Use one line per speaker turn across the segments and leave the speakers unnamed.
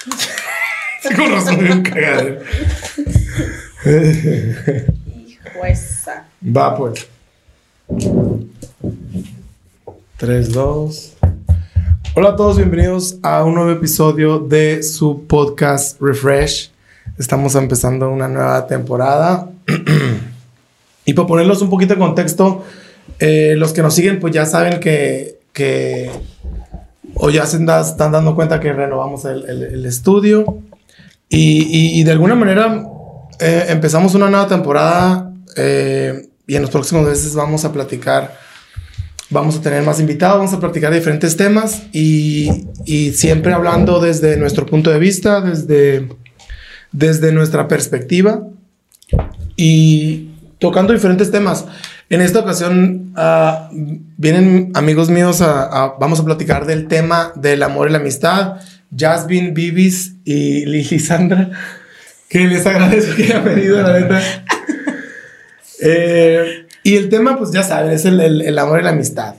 Sí, conozco un cagadero.
Hijo esa.
Va pues. 3, 2. Hola a todos, bienvenidos a un nuevo episodio de su podcast Refresh. Estamos empezando una nueva temporada. y para ponerlos un poquito de contexto, eh, los que nos siguen pues ya saben que, que o ya se da- están dando cuenta que renovamos el, el- el estudio. Y, y- y de alguna manera eh, empezamos una nueva temporada eh, y en los próximos meses vamos a platicar, vamos a tener más invitados, vamos a platicar diferentes temas y, y siempre hablando desde nuestro punto de vista, desde, desde nuestra perspectiva y tocando diferentes temas. En esta ocasión ah, vienen amigos míos, a, a- vamos a platicar del tema del amor y la amistad. Jasmine, Bibis y Lili Sandra, que les agradezco que hayan venido, la neta. Eh, y el tema, pues ya saben, es el, el- el amor y la amistad.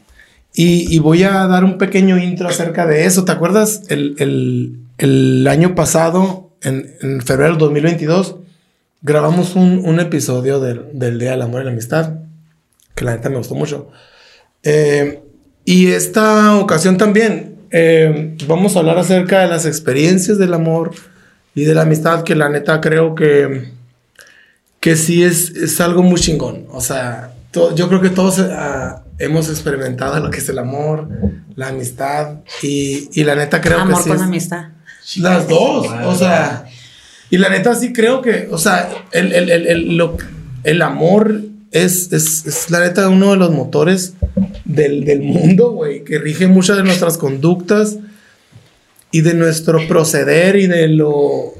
Y, y voy a dar un pequeño intro acerca de eso. ¿Te acuerdas? El, el- el año pasado, en, en febrero del 2022, grabamos un, un episodio del, del Día del Amor y la Amistad, que la neta me gustó mucho. Eh, y esta ocasión también eh, vamos a hablar acerca de las experiencias del amor y de la amistad, que la neta creo que, que sí es, es algo muy chingón. O sea, to- yo creo que todos ah, hemos experimentado lo que es el amor, la amistad, y, y la neta creo
Amor
que sí
con
es-
amistad.
las dos, o sea, y la neta sí creo que, o sea, el, el, el, el, lo- el amor es, es, es la neta uno de los motores del, del mundo, güey, que rige muchas de nuestras conductas y de nuestro proceder y de lo...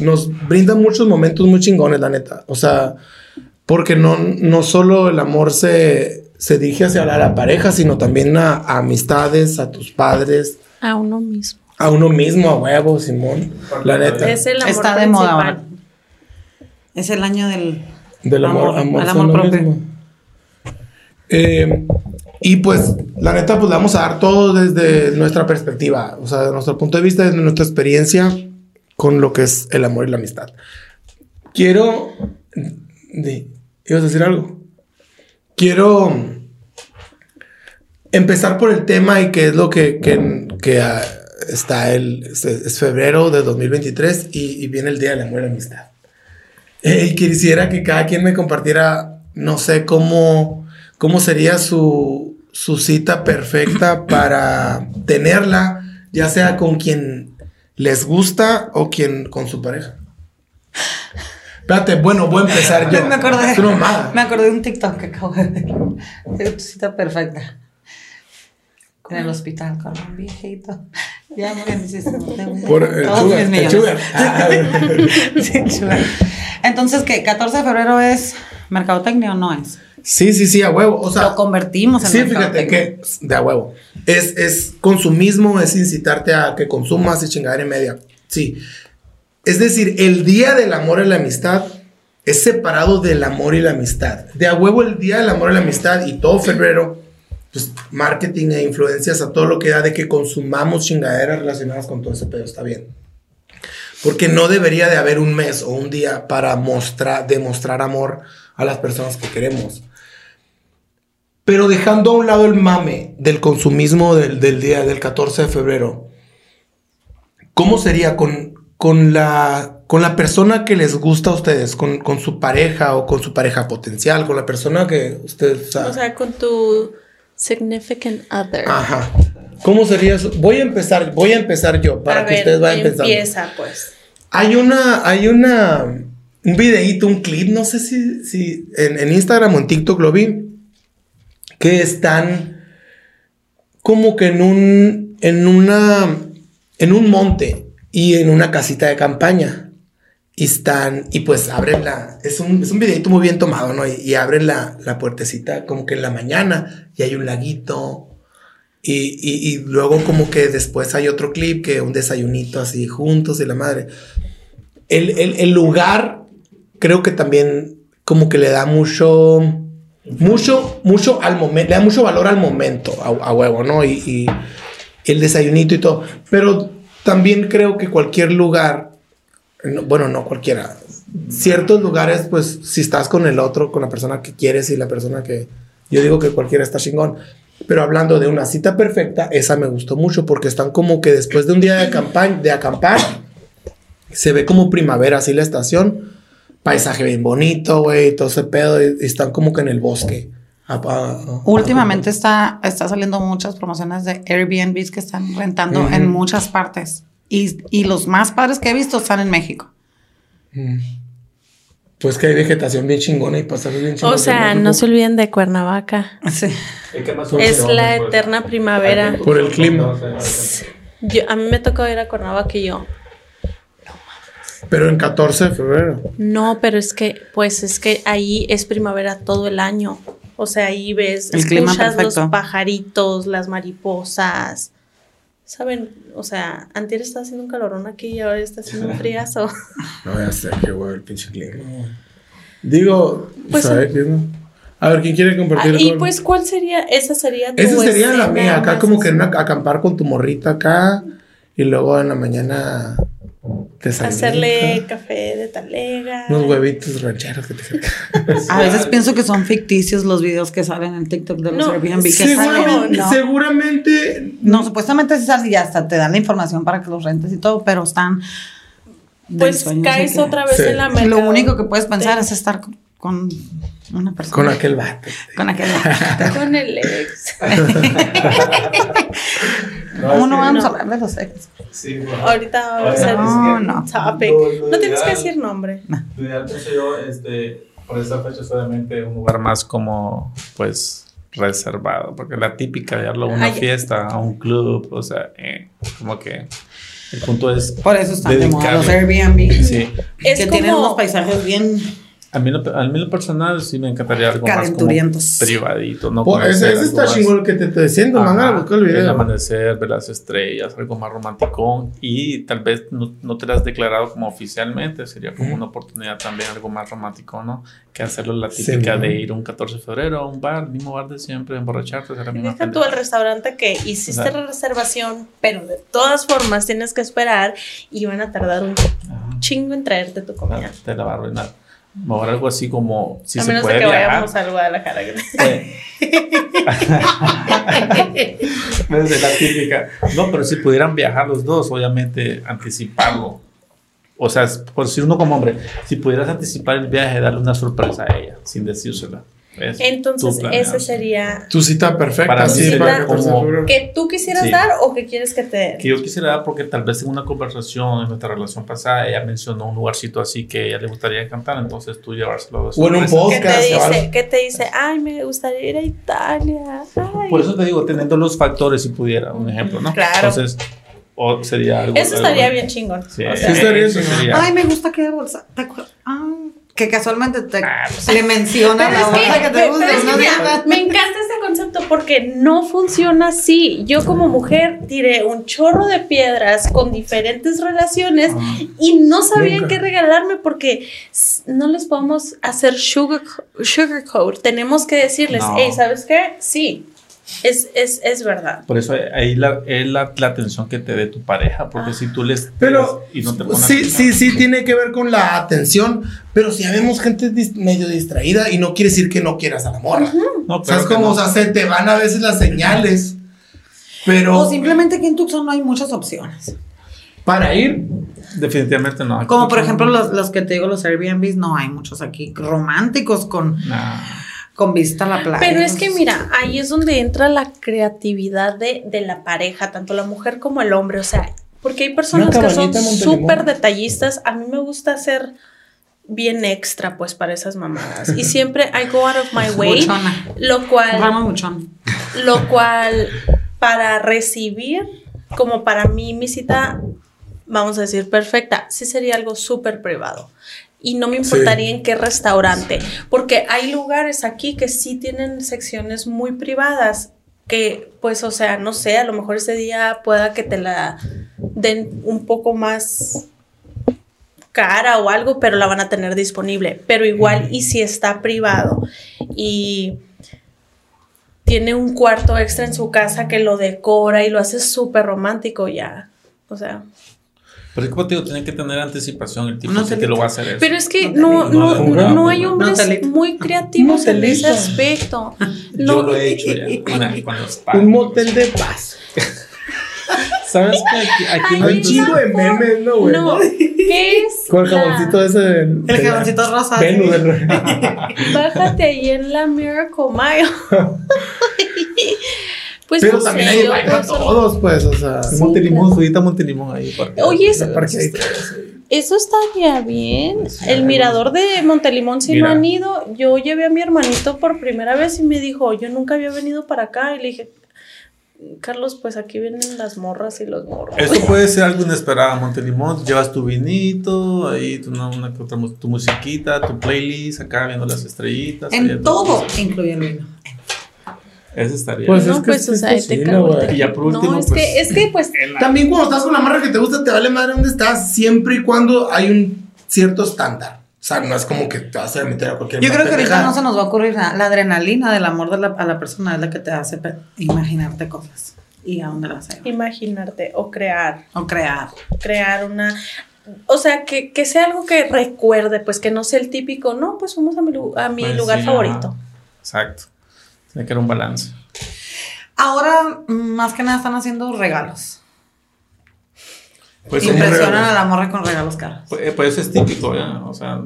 Nos brinda muchos momentos muy chingones, la neta. O sea, porque no, no solo el amor se, se dirige hacia la, la pareja, sino también a, a amistades, a tus padres,
A uno mismo.
a uno mismo, a huevo, Simón. La neta.
Es el amor
Está de moda
principal.
ahora. Es el año del.
Del amor,
Amor,
amor,
al propio.
mismo. Eh, y pues, la neta, pues le vamos a dar todo desde nuestra perspectiva, o sea, de nuestro punto de vista, desde nuestra experiencia con lo que es el amor y la amistad. Quiero. ¿Ibas a decir algo? Quiero empezar por el tema y que es lo que, que, que, ah, está el. Es, es febrero de 2023 y, y viene el Día del Amor y la Amistad. Eh, y quisiera que cada quien me compartiera, no sé cómo, cómo sería su, su cita perfecta para tenerla, ya sea con quien les gusta o quien con su pareja. Espérate, bueno, voy a empezar yo.
me acordé. Me de un TikTok que acabo de ver. De tu cita perfecta. En el hospital con un viejito. Ya
Por el
Todos
sugar,
mis
el sugar. Ah,
Sí, sugar. Entonces, ¿qué? ¿14 de febrero es mercadotecnia o no es?
sí, sí, sí, a huevo. O sea,
Lo convertimos en
Sí, fíjate que de a huevo. Es, es consumismo, es incitarte a que consumas y chingadera y media. Sí. Es decir, el día del amor y la amistad es separado del amor y la amistad. De a huevo el día del amor y la amistad y todo febrero, pues marketing e influencias a todo lo que da de que consumamos chingaderas relacionadas con todo ese pedo. Está bien. Porque no debería de haber un mes o un día para mostrar, demostrar amor a las personas que queremos. Pero dejando a un lado el mame del consumismo del, del día del 14 de febrero, ¿cómo sería con, con, la, con la persona que les gusta a ustedes? Con, con su pareja o con su pareja potencial, con la persona que ustedes...
O sea, con tu significant other.
Ajá. ¿Cómo sería eso? Voy a empezar, voy a empezar yo para
a
que
ver,
ustedes vayan pensando.
empieza pues.
Hay una, hay una, un videíto, un clip, no sé si, si en, en Instagram o en TikTok lo vi, que están como que en un, en una, en un monte y en una casita de campaña. Y están, y pues abren la, es un, es un videito muy bien tomado, ¿no? Y, abren la, la puertecita como que en la mañana y hay un laguito. Y, y, y luego como que después hay otro clip que un desayunito así juntos y la madre. El, el, el lugar creo que también como que le da mucho, mucho, mucho al momento, le da mucho valor al momento, a, a huevo, ¿no? Y, y el desayunito y todo. Pero también creo que cualquier lugar, no- bueno, no cualquiera, ciertos lugares, pues si estás con el otro, con la persona que quieres y la persona que, yo digo que cualquiera está chingón. Pero hablando de una cita perfecta, esa me gustó mucho porque están como que después de un día de, acampa- de acampar, se ve como primavera, así la estación, paisaje bien bonito, güey, todo ese pedo, y, y están como que en el bosque.
Últimamente está, está saliendo muchas promociones de Airbnbs que están rentando en muchas partes. Y, y los más padres que he visto están en México.
Pues que hay vegetación bien chingona y pasajes bien chingones.
O sea, no se olviden de Cuernavaca.
Sí.
Es la eterna primavera.
Por el clima.
Yo, a mí me tocó ir a Cuernavaca y yo.
Pero en 14 de febrero.
No, pero es que, pues es que ahí es primavera todo el año. O sea, ahí ves,
El clima
escuchas los pajaritos, las mariposas. ¿Saben? O sea, antier estaba haciendo un calorón aquí y ahora está haciendo un friazo.
No, ya sé qué güey, el pinche clima. Digo,
Pues,
¿sabes qué? no? A ver, ¿quién quiere
Ah,
compartir?
y
con-
pues, ¿cuál sería? Esa sería tu
Esa sería la mía, acá como que
así.
en una- acampar con tu morrita acá y luego en la mañana.
Hacerle café de talega.
Unos huevitos rancheros que te
A veces pienso que son ficticios los videos que salen en TikTok de los
No,
Airbnb que
Seguramente,
salen. No,
seguramente
No, supuestamente sí salen y hasta te dan la información para que los rentes y todo, pero están.
Pues caes otra vez
Sí.
en la
Lo
mercadotecnia.
único que puedes pensar es estar con, una persona.
con aquel vato.
Con aquel.
Con el ex.
¿Cómo no vamos a
no.
hablar de los ex?
Sí, bueno.
Ahorita va a
No, no.
topic.
Lo- lo
No tienes que decir nombre.
Lo ideal pienso yo, este, por esa fecha es obviamente un lugar más como, pues, reservado, porque la típica de darlo a una
Ay.
fiesta, a un club, o sea, eh, como que el punto es
Por eso están de moda los. Airbnb.
Sí,
Es
que
como-
tienen unos paisajes bien.
A mí, lo, a mí lo personal sí me encantaría algo más como privadito, no
Pues, ese, está chingón el que te estoy diciendo,
Ajá,
man, busca el
El
video.
amanecer, ver las estrellas, algo más romántico y tal vez no, no te lo has declarado como oficialmente, sería como una oportunidad también algo más romántico, ¿no? Que hacerlo la
Sí,
típica
¿no?
de ir un 14 de febrero a un bar, el mismo bar de siempre, emborracharte,
Deja tú el restaurante que hiciste la reservación, pero de todas formas tienes que esperar y van a tardar un
Ajá,
chingo en traerte tu comida.
Te la va a arruinar. Mejor algo así como si
a
se
menos de
puede
que
viajar.
vayamos a Guadalajara.
Es la típica. No, pero si pudieran viajar los dos, obviamente anticiparlo. O sea, por decir uno como hombre, si pudieras anticipar el viaje, darle una sorpresa a ella, sin decírsela. ¿Ves?
Entonces, ese sería
Tu cita perfecta,
Para
sí,
mí
para
sería
el 14 de
como-
febrero.
que tú quisieras
Sí.
dar o que quieres que te
Que yo quisiera dar porque tal vez en una conversación en nuestra relación pasada ella mencionó un lugarcito así que a ella le gustaría cantar, entonces tú llevárselo de
O en un
te
podcast. o algo.
dice, que te dice, ay, me gustaría ir a Italia. Ay.
Por eso te digo, teniendo los factores, si pudiera, un ejemplo, ¿no?
Claro.
Entonces, o sería algo.
Eso estaría
algo-
bien chingón.
Sí,
O
Sí,
sea,
estaría
eso sería-
Ay, me gusta que de bolsa. ¿Te acuerdas? Ah, que casualmente te,
Ah, pues
le menciona la
es que,
te gusta.
es que
¿no?
mira, me encanta este concepto porque no funciona así. Yo como mujer tiré un chorro de piedras con diferentes relaciones y no sabían
Nunca.
qué regalarme porque no les podemos hacer sugar, sugarcoat. Tenemos que decirles,
No.
hey, ¿sabes qué? Sí, es, es, es verdad.
Por eso ahí la, es la, la atención que te dé tu pareja, porque si tú les
Pero
y no te
sí, sí, sí, tiene que ver con la atención, pero si vemos gente dis- medio distraída y no quiere decir que no quieras a la morra.
no,
¿Sabes
claro que
cómo?
no.
O sea, se te van a veces las señales, pero
O simplemente aquí en Tucson no hay muchas opciones.
para ir,
definitivamente no.
Como por ejemplo los, los que te digo, los Airbnbs, no hay muchos aquí románticos con,
Nah.
Con vista a la playa.
Pero es que mira, ahí es donde entra la creatividad de, de la pareja, tanto la mujer como el hombre. O sea, porque hay personas que son súper detallistas. A mí me gusta hacer bien extra, pues, para esas mamadas. Y siempre I go out of my way.
Buchona.
Lo cual,
Rama buchón.
lo cual, para recibir, como para mí, mi cita, vamos a decir, perfecta, sí sería algo súper privado. Y no me importaría en qué restaurante, porque hay lugares aquí que sí tienen secciones muy privadas, que pues, o sea, no sé, a lo mejor ese día pueda que te la den un poco más cara o algo, pero la van a tener disponible. Pero igual, y si está privado y tiene un cuarto extra en su casa que lo decora y lo hace súper romántico, ya. O sea,
Pero es como te digo, tienen que tener anticipación el tipo
No
que lo va a hacer eso.
pero es que
No
no, no, no,
No,
hay hombres muy creativos en ese aspecto.
Yo
No,
lo he hecho ya.
Un motel de paz.
¿Sabes que aquí, aquí
Ay,
no hay
Un chingo de memes, ¿no, güey?
no, ¿qué es?
Con el
la-
jaboncito ese del.
El
de la-
jaboncito rosa.
Venus
Bájate ahí en la Miracle Mile. Pues
Pero
no
también
sé,
hay para todos, pues, o sea.
Montelimón, subita Montelimón ahí. para-
Oye, es-
para que-
Eso estaría bien. El mirador de Montelimón, si no
Mira.
han ido, yo llevé a mi hermanito por primera vez y me dijo, yo nunca había venido para acá. Y le dije, Carlos, pues aquí vienen las morras y los morros.
Eso puede ser algo inesperado, Montelimón. Llevas tu vinito, ahí tu, una, tu musiquita, tu playlist, acá viendo las estrellitas.
En todo incluye el vino.
Eso estaría.
Pues
no,
es que
pues, o sea, te.
Y ya por último,
no, es
pues,
que, es que, pues,
También cuando estás con la marra que te gusta, te vale madre dónde estás, siempre y cuando hay un cierto estándar. O sea, no es como que te vas a meter a cualquier
Yo creo que ahorita no se nos va a ocurrir nada. La adrenalina del amor de la, a la persona es la que te hace imaginarte cosas. ¿Y a dónde las vas a
imaginarte o crear,
O crear.
crear una... O sea, que, que sea algo que recuerde, pues que no sea el típico, no, pues fuimos a mi, lu- a mi
pues,
lugar
sí,
favorito.
ajá. Exacto. Tiene que haber un balance.
Ahora, más que nada, están haciendo regalos.
Pues,
Impresionan
regalos.
a la morra con regalos caros.
Pues, pues eso es típico, ¿ya? O sea,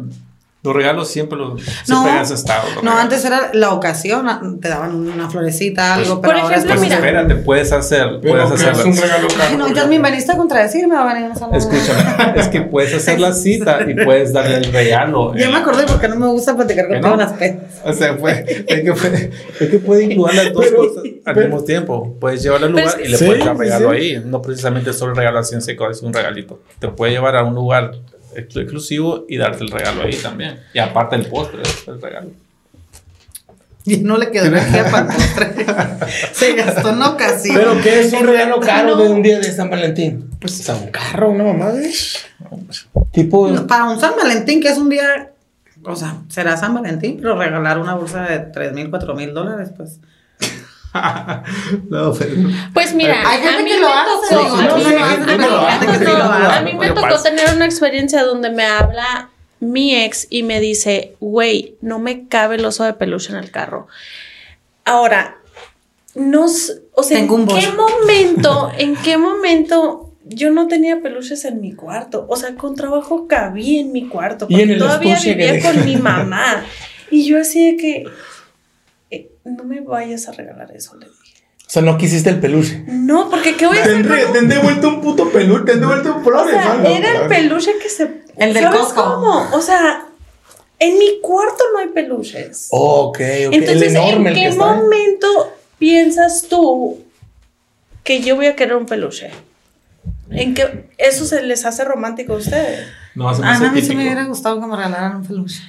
los regalos siempre los
No,
siempre han estado. los
no,
regalos.
antes era la ocasión, te daban una florecita, algo,
Por
pero ahora
ejemplo,
es
Pues
mira.
espérate, puedes hacer, puedes hacerlo.
es un regalo caro.
Ay, no,
porque-
Jasmine, veniste a contradecirme, va a venir a.
Escúchame, es que puedes hacer la cita y puedes darle el regalo.
Ya
eh.
me acordé porque no me gusta platicar
¿Que
contigo
no?
las pedas.
O sea, fue, es, que fue- es que puede incluir las dos
Pero-
cosas al
pero-
mismo tiempo. Puedes llevarlo al lugar
es
y le
Sí,
puedes dar regalo
sí.
ahí. No precisamente solo el regalo así en seco, es un regalito. Te puede llevar a un lugar exclusivo y darte el regalo ahí también. Y aparte el postre, el regalo.
Y no le quedó energía para el postre. Se gastó en ocasión.
Pero ¿qué es un regalo caro de un día de San Valentín? Pues o sea, un carro, una mamá. Tipo.
Para un San Valentín, que es un día, o sea, será San Valentín, pero regalar una bolsa de 3 mil, 4 mil dólares, pues.
no, pero-
Pues mira,
Hay gente
a mí
que
me
lo hace,
a mí me tocó- tener una experiencia donde me habla mi ex y me dice, güey, no me cabe el oso de peluche en el carro. Ahora, o sea,
Tengo
¿en qué momento, en qué momento yo no tenía peluches en mi cuarto? O sea, con trabajo cabía en mi cuarto,
Y en
porque
el
todavía
que
vivía con mi mamá. Y yo así de que, no me vayas a regalar eso, le dije.
O sea, no quisiste el peluche.
No, porque ¿qué voy a hacer?
te han devuelto un puto peluche, te han devuelto un
O
flores.
sea,
mano.
era el peluche que se.
El del
¿Sabes
Costco.
cómo? O sea, en mi cuarto no hay peluches.
Ok, ok.
Entonces,
el enorme,
¿en
el que
qué
está
momento piensas tú que yo voy a querer un peluche? ¿En qué eso se les hace romántico a ustedes?
no hace
Ah, a mí sí
típico.
me hubiera gustado que me regalaran un peluche.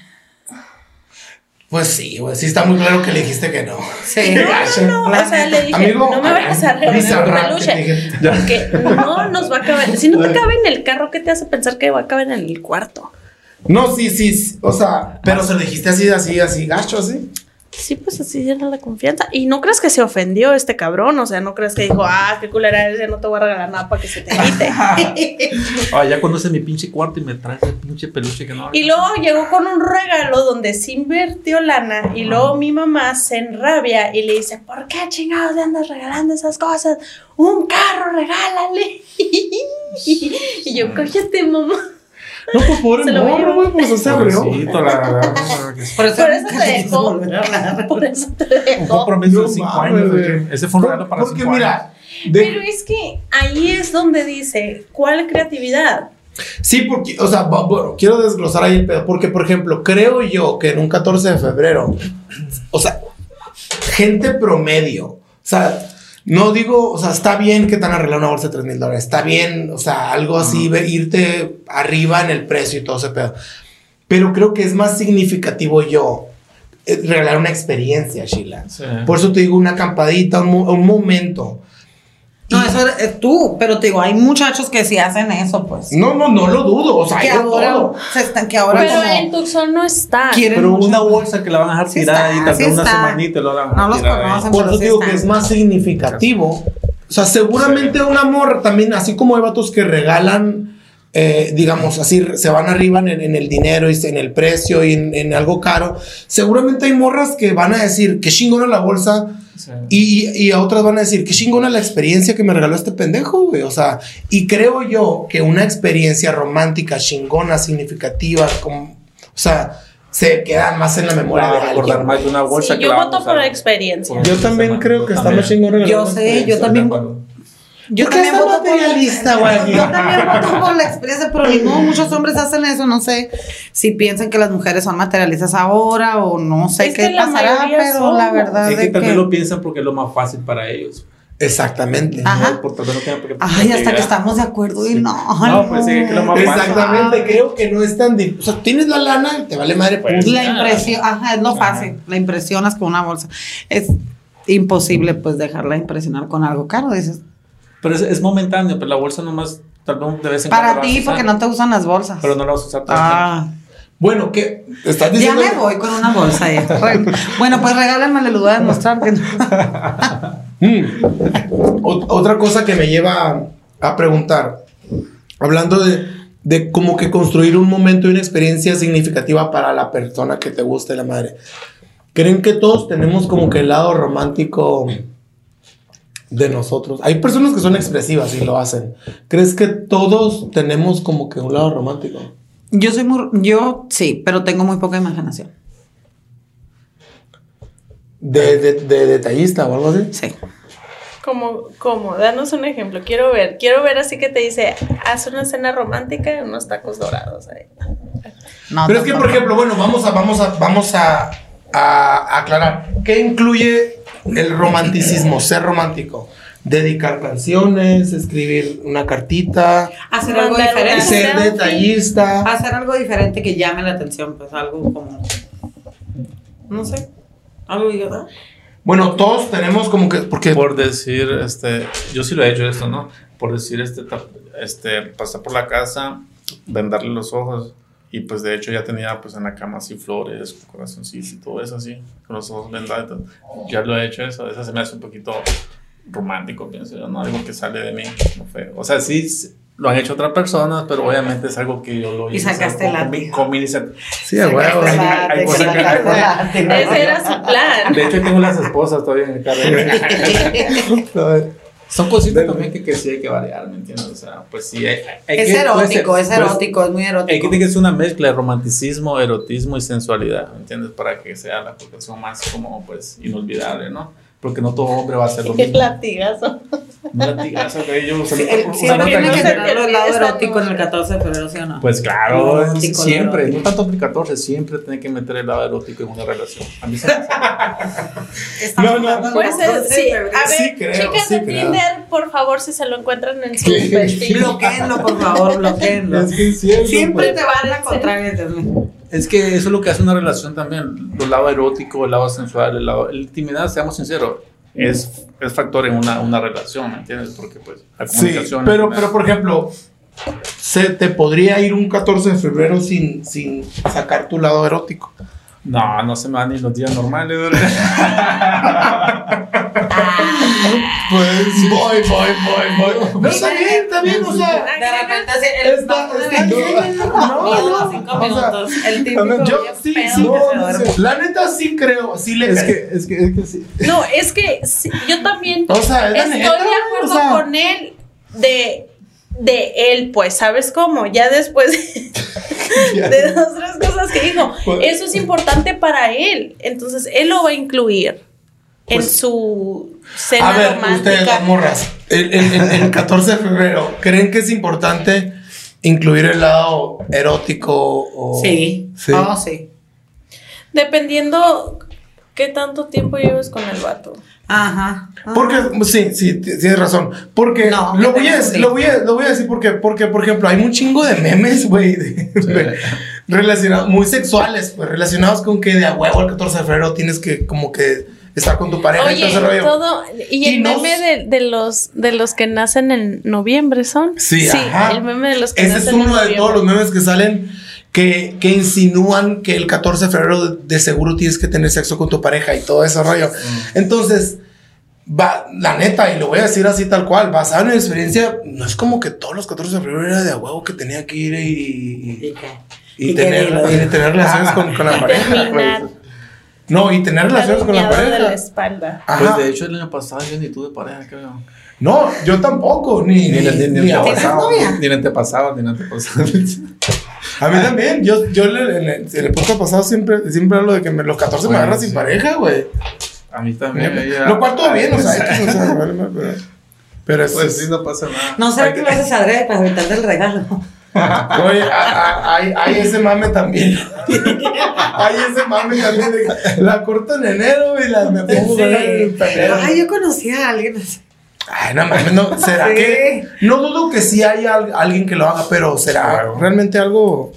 Pues sí, güey. Sí, está muy claro que le dijiste que no.
Sí.
Qué gacho.
No, o sea, le dije,
Amigo,
no me vayas a regalar un peluche. Porque no nos va a caber. Si no te cabe en el carro, ¿qué te hace pensar que va a caber en el cuarto?
No, sí, sí, sí, O sea, pero se lo dijiste así, así, así, gacho, así.
Sí, pues así era la confianza. Y no crees que se ofendió este cabrón, o sea, no crees que dijo, ah, qué culera eres, ya no te voy a regalar nada para que se te quite.
Ah, ya conoce mi pinche cuarto y me trae ese pinche peluche que no.
y luego llegó con un regalo donde se invirtió lana y luego mi mamá se enrabia y le dice, ¿por qué chingados le andas regalando esas cosas? Un carro, regálale. y yo, cállate, mamá.
No, pues pobre morro, güey, pues o sea, abrió.
Pobrecito, la verdad.
Por eso,
Por eso te dejó. Por eso te
Un
dejó.
compromiso de
No
5
mames,
años. Ese fue un regalo para 5
Porque
años.
mira, de-
Pero es que ahí es donde dice, ¿cuál creatividad?
sí, porque, o sea, bu- bueno, quiero desglosar ahí el pedo, porque, por ejemplo, creo yo que en un 14 de febrero, o sea, gente promedio, o sea, no digo, o sea, está bien que te han arreglado una bolsa de 3 mil dólares, está bien, o sea, algo así, ve- irte arriba en el precio y todo ese pedo, pero creo que es más significativo yo eh, regalar una experiencia, Sheila.
Sí.
Por eso te digo una acampadita, un, mo- un momento.
No, eso es tú, pero te digo, hay muchachos que sí hacen eso, pues.
No, no, no lo dudo. O sea,
que
hay de
ahora,
todo.
se están, que ahora
Pero
como
en Tucson no está.
quieren
Pero
mucho-
una bolsa que la van a dejar
Sí
tirada
está,
y tal
sí
vez una
está.
semanita lo van a
No los conocen.
Por eso
sí
digo
están.
que es más significativo O sea, seguramente un amor también, así como hay vatos que regalan, eh, digamos así, se van arriba en, en el dinero y en el precio y en, en algo caro. Seguramente hay morras que van a decir que chingona la bolsa.
Sí.
Y, y a otras van a decir, qué chingona la experiencia que me regaló este pendejo, güey. O sea, y creo yo que una experiencia romántica, chingona, significativa, como, o sea, se queda más en la memoria de
a recordar
alguien.
más de una bolsa
Sí,
que
yo voto por la experiencia.
Yo también creo que está más chingón
Yo sé, yo también. Yo
¿Por qué
también por la
materialista, güey?
Yo también voto por la experiencia, pero modo, muchos hombres hacen eso. No sé si piensan que las mujeres son materialistas ahora o no sé
Es
qué
que
pasará, pero
son.
la verdad
Es que
es
vez
que.
lo piensan porque es lo más fácil para ellos.
Exactamente.
Ajá.
No, por tal vez no tengan por qué-
Ay, hasta que estamos de acuerdo y
Sí.
no.
No, pues sí, que lo más fácil.
Exactamente, creo que no es tan difícil. O sea, tienes la lana, te vale madre.
Pues.
La impresión, ajá, es lo fácil. La impresionas con una bolsa. Es imposible, pues, dejarla impresionar con algo caro. Dices,
Pero es, es momentáneo, pero la bolsa nomás tal vez de vez en cuando
para ti, porque no te gustan las bolsas.
Pero no la vas a usar todo el tiempo.
Ah,
Bueno, ¿qué? ¿Estás
ya me voy con una bolsa ya. Bueno, pues regálenme, les voy a demostrar que no.
Mm. Ot- Otra cosa que me lleva a, a preguntar, hablando de, de como que construir un momento y una experiencia significativa para la persona que te guste la madre. ¿Creen que todos tenemos como que el lado romántico de nosotros? Hay personas que son expresivas y lo hacen. ¿Crees que todos tenemos como que un lado romántico?
Yo soy muy. Yo sí, pero tengo muy poca imaginación.
De, de, de detallista o algo así.
Sí.
Como, como, danos un ejemplo. Quiero ver, quiero ver así que te dice, haz una cena romántica y unos tacos dorados. ahí.
No,
Pero es que, por ejemplo, bueno, vamos a, vamos a, vamos a, a aclarar. ¿Qué incluye el romanticismo, ser romántico? Dedicar canciones, escribir una cartita,
Hacer algo diferente.
ser detallista.
Hacer algo diferente que llame la atención, pues algo como. No sé. Algo ¿verdad?
Bueno, todos tenemos como que, porque
Por decir, este, yo sí lo he hecho esto, ¿no? Por decir, este, este, pasar por la casa, vendarle los ojos. Y pues de hecho ya tenía pues en la cama así flores, corazoncitos y todo eso así, con los ojos vendados. y. Ya lo he hecho eso, eso se me hace un poquito romántico, pienso yo, ¿no? Algo que sale de mí, no feo. O sea, sí lo han hecho otras personas, pero obviamente es algo que yo lo
Y
hice.
sacaste
con,
la
con mi,
sí, a huevo.
Hay- cosas que-
Ese era su plan.
De hecho, tengo las esposas todavía en el carro. Son cositas también que, que sí hay que variar, ¿me entiendes? O sea, pues sí, hay, hay
Es
que-
erótico, es
pues,
erótico, es muy
Hay que
erótico.
tener que es una mezcla de romanticismo, erotismo y sensualidad, ¿me entiendes? Para que sea la conexión más como, pues, inolvidable, ¿no? Porque no todo hombre va a hacer lo
El
mismo.
latigazo.
Un latigazo que yo
Sí, el- siempre tiene que tener el lado erótico en
no.
el 14 de febrero, ¿sí o no?
Pues claro,
El erótico, el
siempre, no tanto el 14, siempre tiene que meter el lado erótico en una relación. A mí se me hace-
No, no,
del
Pues
14 de
sí, a ver,
Sí creo,
chicas
sí
de
creo.
Tinder, por favor, si se lo encuentran en su perfil.
Bloqueenlo, por favor, bloqueenlo.
Es que es cierto,
Siempre
pues.
te van a mío.
Es que eso es lo que hace una relación también, el lado erótico, el lado sensual, el lado, la intimidad, seamos sinceros, es, es factor en una, una relación, ¿me entiendes? Porque pues la
Sí,
comunicación...
pero,
la-
pero por ejemplo, se te podría ir un 14 de febrero sin, sin sacar tu lado erótico.
No, no se me van ni los días normales.
Pues voy, voy, voy, voy. Pero está bien, está bien, o sea.
De repente así, el
Está-
de
está bien.
no,
No, no,
cinco minutos. El típico
Yo sí, sí, no, la neta sí creo, sí le
es, que, es, que, es que sí.
No, es que sí, yo también
O sea,
estoy
neta,
de acuerdo
o sea.
con él de, de él, pues, ¿sabes cómo? Ya después de dos, tres cosas que dijo,
Pues-
eso es importante para él. Entonces, él lo va a incluir en
Pues-
su cena
A ver,
romántica.
ustedes, las morras, el, el- el- el 14 de febrero, ¿creen que es importante incluir el lado erótico? O...
Sí.
Sí.
Oh, sí.
Dependiendo qué tanto tiempo lleves con el vato.
Ajá.
Porque, sí, sí, tienes razón. Porque
No,
lo, voy a, lo, voy a, lo voy a decir porque, porque, por ejemplo, hay un chingo de memes, güey, relacionados, muy sexuales, pues, relacionados con que de a huevo el 14 de febrero tienes que, como que, estar con tu pareja y todo ese rollo.
todo. Y el
Y
meme de, de los, de los que nacen en noviembre son.
Sí, ajá.
el meme de los que
Ese
nacen
es
en
uno de
noviembre.
todos los memes que salen que, que insinúan que el 14 de febrero de seguro tienes que tener sexo con tu pareja y todo ese rollo. Entonces, va, la neta, y lo voy a decir así tal cual, basado en mi experiencia, no es como que todos los 14 de febrero era de a huevo que tenía que ir y, y,
¿Y qué?
y
¿Y qué
tener,
digo?
y tener relaciones con, con la pareja. No, y tener relaciones con la
Adueñado de la
pareja.
espalda.
Ajá.
Pues de hecho, el año pasado yo ni tuve pareja, creo.
No, yo tampoco, ni, ni,
Ni, ni, antepasado, ni el antepasado, ni el antepasado.
A mí también, yo, yo le- en el, en el podcast pasado siempre, siempre hablo de que me- los 14 me agarran
sí.
sin pareja, güey.
A mí también.
Lo cual todo bien, o sea, pero, pero eso
Pues
es-
sí, no pasa nada.
No sé que lo haces adrede para evitarte el regalo.
Oye, hay, hay ese mame también. hay ese mame también de la corto en enero y la me pongo
Sí.
en febrero.
Ay, yo conocí a alguien así.
Ay, no mames, no, ¿será
Sí.
que? No dudo que sí hay al- alguien que lo haga, pero ¿será
Claro.
realmente algo?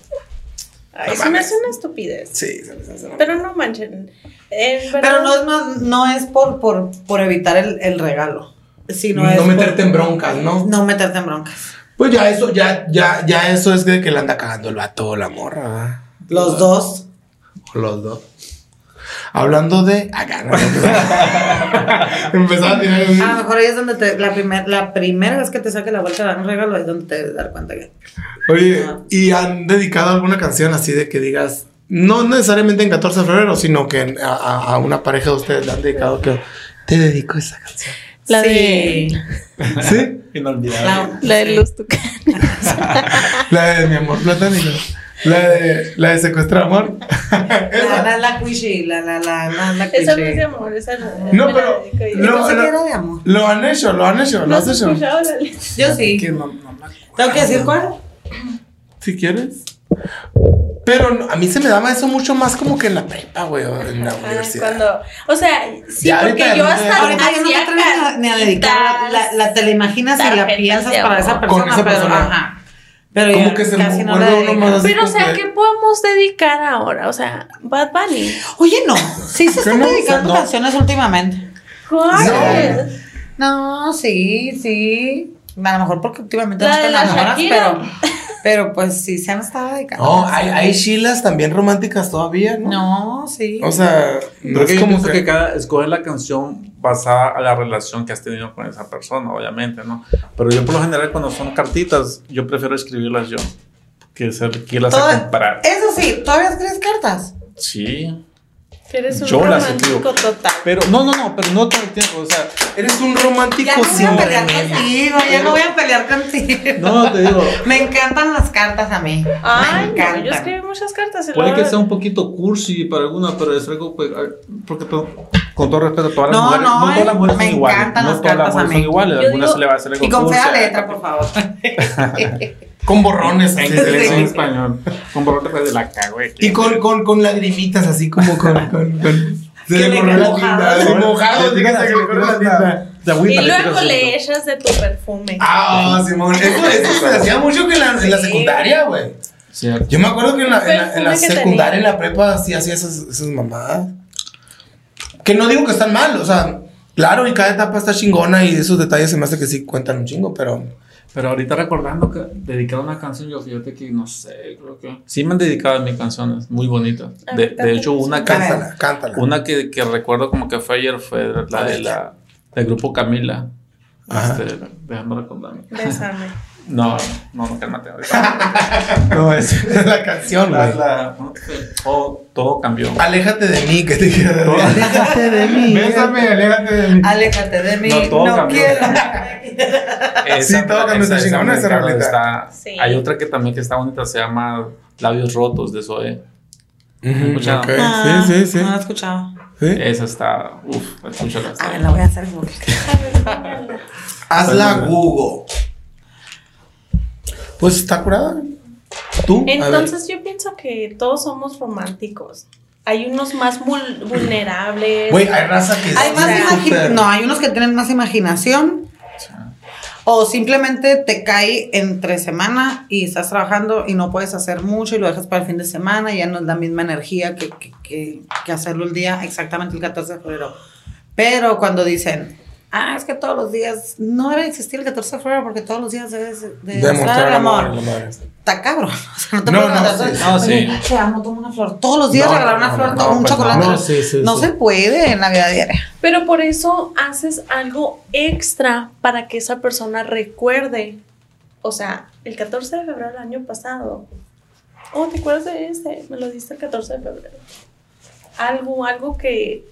Ay,
No
se me hace una estupidez.
Sí, se me hace, ¿no?
Pero no manchen.
Pero no, no, no es por, por, por evitar el, el regalo. Sino
No
es por-
meterte en broncas, ¿no?
No meterte en broncas.
Pues ya eso, ya, ya, ya eso es de que le anda cagando el vato o la morra, ¿verdad?
Los dos.
Los dos. Hablando de. Empezaba a tirar.
A lo mejor ahí es donde te, la, primer, la primera vez que te saque la vuelta dar un regalo es donde te debes dar cuenta que.
Oye, ¿y han dedicado alguna canción así de que digas, no necesariamente en 14 de febrero, sino que en- a, a- a una pareja de ustedes le han dedicado que te dedico esa canción?
La
Sí.
¿Sí?
Inolvidable.
La-
La de los tucanes.
La de mi amor platónico. La de, la de secuestrar amor.
La, la, la cuichi, la, la, la, la, la
Esa no es de amor, esa no.
No, pero- no.
que era de amor.
Lo han hecho, lo han hecho, lo
¿No
has hecho.
Yo sí.
Que no, no me.
¿Tengo que decir cuál?
Si quieres. Pero a mí se me daba eso mucho más como que en la prepa, güey, o en la universidad.
Cuando, o sea, sí,
Ya
porque
ahorita
yo hasta
Ahorita ya no te atreves ni a- ni a dedicar. La, la, te la imaginas y la piensas para esa persona.
Con esa
pero. Ajá. Pero
Como que se
casi no la
más
Pero, o sea, ¿qué podemos dedicar ahora? O sea, Bad Bunny.
Oye, no. Sí se están
no?
dedicando
No.
canciones últimamente.
¿Cuál?
No, sí, sí. A lo mejor porque últimamente
La
no están
la
enamoradas,
Shakira.
pero, pero pues sí se han estado dedicando.
No, hay, hay shilas también románticas todavía, ¿no?
No, sí.
O sea, no
Creo
es
que yo
como que,
que cada escoger la canción basada a la relación que has tenido con esa persona, obviamente, ¿no? Pero yo por lo general cuando son cartitas, yo prefiero escribirlas yo que ser que irlas a comprar.
Eso sí, ¿todavía escribes cartas?
Sí.
Eres un
Yo
romántico total.
Pero no, no, no, pero no todo el tiempo, o sea,
eres un romántico
Ya no voy a pelear contigo, ya no voy a pelear contigo.
no te digo,
Me encantan las cartas a mí.
Ay,
me
no,
encantan.
yo escribí muchas cartas.
puede que sea un poquito cursi para alguna, pero es algo pues, porque con todo respeto, todas las
No,
mujeres,
no,
no, todas las mujeres
me
son iguales, no todas las mujeres son iguales, algunas
digo-
se le va a hacer algo
Y con fea letra, por favor.
Con borrones
inglés o en español, con borrote pues, de la cago,
Y con, con, con lagrimitas así como con... con, con se le corrió la tinta. así Mojado, fíjate que le corrió la tinta.
Y luego le echas de tu perfume.
Ah, Simón, eso, eso se hacía mucho que en la, en la
Sí.
secundaria, güey.
Cierto.
Yo me acuerdo que en la, en la, en la
Perfume que
secundaria, en la prepa, sí hacía esas, esas mamadas. Que no digo que están mal, o sea, claro, y cada etapa está chingona y esos detalles se me hace que sí cuentan un chingo, pero.
Pero ahorita recordando que dedicar una canción, yo fíjate que no sé, creo que sí me han dedicado a mis canciones muy bonitas. De, de hecho, una
Cántala, cántala.
una que, que recuerdo como que fue ayer fue la de la del grupo Camila.
Ajá.
Este, dejando recordarme.
Bésame.
No, no, no, cálmate. ahorita.
No, es la canción,
La-
güey.
la- todo, todo cambió.
Aléjate de mí, que te quiero. Aléjate de mí.
Bésame,
aléjate de mí.
Aléjate de mí,
No,
no,
todo cambió. Esa-
Sí, todo cambió, está
esa-
chingona
esa
esa
me
rolita.
está-
Sí.
Hay otra que también que está bonita, se llama Labios Rotos de Zoe. Escuchado.
Ok,
Ah,
Sí, sí, sí.
No lo he escuchado.
Sí.
Esa está, uff, escúchala.
A ver, la voy a hacer. porque-
Hazla Google. Pues está curada. ¿Tú?
Entonces yo pienso que todos somos románticos. Hay unos más vul- vulnerables.
Güey, hay raza que
Hay más No, hay unos que tienen más imaginación. O simplemente te cae entre semana y estás trabajando y no puedes hacer mucho y lo dejas para el fin de semana y ya no es la misma energía que, que, que- que hacerlo el día exactamente el 14 de febrero. Pero cuando dicen, ah, es que todos los días, no debe existir el 14 de febrero porque todos los días debes de demostrar el amor.
madre.
Está cabrón. O sea, no te
No, no, sí,
no, sí.
Te amo, toma una flor. Todos los días
No,
regalar una
no,
flor,
no,
un
pues
chocolate.
no, sí, sí,
no
sí.
se puede en la vida diaria.
Pero por eso haces algo extra para que esa persona recuerde. O sea, el 14 de febrero del año pasado. Oh, ¿te acuerdas de este? Me lo diste el 14 de febrero. Algo, algo que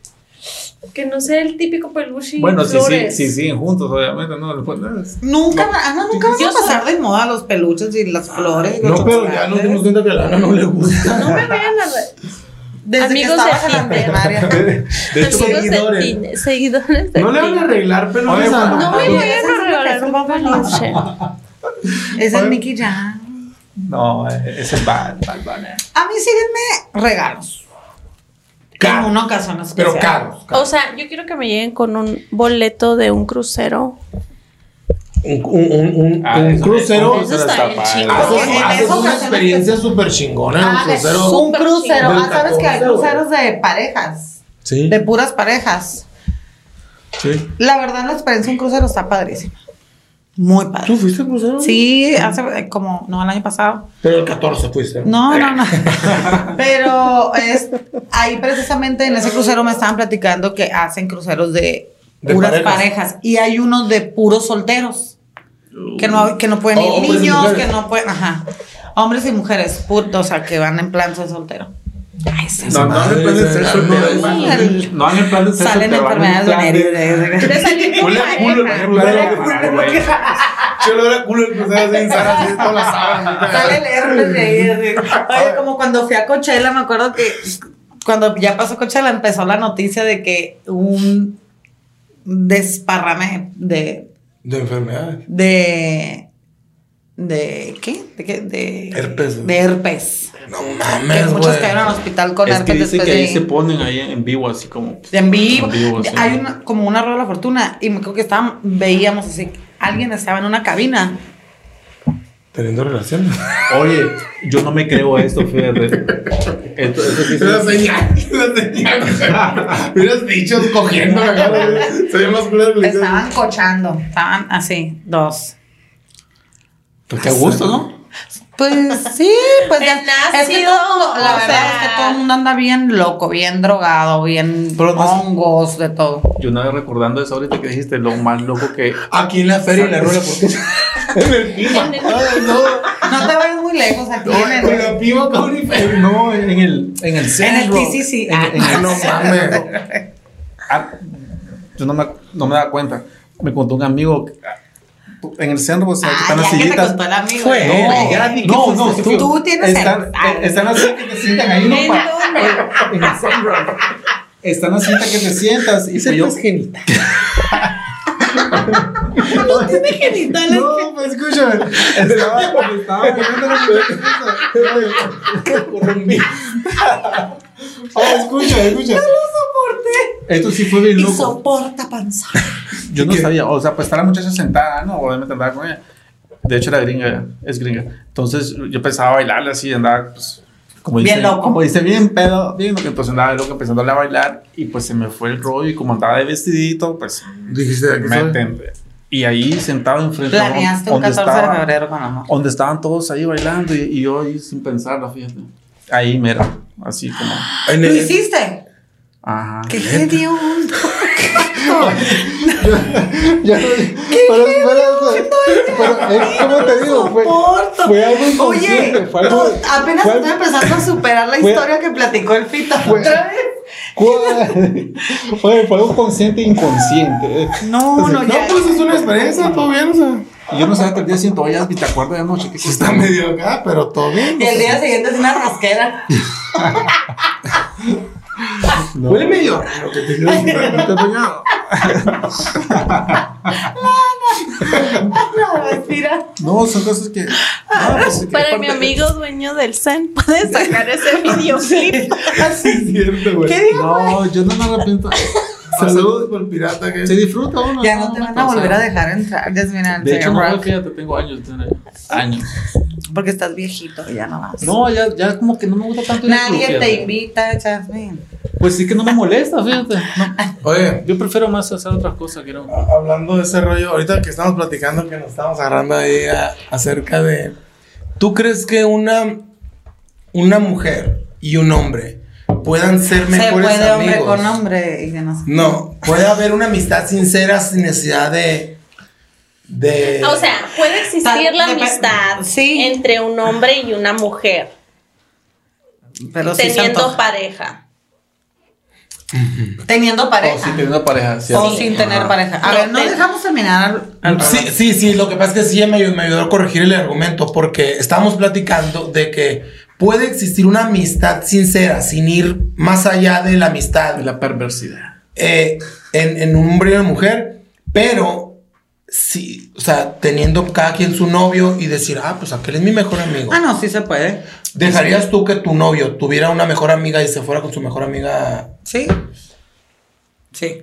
que no sea el típico peluche. y
Bueno, sí, sí, sí, siguen juntos, obviamente, ¿no? Es-
Nunca, Ana, nunca vas
Yo
a pasar de moda los peluches y las flores.
No, pero ya nos dimos cuenta que a Lana no le gusta.
No me vean la red.
Desde
Amigos
que
de Tinder.
De hecho, seguidores.
de seguidores de
No le van a arreglar
Oye,
a
No me
ese
a
es
regalar
un
peluche.
Es el Nicky Jam.
no, ese es bad, bad, bad.
A mí síguenme regalos. En
Caros.
una ocasión especial.
Pero caros.
O sea, yo quiero que me lleguen con un boleto de un crucero.
Un, un, un, un-
Ah,
un
eso-
crucero.
Eso está bien.
Haces, una experiencia súper chingona en un
Ah, es
crucero.
un crucero. Ah, sabes que hay
Del 14,
cruceros de parejas.
Sí.
De puras parejas.
sí.
La verdad, la experiencia en crucero está padrísima. Muy padre.
¿Tú fuiste al crucero?
Sí, hace eh, como, no, el año pasado.
Pero el 14 fuiste.
No, no, no. Pero es ahí precisamente en ese crucero me estaban platicando que hacen cruceros de,
De
puras
parejas.
parejas. y hay unos de puros solteros que no que no pueden
Oh,
ir niños, que no pueden, ajá. Hombres y mujeres, pu- o sea, que van en plan soy soltero. Ay,
No, no el plan de ser soltero,
el-
No el plan de ser
Salen enfermedades venéreas.
Huele a culo güey.
Yo lo era culo el crucero así en Sara, así todas las sábanas.
Sale el herpes de ahí. así. Oye, como cuando fui a Coachella, me acuerdo que cuando ya pasó Coachella empezó la noticia de que un desparrame de
De enfermedades.
de de ¿qué? ¿De qué? De
Herpes.
De herpes.
No
Que
mames,
muchos
güey.
cayeron al hospital con
Es que dicen
después
que ahí
de
se ponen ahí en vivo, así como.
de en vivo.
En vivo.
Hay una, como una rueda de la fortuna y me acuerdo que estaban, veíamos así, alguien estaba en una cabina.
Teniendo relaciones.
Oye, yo no me creo esto, fíjate. Esto, esto sí
La
es-
señal, la señal. Hubieras dicho cogiendo. Se ve más que hicieron.
Estaban cochando, estaban así, dos.
Pues qué gusto, ¿no?
Pues sí, pues ya.
El
Es que todo el la
o
verdad
sea-
es que todo el mundo anda bien loco, bien drogado, bien hongos, de todo.
Yo una vez recordando eso ahorita que dijiste, lo más loco que.
Aquí en la feria y la rueda porque en el pima.
El-
no.
No te vayas muy lejos aquí
No,
en el,
la pima con el
No, en el, en el
en el
centro.
TCC.
En, en
Ah,
el
no
centro.
mames.
Ah, yo no me, no me daba cuenta. Me contó un amigo que, ah, en el centro, pues,
Ah,
están las
te
sillitas.
contó el amigo.
Fue.
No,
Ya
No,
fuiste
no,
tú.
tienes
están,
el- ah.
eh, están así que te sientan ahí, ¿no?
¿En
Pa- el centro. Están así que te sientas y pues yo.
genital.
no tiene genitales.
No, pues escúchame.
Estaba, estaba viendo la
Ah, escucha, escucha.
Esto sí fue bien
Y
loco.
soporta panza.
Yo no
¿Qué?
sabía, o sea, pues está la muchacha sentada, ¿no? Obviamente andaba con ella. De hecho, era gringa, es gringa. Entonces yo pensaba bailarle así, andaba, pues, como
Bien
dice,
loco.
Como dice, bien pedo, bien loco. Entonces andaba loco empezándole a bailar y pues se me fue el rollo y como andaba de vestidito, pues
Dijiste
me entendé. Y ahí sentado enfrente
Planeaste un
donde
14 de
estaba-
febrero con amor.
donde estaban todos ahí bailando y, y yo ahí sin pensarlo, fíjate. Ahí mero, así como,
En
¿Lo
el-
hiciste?
ajá.
¡Qué hediondo!
Ya no- pero espérate. Pero es como te digo, fue, fue algo
Oye,
inconsciente. Fue algo.
no, apenas
fue
estoy empezando a superar la
fue-
historia que platicó el Fito.
fue-
¿Otra vez?
¿Cuál? Oye, fue algo consciente e inconsciente.
No, no, ya.
pues es una experiencia, todo bien, o sea.
Y yo no sabía que el día siguiente, oye, Asby, ¿te acuerdas de anoche? ¿Qué
Sí está medio acá, pero todo bien.
Y el día siguiente es una rasquera.
Huele medio raro que te quedas
¿Te has bañado?
No, respira.
No, son cosas que. No, pues, que
Para
aparte-
mi amigo dueño del Zen, puede sacar ese videoclip.
Así es cierto, güey.
¿Qué digo?
No, yo no me arrepiento.
Saludos por el pirata que
Se disfruta uno.
Ya
¿no?
no te van a volver a dejar entrar, Jasmine,
De hecho, no, fíjate, tengo años. Años.
porque estás viejito ya no vas.
No, ya, ya como que no me gusta tanto. club,
Nadie te invita, Jasmine.
Pues sí que no me molesta, fíjate. No.
Oye,
Yo prefiero más hacer otras cosas que no.
hablando de ese rollo, ahorita que estamos platicando, que nos estamos agarrando ahí a- acerca de. ¿Tú crees que una, una mujer y un hombre puedan ser
Se
mejores
puede hombre
amigos.
con hombre y que no sé.
No, puede haber una amistad sincera sin necesidad de. de
O sea, puede existir la amistad
sí.
entre un hombre y una mujer
Pero sí
teniendo pareja.
Teniendo
O
pareja.
si teniendo pareja. sí,
O
sí.
sin tener
Ajá.
pareja. A
No,
ver, no
te-
dejamos terminar al,
Sí, sí, sí, lo que pasa es que sí me, ayudó- me ayudó a corregir el argumento porque estábamos platicando de que puede existir una amistad sincera sin ir más allá de la amistad
La perversidad.
eh, en, en un hombre y una mujer, pero sí, o sea, teniendo cada quien su novio y decir, ah, pues aquel es mi mejor amigo.
Ah, no, sí se puede.
¿Dejarías tú que tu novio tuviera una mejor amiga y se fuera con su mejor amiga?
Sí. Sí.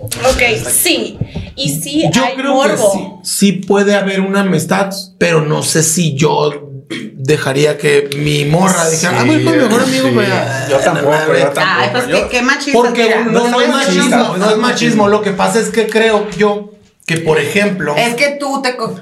Ok, sí. Y sí
Yo
hay
creo
morbo.
que sí, sí puede haber una amistad, pero no sé si yo dejaría que mi morra dijera, ah, voy con mi mejor amigo,
sí.
pero-
Yo tampoco, yo tampoco.
Ay, pues
yo-
qué, qué machista.
Porque
mira,
no, no es machismo, no es machismo. Lo que pasa es que creo yo que, por ejemplo,
Es que tú te co-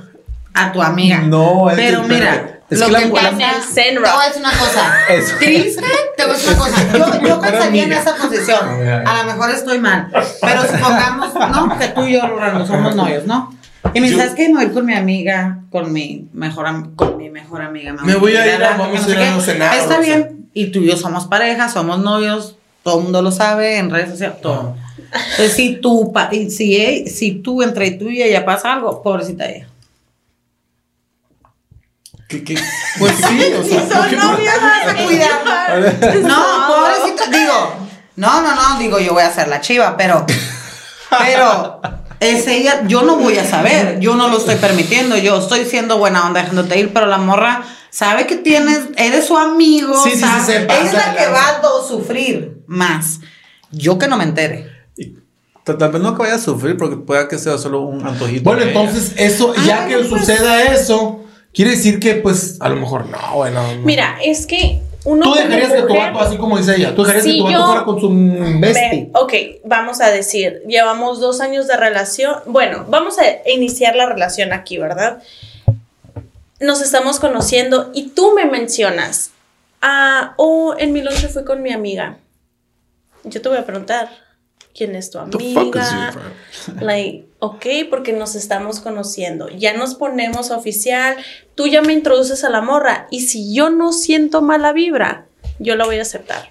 a tu amiga.
No, es que-
pero mira,
es
lo
que
que,
la-
pasa.
En el
Te
Zenra.
voy a decir una cosa.
Eso.
Triste, te voy a decir una cosa. Yo, yo pensaría en esa posición. A lo mejor estoy mal. Pero supongamos, ¿no? Que tú y yo, Lorena, somos novios, ¿no? Y me dices, ¿sabes qué? Me voy a ir con mi amiga, con mi mejor, am- con mi mejor amiga.
Me voy a ir a- vamos a ir a cenar,
Está
o sea.
bien. Y tú y yo somos pareja, somos novios. Todo el mundo lo sabe en redes sociales, todo. Entonces, si tú, si, e- si tú entre tú y ella pasa algo, pobrecita ella.
¿Qué- qué?
pues sí, o sea, porque-
No, pobrecita, digo, no, no, no, digo, yo voy a ser la chiva, pero, pero, es ella, yo no voy a saber, yo no lo estoy permitiendo, yo estoy siendo buena onda dejándote ir, pero la morra sabe que tienes, eres su amigo,
Sí, sí, sí, se pasa
es la que va a do- sufrir más, yo que no me entere.
Tal vez no que vaya a sufrir porque pueda que sea solo un antojito.
Bueno, entonces eso, ya
Ay,
que
pues.
suceda eso, quiere decir que pues a lo mejor no, bueno. no.
Mira, es que uno.
tú dejarías que tu vato, así como dice ella, tú dejarías
Sí,
que tu vato fuera con su bestie.
Ve, ok, vamos a decir, llevamos dos años de relación. Bueno, vamos a iniciar la relación aquí, ¿verdad? Nos estamos conociendo y tú me mencionas, ah, oh, en mi lonche fui con mi amiga. Yo te voy a preguntar, ¿quién es tu amiga? Like, ok, porque nos estamos conociendo. Ya nos ponemos oficial. Tú ya me introduces a la morra. Y si yo no siento mala vibra, yo la voy a aceptar.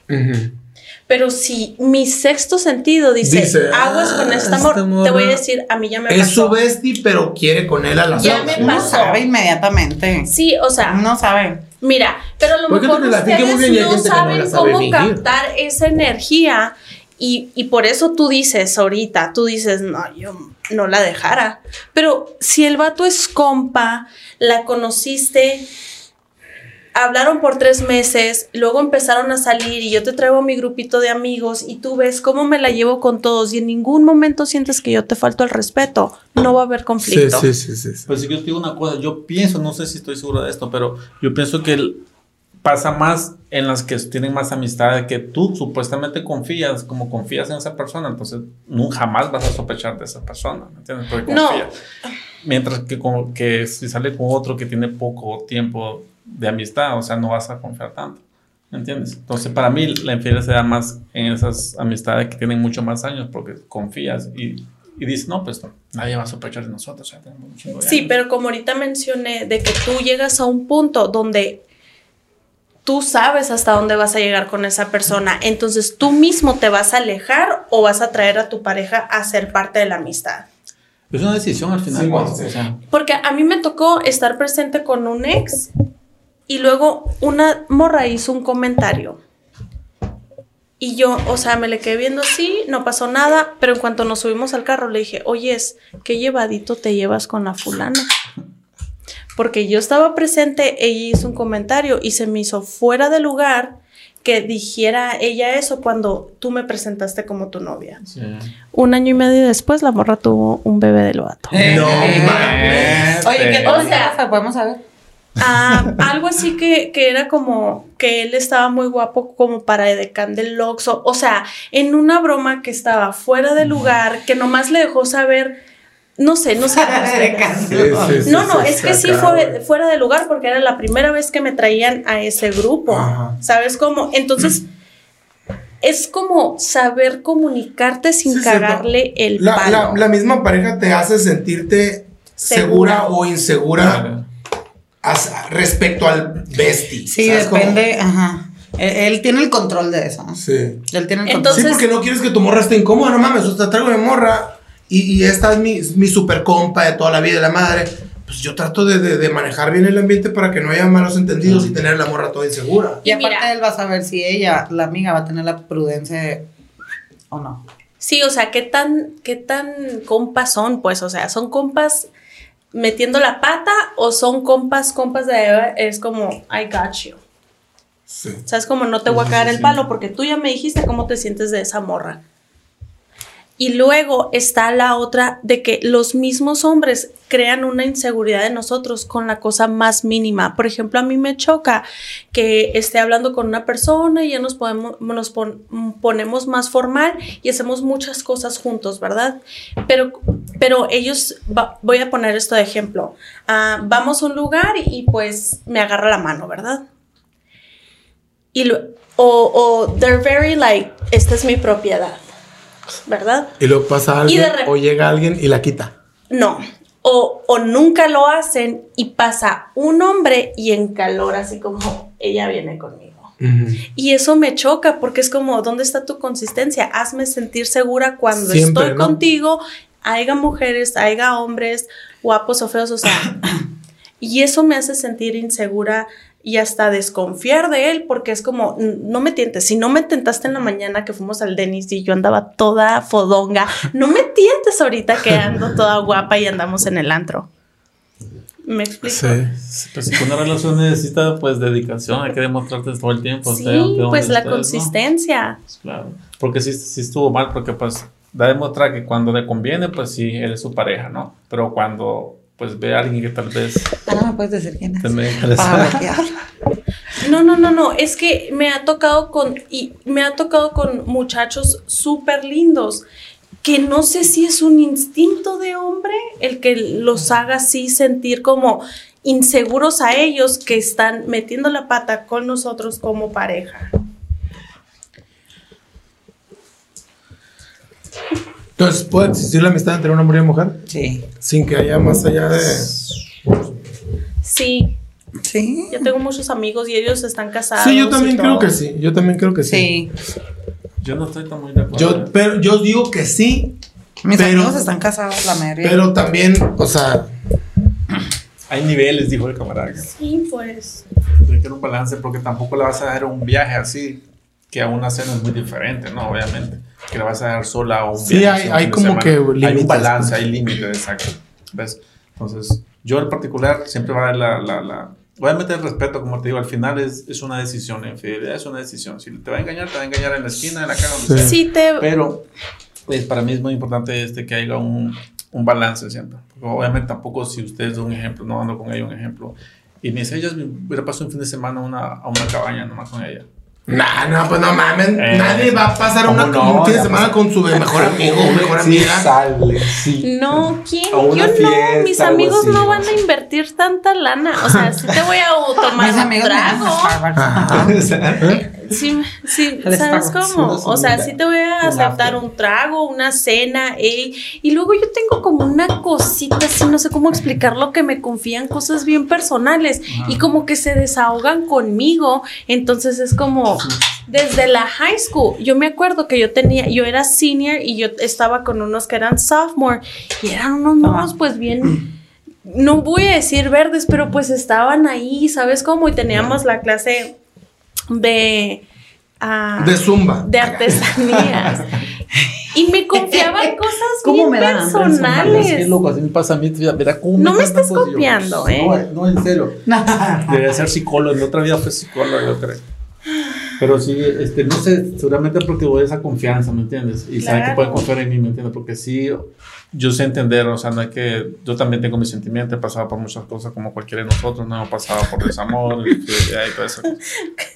Pero si mi sexto sentido dice,
Dice,
aguas con
"Ah,
esta
esta
amor, te voy a decir, a mí ya me
Es
pasó.
su bestie, pero quiere con él a la
Ya me pasó.
sabe inmediatamente.
Sí, o sea,
Uno sabe.
mira, pero a lo mejor ustedes no
no
saben
sabe
cómo captar esa energía y, y por eso tú dices ahorita, tú dices, no, yo no la dejara. Pero si el vato es compa, la conociste, hablaron por tres meses, luego empezaron a salir y yo te traigo mi grupito de amigos y tú ves cómo me la llevo con todos y en ningún momento sientes que yo te falto el respeto, no va a haber conflicto.
sí, sí, sí. sí.
Pues sí, yo te digo una cosa, yo pienso, no sé si estoy seguro de esto, pero yo pienso que el- pasa más en las que tienen más amistad, que tú supuestamente confías, como confías en esa persona, entonces nunca jamás vas a sospechar de esa persona, ¿me entiendes? Porque
No.
confías. Mientras que, con- que si sale con otro que tiene poco tiempo de amistad, o sea, no vas a confiar tanto, ¿me entiendes? Entonces, para mí, la infidelidad se da más en esas amistades que tienen mucho más años, porque confías y, y dices, no, pues no, nadie va a sospechar de nosotros, tenemos un chingo de
Sí,
años".
pero como ahorita mencioné, de que tú llegas a un punto donde tú sabes hasta dónde vas a llegar con esa persona, entonces tú mismo te vas a alejar o vas a traer a tu pareja a ser parte de la amistad.
Es una decisión al final.
Sí, bueno,
Porque a mí me tocó estar presente con un ex y luego una morra hizo un comentario. Y yo, o sea, me le quedé viendo así, no pasó nada, pero en cuanto nos subimos al carro le dije, oyes, qué llevadito te llevas con la fulana. Porque yo estaba presente, ella hizo un comentario y se me hizo fuera de lugar que dijera ella eso cuando tú me presentaste como tu novia.
sí.
Un año y medio después la morra tuvo un bebé del vato.
No
Eh,
mames.
Oye, ¿qué tal?
O sea-?
¿Podemos saber?
Ah, algo así que, que era como que él estaba muy guapo como para Edecán del Loxo. O sea, en una broma que estaba fuera de lugar, que nomás le dejó saber no sé, no sé.
Sí, sí,
no, no,
sí,
es que sí fue fuera de lugar porque era la primera vez que me traían a ese grupo.
Ajá.
¿Sabes cómo? Entonces, es como saber comunicarte sin
Sí,
cagarle el
La,
palo.
la- la misma pareja te hace sentirte segura,
Segura.
o insegura as- respecto al bestie.
Sí, depende, ajá. Él, él tiene el control de eso.
Sí.
Él tiene el
Entonces-
sí, porque no quieres que tu morra esté incómoda, no mames, o sea, traigo mi morra y, y esta es mi, mi super compa de toda la vida de la madre. Pues yo trato de, de- de manejar bien el ambiente para que no haya malos entendidos y tener la morra toda insegura.
Y aparte
mira-
él va a saber si ella, la amiga, va a tener la prudencia de- o no.
Sí, o sea, qué tan, qué tan compas son, pues, o sea, son compas metiendo la pata o son compas, compas de Eva, es como, I got you.
Sí.
O sea, es como no te voy a caer el palo porque tú ya me dijiste cómo te sientes de esa morra. Y luego está la otra de que los mismos hombres crean una inseguridad en nosotros con la cosa más mínima. Por ejemplo, a mí me choca que esté hablando con una persona y ya nos, podemos, nos pon- ponemos más formal y hacemos muchas cosas juntos, ¿verdad? Pero, pero ellos, voy a poner esto de ejemplo. Ah, vamos a un lugar y pues me agarra la mano, ¿verdad? Y lo- o they're very like, esta es mi propiedad, ¿verdad?
Y luego pasa alguien o llega alguien y la quita.
No. O, o nunca lo hacen y pasa un hombre y en calor, así como ella viene conmigo. Y eso me choca porque es como, ¿dónde está tu consistencia? Hazme sentir segura cuando
Siempre,
estoy
¿no?
contigo, haya mujeres, haya hombres, guapos o feos, o sea, y eso me hace sentir insegura y hasta desconfiar de él porque es como, "N- no me tientes, si no me tentaste en la mañana que fuimos al Denis y yo andaba toda fodonga, no me tientes ahorita que ando toda guapa y andamos en el antro. ¿Me explico?
Sí.
Pues si una relación necesita pues dedicación, hay que demostrarte todo el tiempo.
Sí, pues la
estés, ¿no?
consistencia.
Pues, claro. Porque sí, sí estuvo mal, porque pues da a demostrar que cuando le conviene, pues sí, eres su pareja, ¿no? Pero cuando pues ve a alguien que tal vez
Ah, no me puedes decir quién es.
te me
Para
interesa.
bloquear.
No, no, no, no, es que me ha tocado con, y me ha tocado con muchachos súper lindos, que no sé si es un instinto de hombre el que los haga así sentir como inseguros a ellos que están metiendo la pata con nosotros como pareja.
Entonces, ¿puede existir la amistad entre un hombre y una mujer?
Sí.
Sin que haya más allá de.
Sí,
Sí.
yo tengo muchos amigos y ellos están casados.
Sí, yo también creo
todo.
que sí. Yo también creo que sí.
Sí.
Yo no estoy tan muy de acuerdo.
Yo, pero yo digo que sí,
Mis
Pero-
amigos están casados, la mayoría.
pero también, o sea,
Hay niveles, dijo el camarada.
Sí, pues.
Tiene que un balance porque tampoco le vas a dejar un viaje así, que a una cena es muy diferente, ¿no? Obviamente. Que le vas a dejar sola a un
Sí,
viaje.
hay- hay como
semana.
que
Hay un balance, hay límites, exacto. ¿Ves? Entonces, yo en particular siempre va a la, la, la... Obviamente el respeto, como te digo, al final es, es una decisión, la infidelidad es una decisión. Si te va a engañar, te va a engañar en la esquina, en la cara, donde sea.
Sí, te.
Pero pues, para mí es muy importante este, que haya un, un balance siempre. Porque obviamente tampoco si ustedes dan un ejemplo, no ando con ella un ejemplo, y me dice, ella me hubiera pasado un fin de semana a una, a una cabaña nomás con ella.
Nah, no, pues no mames.
Eh,
nadie va a pasar
¿cómo
una,
no?
un fin de semana con su mejor amigo o mejor amiga.
sale, sí.
No, ¿quién? Yo no, mis amigos
así,
no van a invertir tanta lana. O sea, sí te voy a tomar
Mis
un
amigos
trago. Sí, sí, ¿sabes cómo? O sea, sí te voy a aceptar un trago, una cena, ey. Y luego yo tengo como una cosita así, no sé cómo explicarlo, que me confían cosas bien personales y como que se desahogan conmigo. Entonces es como desde la high school. Yo me acuerdo que yo tenía, yo era senior y yo estaba con unos que eran sophomore y eran unos morros pues bien no voy a decir verdes, pero pues estaban ahí, ¿sabes cómo? Y teníamos la clase de... ah,
De zumba.
de artesanías. y me confiaban cosas
¿Cómo
bien
me dan hambre esos
Es que
personales.
loco, así me pasa a mí. Verá cómo
No me estés
pues, yo-
copiando, ¿eh?
No, no, en serio. Debería ser psicólogo. En otra vida fue psicólogo, yo creo. Pero sí, este, no sé, seguramente porque voy a esa confianza, ¿me entiendes? Y saben que
Claro.
pueden confiar en mí, ¿me entiendes? Porque sí, yo sé entender, o sea, no hay que. Yo también tengo mis sentimientos, he pasado por muchas cosas como cualquiera de nosotros, no he pasado por desamor, infidelidad y todo eso.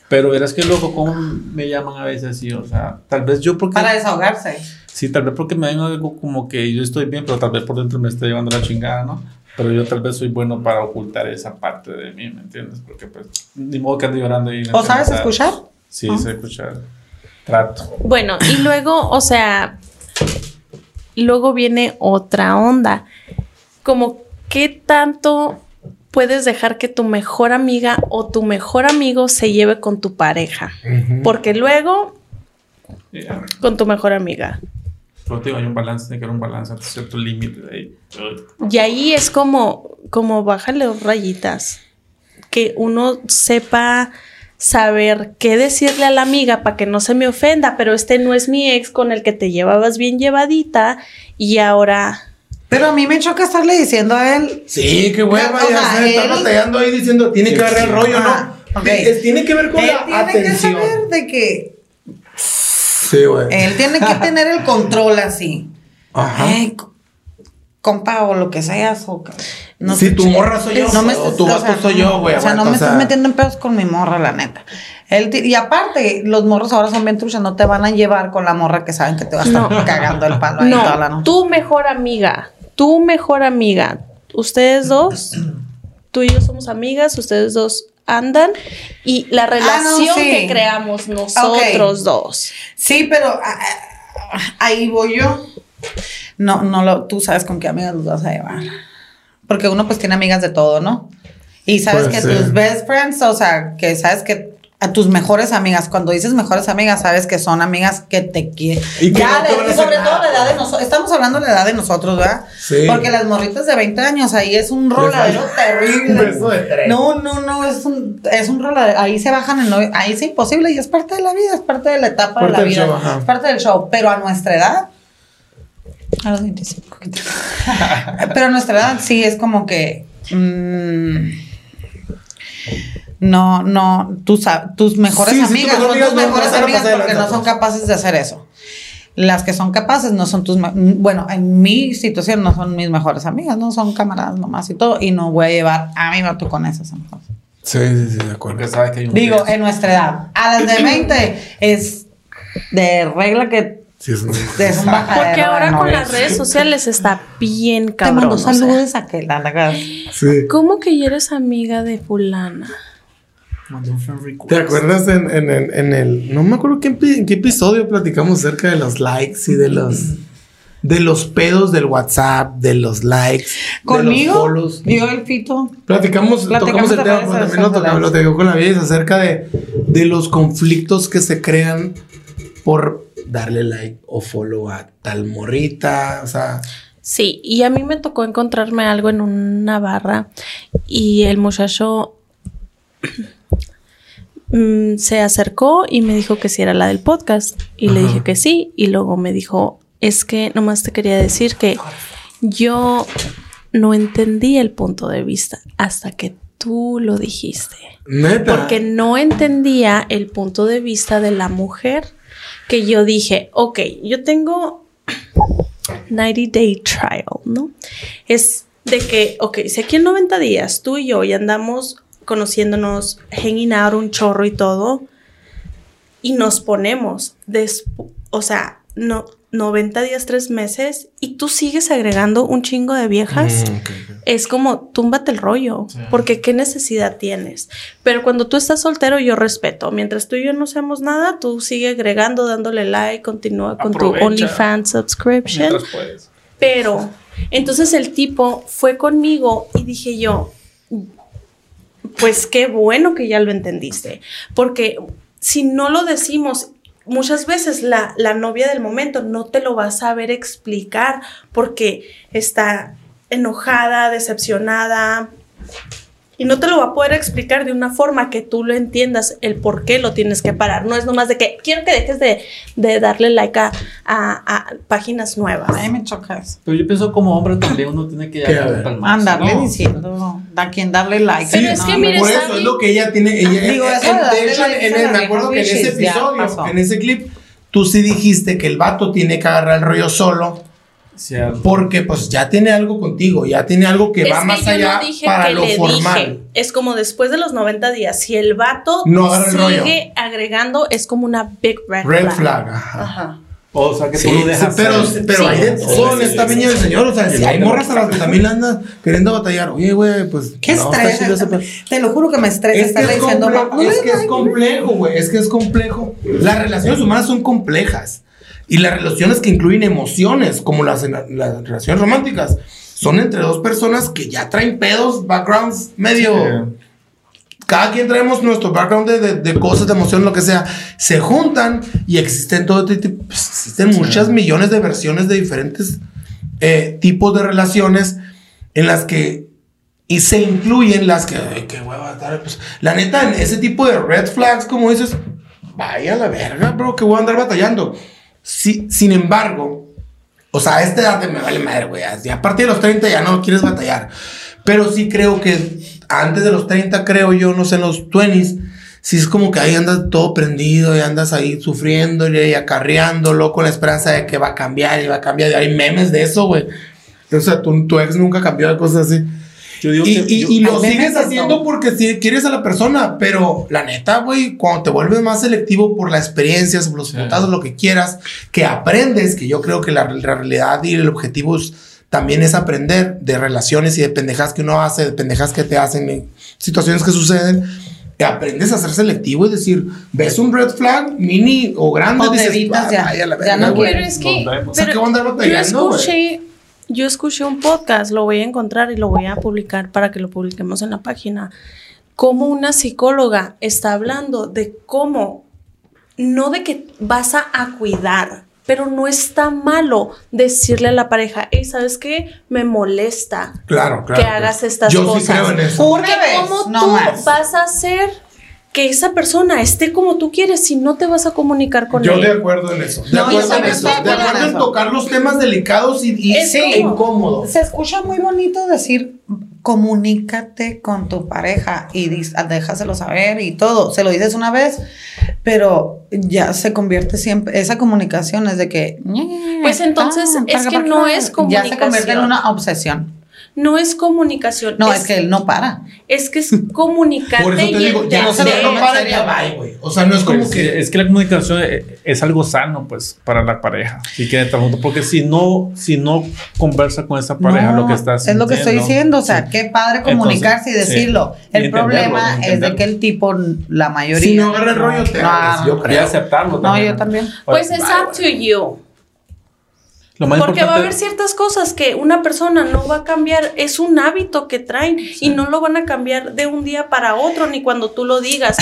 Pero verás que loco, cómo me llaman a veces así, o sea, tal vez yo porque.
Para desahogarse.
Sí, tal vez porque me ven algo como que yo estoy bien, pero tal vez por dentro me esté llevando la chingada, ¿no? Pero yo tal vez soy bueno para ocultar esa parte de mí, ¿me entiendes? Porque pues, ni modo que ande llorando ahí.
¿O sabes escuchar?
Sí, sé escuchar. Trato.
Bueno, y luego, o sea, luego viene otra onda. Como, ¿qué tanto puedes dejar que tu mejor amiga o tu mejor amigo se lleve con tu pareja? Porque luego,
Yeah.
con tu mejor amiga.
Pero te digo, hay un balance, tiene que haber un balance hasta cierto límite de ahí.
Y ahí es como, como bájale rayitas. Que uno sepa saber qué decirle a la amiga para que no se me ofenda, pero este no es mi ex con el que te llevabas bien llevadita y ahora...
Pero a mí me choca estarle diciendo a él.
Sí, qué hueva,
O
ya
sea,
está batallando ahí diciendo, tiene que agarrar el rollo, ¿no?
ok.
Es- tiene que ver con
Él
la
tiene que
atención.
saber de que
Sí, güey.
él tiene que tener el control así.
Ajá.
Ay, compa o lo que seas. O, no
Si
sé,
tu morra soy yo,
no me
o tu vato soy yo, güey,
O sea, no me
o sea.
estás metiendo en pedos con mi morra, la neta. Ti- y aparte, los morros ahora son bien truchas, no te van a llevar con la morra que saben que te va a estar
No.
cagando el palo ahí toda la
No,
noche.
tu mejor amiga, tu mejor amiga, ustedes dos, tú y yo somos amigas, ustedes dos andan y la relación
Ah, sí.
que creamos nosotros dos.
Sí, pero ah, ah, ahí voy yo. No, no lo, tú sabes con qué amigas los vas a llevar. Porque uno pues tiene amigas de todo, ¿no? Y sabes
Pues,
que
sí.
tus best friends, o sea, que sabes que a tus mejores amigas, cuando dices mejores amigas, sabes que son amigas que te quieren.
Y que
Ya,
no te
de- sobre todo la edad de nosotros, estamos hablando de la edad de nosotros, ¿verdad?
Sí.
Porque las morritas de 20 años ahí es un roladero terrible.
Un de.
No, no, no, es un, es un roladero. Ahí se bajan en lo- ahí es imposible y es parte de la vida, es parte de la etapa
Parte
de la vida.
show,
es parte del show. Pero a nuestra edad, a los 25. pero nuestra edad sí es como que. mm, no, no, sab- tus mejores
Sí, sí, tus
amigas
mejores
son
amigas
tus
no-
mejores
no
amigas porque no son
pues.
capaces de hacer eso. Las que son capaces no son tus, me- bueno, en mi situación no son mis mejores amigas, no son camaradas nomás y todo, y no voy a llevar a mi vato con esas amigas.
Sí, sí, sí, de acuerdo.
Porque sabes que hay un
Digo,
riesgo.
en nuestra edad. A las de 20 es de regla que
Sí, es
Porque ahora con las redes sociales está bien
Te
cabrón.
mando
o sea.
saludos a que la la-
Sí.
¿Cómo que ya eres amiga de fulana?
¿Te acuerdas en, en, en, en el... No me acuerdo qué, en qué episodio platicamos acerca de los likes y de los... De los pedos del WhatsApp, de los likes, de los
Conmigo, yo el fito.
Platicamos,
Platicamos
tocamos el
de
tema,
redes
pero también lo
sociales.
tocamos, lo tocamos con la vida acerca de, de los conflictos que se crean por darle like o follow a tal morrita, o sea,
Sí, y a mí me tocó encontrarme algo en una barra y el muchacho mm, se acercó y me dijo que sí era la del podcast y le dije que sí y luego me dijo, es que nomás te quería decir que yo no entendí el punto de vista hasta que tú lo dijiste.
neta.
Porque no entendía el punto de vista de la mujer que yo dije, ok, yo tengo 90 day trial, ¿no? Es de que, ok, si aquí en 90 días tú y yo ya andamos conociéndonos, hanging un chorro y todo, y nos ponemos, o sea, no, 90 días, tres meses, y tú sigues agregando un chingo de viejas
Mm,
es como túmbate el rollo, porque qué necesidad tienes. Pero cuando tú estás soltero, yo respeto. Mientras tú y yo no hacemos nada, tú sigue agregando, dándole like, continúa con tu
Aprovecha.
OnlyFans subscription. Pero entonces el tipo fue conmigo y dije yo, pues qué bueno que ya lo entendiste, porque si no lo decimos, muchas veces la, la novia del momento no te lo va a saber explicar porque está enojada, decepcionada. Y no te lo va a poder explicar de una forma que tú lo entiendas el por qué lo tienes que parar. No es nomás de que quiero que dejes de, de darle like a, a- a páginas nuevas.
A mí me choca eso.
Pero yo pienso como hombre también uno tiene que
Andarle
¿no?
diciendo a quien darle like.
Pero es que mire,
por eso es lo que ella tiene. Ella,
Digo,
en-
eso de
en- de hecho,
like
en
la
me acuerdo que en ese episodio, en ese clip, tú sí dijiste que el vato tiene que agarrar el rollo solo
Cierto.
porque pues ya tiene algo contigo, ya tiene algo que va
es
más
que yo
allá
no dije
para
que
lo
le
formal.
dije. Es como después de los 90 días. Si el vato
No agarra el rollo.
sigue agregando, es como una big red,
Red
flag.
flag, ajá.
Ajá.
O sea, que
Sí,
tú lo
sí,
dejas.
pero,
ser.
pero
Sí.
hay de todo en esta viña del señor. O sea, si hay morras a las que también le andan queriendo batallar. Oye, güey, pues.
Qué
no,
estrés. Te lo juro que me estresa
Es que
estarle
es,
diciendo.
comple-
"No, no
es que es
digas".
complejo, güey. Es que es complejo. Las relaciones humanas son complejas. Y las relaciones que incluyen emociones, como las, las relaciones románticas, son entre dos personas que ya traen pedos, backgrounds medio. Cada quien traemos nuestro background de, de- de cosas, de emoción, lo que sea. Se juntan y existen todo este tipo. pues, existen muchas millones de versiones de diferentes eh, tipos de relaciones en las que y se incluyen las que, ay, qué hueva, pues, la neta, en ese tipo de red flags, como dices, vaya la verga, bro, que voy a andar batallando. Sí, sin embargo, o sea, a esta edad me vale madre, güey. A partir de los 30 ya no quieres batallar. Pero sí creo que antes de los 30, creo yo, no sé, en los 20s, sí es como que ahí andas todo prendido y andas ahí sufriendo y acarreándolo con la esperanza de que va a cambiar y va a cambiar. Y hay memes de eso, güey. O sea, tu, tu ex nunca cambió de cosas así.
Yo digo
Y,
que-
y-
yo-
y lo sigues haciendo
todo.
porque si quieres a la persona, pero la neta, güey, cuando te vuelves más selectivo por las experiencias, por los
Sí.
putazos, lo que quieras, que aprendes, que yo creo que la, la realidad y el objetivo es- también es aprender de relaciones y de pendejas que uno hace, de pendejas que te hacen, situaciones que suceden. que Aprendes a ser selectivo y decir, ves un red flag mini o grande,
O
dices,
evitas
"Ah,
ya.
vaya a la
Ya
verga,
no
güey".
Pero es que,
vemos.
O sea,
pero
¿qué va a andar
yo escuché, yo escuché un podcast, lo voy a encontrar y lo voy a publicar para que lo publiquemos en la página. Como una psicóloga está hablando de cómo, no de que vas a, a cuidar, pero no está malo decirle a la pareja, hey, ¿sabes qué? Me molesta
Claro, claro.
que hagas estas
yo
cosas.
sí creo en eso.
Porque cómo
no
tú
más.
vas a hacer que esa persona esté como tú quieres si no te vas a comunicar con
Yo
él.
de acuerdo en eso. De
No, yo
acuerdo en eso. De
acuerdo en
tocar los temas delicados y, y
Es como-
incómodos.
Se escucha muy bonito decir comunícate con tu pareja y dis- déjaselo saber y todo. Se lo dices una vez, pero ya se convierte siempre. Esa comunicación es de que.
Pues entonces, es que no es
Ya se convierte en
comunicación.
una obsesión.
No es comunicación.
No, es, que él no para.
es que es comunicarte
Por eso te
y
digo, ya no se no para ya bye, güey. O sea, no es como
Pues,
que.
es que la comunicación eh, es algo sano, pues, para la pareja. Si quieren estar juntos. Porque si no, si no conversa con esa pareja,
No,
lo que estás.
es lo que estoy diciendo. O sea, qué padre comunicarse
Entonces,
y decirlo.
sí.
El
Y
problema es de que el tipo, la mayoría.
Si no agarra el rollo, te
no
agarras,
agarra.
yo
Y
creo.
aceptarlo
No,
también.
yo también.
Pues
Oye,
es up to you.
Lo más
Porque va a haber ciertas cosas que una persona no va a cambiar, es un hábito que traen y no lo van a cambiar de un día para otro ni cuando tú lo digas.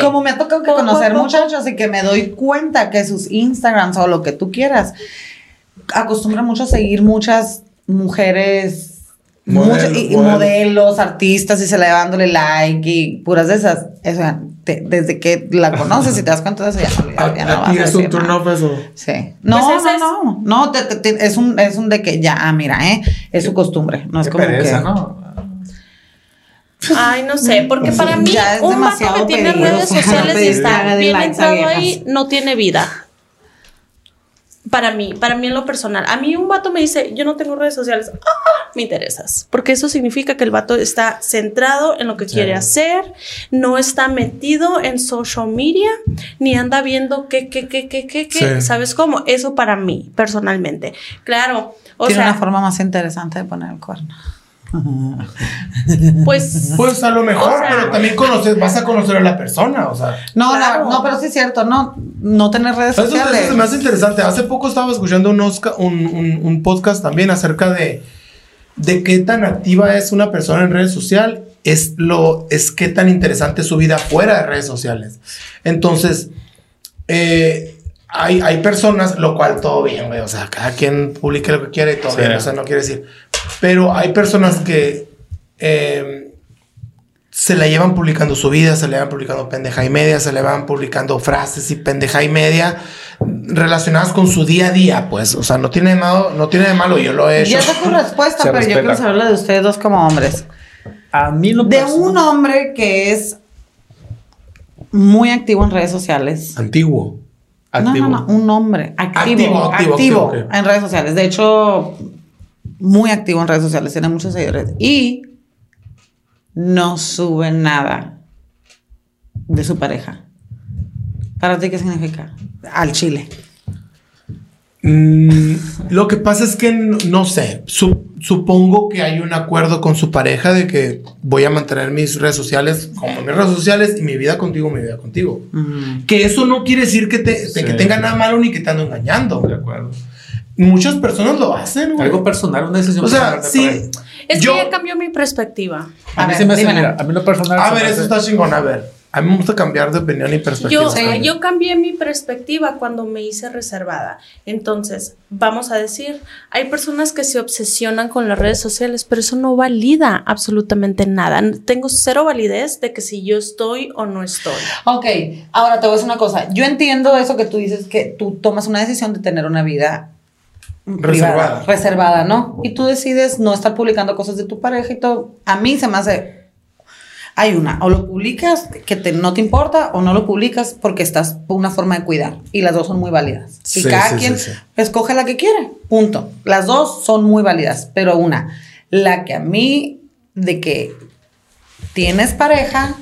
Como me ha tocado que conocer
poco-
muchachos y que me doy cuenta que sus Instagrams o lo que tú quieras acostumbran mucho a seguir muchas mujeres. Muchas- y, y
modelos.
artistas y se le va dándole like y puras de esas. Eso, te- desde que la conoces y te das cuenta de eso, ya, no- ya, ya no vas
ti
a
es un turn off eso.
Sí. No,
Pues
no, no. No, te- te- te- es, un, es un de que ya, ah, mira, ¿eh? Es su costumbre. No es como
pereza,
que.
¿no?
Ay, no sé, porque para mí
Ya es
un vato que tiene redes sociales y está bien entrado ahí, no tiene vida. Para mí, para mí en lo personal. A mí un vato me dice, yo no tengo redes sociales. ¡Ah! Me interesas. Porque eso significa que el vato está centrado en lo que quiere hacer, no está metido en social media, ni anda viendo qué, qué, qué, qué, qué, qué.
Sí.
¿Sabes cómo? Eso para mí, personalmente. Claro. O
Tiene
sea,
una forma más interesante de poner el cuerno.
pues...
Pues a lo mejor,
O sea-
pero también conoces, vas a conocer a la persona, o sea.
No,
Claro.
la- no, pero sí es cierto, no, no tener redes
Eso, eso
sociales.
se me hace interesante. Hace poco estaba escuchando un, Oscar- un, un- un podcast también acerca de, de qué tan activa es una persona en redes sociales. Es lo es qué tan interesante es su vida fuera de redes sociales. Entonces, eh, hay, hay personas, lo cual todo bien, güey. O sea, cada quien publique lo que quiere y todo
Sí.
bien. O sea, no quiere decir. Pero hay personas que eh, se la llevan publicando su vida, se le van publicando pendeja y media, se le van publicando frases y pendeja y media relacionadas con su día a día, pues. O sea, no tiene de malo, no tiene de malo, yo lo he hecho.
Ya sé tu respuesta, pero yo quiero saber la de ustedes dos como hombres.
A mí lo
De
personal-
un hombre que es muy activo en redes sociales.
Antiguo.
activo.
No, no, no, un hombre activo,
Activo,
activo,
activo, activo, ok.
en redes sociales. De hecho, muy activo en redes sociales, tiene muchos seguidores. Y no sube nada de su pareja. ¿Para ti qué significa? Al chile.
Mm, lo que pasa es que no, no sé, su- supongo que hay un acuerdo con su pareja de que voy a mantener mis redes sociales como mis redes sociales y mi vida contigo, mi vida contigo. Que eso no quiere decir que, te,
Sí.
que tenga nada malo ni que te ando engañando.
De acuerdo.
Muchas personas lo hacen, güey.
Algo personal, una decisión
O sea,
personal de
sí.
Es
yo-
que ya cambió mi perspectiva.
A,
A
mí
ver,
se me hace, mira, a mí lo personal.
A ver, eso está chingón. A ver, a mí me gusta cambiar de opinión y perspectiva.
Yo, yo cambié mi perspectiva cuando me hice reservada. Entonces, vamos a decir, hay personas que se obsesionan con las redes sociales, pero eso no valida absolutamente nada. Tengo cero validez de que si yo estoy o no estoy.
Ok, ahora te voy a decir una cosa. Yo entiendo eso que tú dices, que tú tomas una decisión de tener una vida privada,
Reservada.
reservada, ¿no? Y tú decides no estar publicando cosas de tu pareja y todo. A mí se me hace... Hay una, o lo publicas que te, no te importa o no lo publicas porque estás por una forma de cuidar. Y las dos son muy válidas.
Sí,
y cada
sí,
quien
sí.
escoge la que quiere, punto. Las dos son muy válidas, pero una, la que a mí, de que tienes pareja,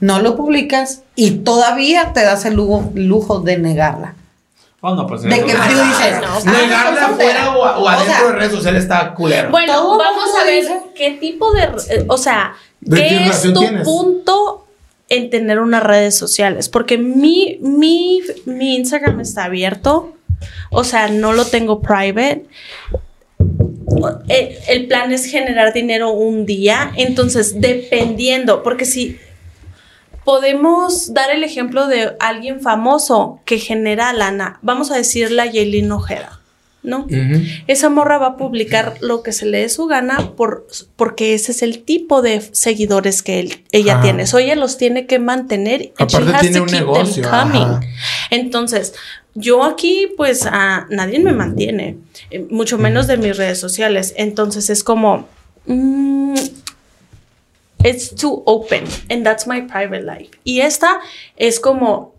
no lo publicas y todavía te das el lujo, lujo de negarla.
Oh, no, pues.
De
eso-
que tú dices,
no,
"Ah,
Negarle
estoy soltera".
afuera o, o adentro
sea,
de redes sociales está culero.
Bueno, vamos a ver
dice-
qué tipo de, eh, o sea,
¿De qué
qué es tu
tienes?
punto en tener unas redes sociales, porque mi, mi, mi Instagram está abierto, o sea, no lo tengo private. El, el plan es generar dinero un día, entonces dependiendo, porque si podemos dar el ejemplo de alguien famoso que genera lana, vamos a decirle a Yailin Ojeda, ¿no? Esa morra va a publicar lo que se le dé su gana por, porque ese es el tipo de seguidores que él- ella
Ajá.
tiene. So ella los tiene que mantener.
Aparte
has
tiene un negocio.
Entonces, yo aquí, pues, a nadie me mantiene, eh, mucho menos de mis redes sociales. Entonces es como. mm, it's too open and that's my private life. Y esta es como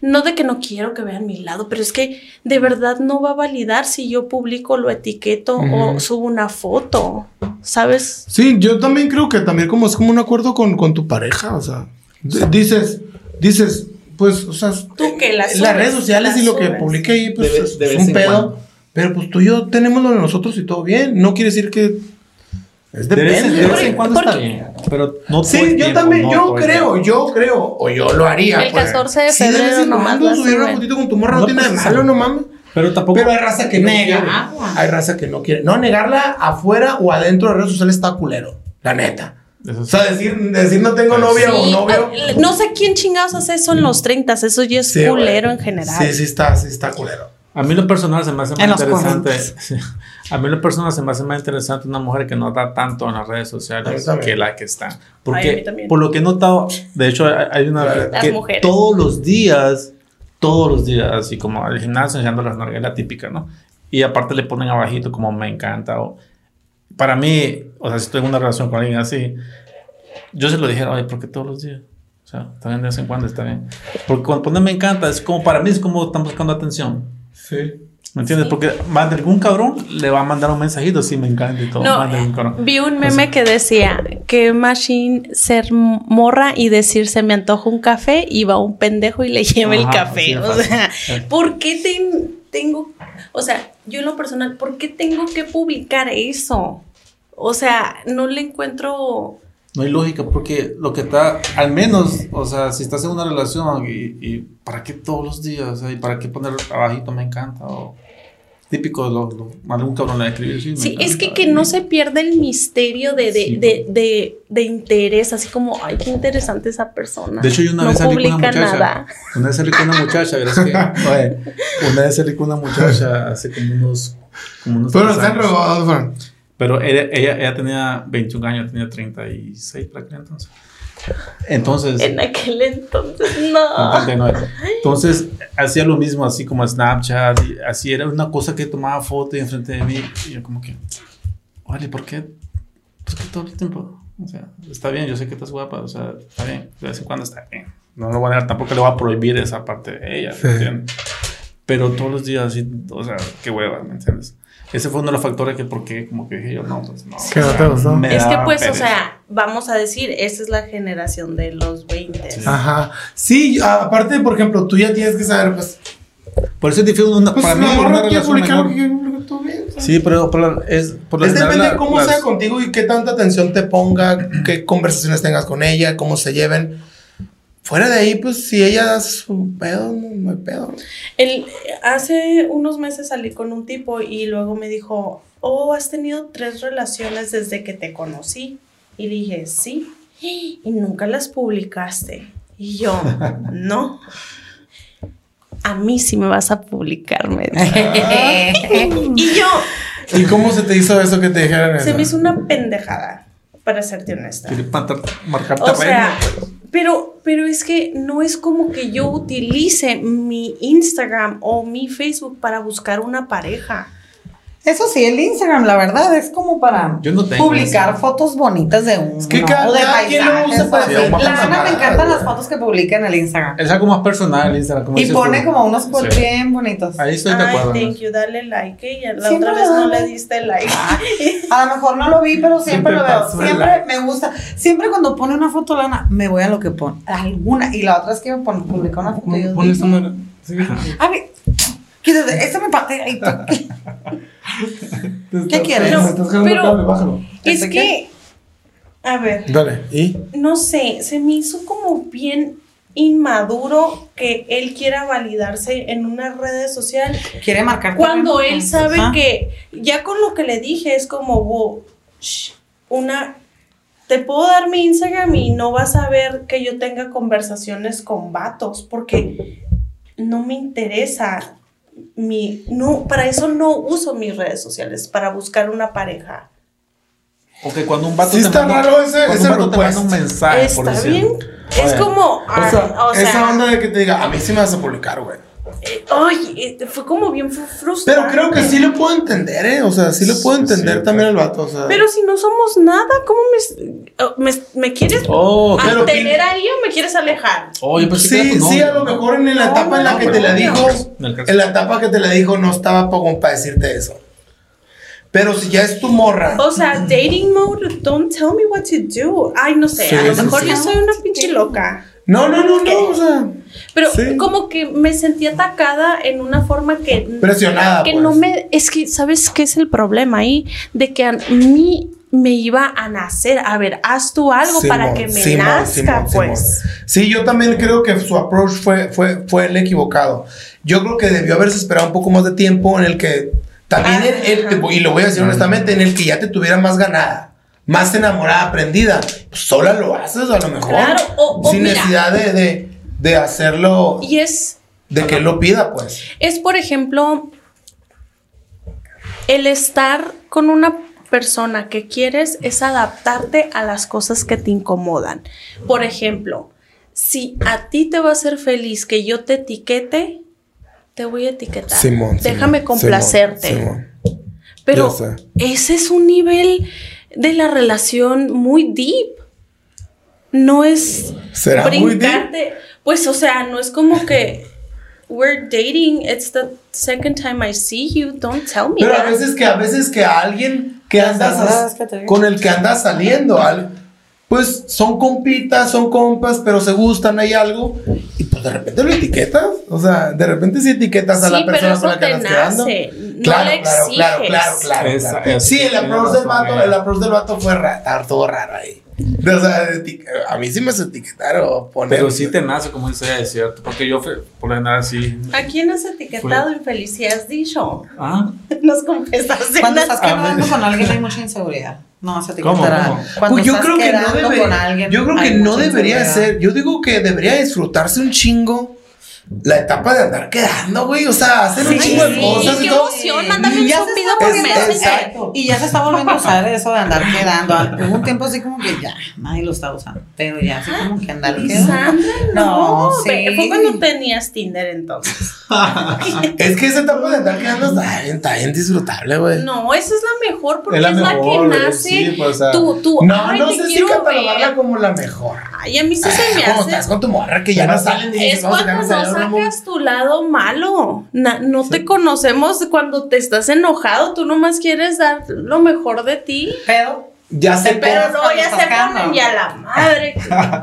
no de que no quiero que vean mi lado, pero es que de verdad no va a validar si yo publico, lo etiqueto o subo una foto, ¿sabes?
Sí, yo también creo que también como es como un acuerdo con, con tu pareja, o sea, dices, dices, pues, o sea,
Tú que la
las
subes,
redes sociales y lo que publique ahí, pues
De
es,
de
es
vez
un pedo.
cuando.
Pero pues tú y yo tenemos lo de nosotros y todo bien. No quiere decir que es
De vez, en- de
depende.
vez en cuando está bien. Pero no
Sí, yo
tiempo,
también,
no
yo creo,
tiempo.
yo creo, o yo lo haría.
El
pues.
14 de
Sí, vez
febrero
en
nomás
cuando
la
subir una
suben.
fotito con tu morra no,
No
tiene de malo, no mames.
Pero tampoco.
Pero hay raza que no quiere.
Negarla.
Hay raza que no quiere. No, negarla afuera o adentro de redes sociales está culero. La neta.
Eso
O sea, decir, decir no tengo novia o novio.
ah, no sé quién chingados hace eso en los 30, eso ya es culero en general.
Sí, sí está, sí está culero.
A mí lo personal se me hace
los
interesante.
40.
sí. A mí lo personal se me hace más interesante una mujer que no da tanto en las redes sociales que la que está.
Ay,
Porque
también.
por lo que he notado, de hecho hay una
Las
que
mujeres.
todos los días, todos los días, así como al gimnasio enseñando las nalgas, la típica, ¿no? Y aparte le ponen abajito como me encanta o para mí, o sea, si estoy en una relación con alguien así, yo se lo dijera, oye, ¿por qué todos los días? O sea, también de vez en cuando está bien. Porque cuando ponen me encanta, es como para mí es como están buscando atención.
Sí.
¿Me entiendes? Porque va de algún cabrón le va a mandar un mensajito, sí, me encanta y todo.
No,
algún cabrón.
vi un meme que decía que machine ser morra y decir se me antoja un café y va un pendejo y le lleva el café. o sea. ¿por qué ten- tengo, o sea, yo en lo personal, ¿por qué tengo que publicar eso? O sea, no le encuentro...
No hay lógica porque lo que está, al menos, o sea, si estás en una relación y, y ¿para qué todos los días? O sea, ¿Y para qué poner abajito me encanta? O típico de lo, lo- algún cabrón le va a escribir. Sí,
Sí, es que, que no se pierda el misterio de, de,
Sí.
de, de, de interés, así como, ay, qué interesante esa persona.
De hecho, yo una
no
vez salí con una muchacha.
nada.
Una vez salí con una muchacha, verás que. oye, una vez salí con una muchacha hace como unos. Como unos
Pero están robados.
Pero ella, ella, ella tenía 21 años, tenía 36 para aquel entonces. Entonces.
En aquel entonces, no.
59. Entonces hacía lo mismo, así como Snapchat, y así era una cosa que tomaba foto y enfrente de mí. Y yo, como que, vale, ¿por qué? ¿Por qué todo el tiempo? O sea, está bien, yo sé que estás guapa, o sea, está bien, de vez en cuando está bien. No lo voy a negar, tampoco le voy a prohibir esa parte de ella,
Sí.
¿me entiendes? Pero todos los días, así, o sea, qué hueva, ¿me entiendes? Ese fue uno de los factores que, porque, como que dije yo, no, pues no.
Que no te gustó.
me
Es que pues, o
pereza.
sea, vamos a decir, esa es la generación de los 20.
Sí.
Ajá. Sí, aparte, por ejemplo, tú ya tienes que saber, pues,
Por eso es difícil una,
Pues
para mí una relación mejor. Sí, pero por la- es por
Es depende de
la-
cómo
las-
sea contigo y qué tanta atención te ponga, qué conversaciones tengas con ella, cómo se lleven. Fuera de ahí, pues si ella da su pedo, no, hay pedo.
El, hace unos meses salí con un tipo y luego me dijo, oh, has tenido tres relaciones desde que te conocí. Y dije, sí. Y nunca las publicaste. Y yo, no. A mí sí me vas a publicar, me dijo. Y yo,
¿Y cómo se te hizo eso que te dijeran
se
eso?
me hizo una pendejada, para serte honesta.
Quiere
O sea, pero, pero es que no es como que yo utilice mi Instagram o mi Facebook para buscar una pareja.
Eso sí, el Instagram, la verdad, es como para
Yo no tengo
publicar fotos bonitas de un
que cada-
o de
cada quien lo
paisajes.
usa para
La Ana me encantan las fotos que publica en el Instagram.
Es algo más personal, Instagram. como
Y pone
tú.
como unos quotes
Sí.
bien bonitos.
Ahí estoy de
Ay,
acuerdo.
thank you, dale like. ¿eh? Y la
Siempre
otra vez no le diste like.
A lo mejor no lo vi, pero siempre,
Siempre
lo veo.
el
Siempre
like.
me gusta. Siempre cuando pone una foto Lana, me voy a lo que pone. Alguna. Y la otra es que me pone, publicó una foto. y yo
Pon
digo,
esta mano. Sí.
A ver, quítate, ese me patea. y tú- ¿Qué quieres?
Pero- es
¿Este
que, a ver,
Dale, ¿y?
no sé, se me hizo como bien inmaduro que él quiera validarse en una red social
Quiere marcar
cuando él sabe
Ajá.
que ya con lo que le dije es como wow, shh, una te puedo dar mi Instagram y no vas a ver que yo tenga conversaciones con vatos porque no me interesa mi no para eso no uso mis redes sociales para buscar una pareja
Porque cuando un vato
Sí
te
está
manda,
raro ese-
cuando
ese
un vato te manda un mensaje, por
está
decir.
bien es como
O sea,
o sea,
esa onda de que te diga, a mí sí me vas a publicar, güey.
Eh, ay, eh, fue como bien fru- frustrante
Pero creo que sí lo puedo entender, ¿eh? O sea, sí lo puedo entender
Sí,
también el vato, o sea.
pero si no somos nada cómo me, oh, me, me quieres
Oh,
pero
¿A
que-
tener ahí o me quieres alejar?
oh, yo pensé que era
Sí, sí, a lo mejor en la
No,
etapa en la
no,
que te la
no.
dijo,
En
la etapa que te la dijo no estaba para decirte eso. Pero si ya es tu morra,
O sea, dating mode, don't tell me what to do. Ay, no sé,
Sí,
a lo mejor
sí.
yo soy una pinche loca.
No, no, no, no, o sea,
Pero
Sí.
como que me sentí atacada en una forma que...
presionada.
que
pues.
no me... Es que, ¿sabes qué es el problema ahí? De que a mí me iba a nacer. A ver, haz tú algo para que me
Simón,
nazca,
Simón,
pues.
Simón. Sí, yo también creo que su approach fue, fue, fue el equivocado. Yo creo que debió haberse esperado un poco más de tiempo en el que también,
Ah,
él- él-
ajá.
y lo voy a decir honestamente, en el que ya te tuviera más ganada, más enamorada, aprendida. Pues sola lo haces a lo mejor.
Claro, o- o
sin
mira.
necesidad de, de, de hacerlo,
Y es...
de que él lo pida, pues.
Es, por ejemplo, el estar con una persona que quieres es adaptarte a las cosas que te incomodan. Por ejemplo, si a ti te va a hacer feliz que yo te etiquete, te voy a etiquetar.
Simón,
Déjame
Simón,
complacerte.
Simón.
Pero ese es un nivel de la relación muy deep. No es
¿Será muy deep?
brincarte. Pues, o sea, no es como que we're dating. It's the second time I see you. Don't tell me
Pero a
that.
veces que a veces que a alguien que andas con el que andas saliendo, al- pues son compitas, son compas, pero se gustan, hay algo y de repente lo etiquetas, o sea, de repente si etiquetas a
Sí,
la persona con la que andas quedando.
no
claro, claro, claro, claro, claro,
Esa-
claro.
esa-
Sí, el approach del vato,
eh.
el approach del vato fue raro, todo raro ahí. O sea, eti- a mí sí me hace etiquetar o poner.
Pero sí te nace, como dice ella, es cierto. Porque yo, fue- por lo general, sí.
¿A quién has etiquetado infeliz? has dicho?
Ah,
Nos confesaste.
Cuando estás
A
quedando con alguien hay mucha inseguridad. No, se. Cuando
Pues yo
estás
creo que no
quedando con
debería,
alguien,
yo creo que no debería ser, yo digo que debería disfrutarse un chingo la etapa de andar quedando, güey, o sea, hacer un chingo de
sí,
cosas y todo.
emoción, mándame un zumbido por
exacto.
Y ya se está volviendo a usar eso de andar quedando. Hubo un tiempo así como que ya nadie lo está usando. Pero ya así como que andar quedando.
Sandra, no,
No, sí.
fue cuando tenías Tinder entonces.
Es que esa etapa de andar quedando está bien, está bien disfrutable, güey.
No, esa es la mejor porque
Es
es
la
que nace.
sí, pues, o sea.
tú, tú,
No,
ay,
no sé si catalogarla
ver.
como la mejor.
Ay, a mí sí se me
Como
hace.
estás con tu morra que ya no salen y dices,
Es
a
cuando no
a
sacas tu lado malo. Na- no te conocemos cuando te estás enojado. Tú nomás quieres dar lo mejor de ti.
Pero
ya sé
Pero no, ya se ponen ya la madre.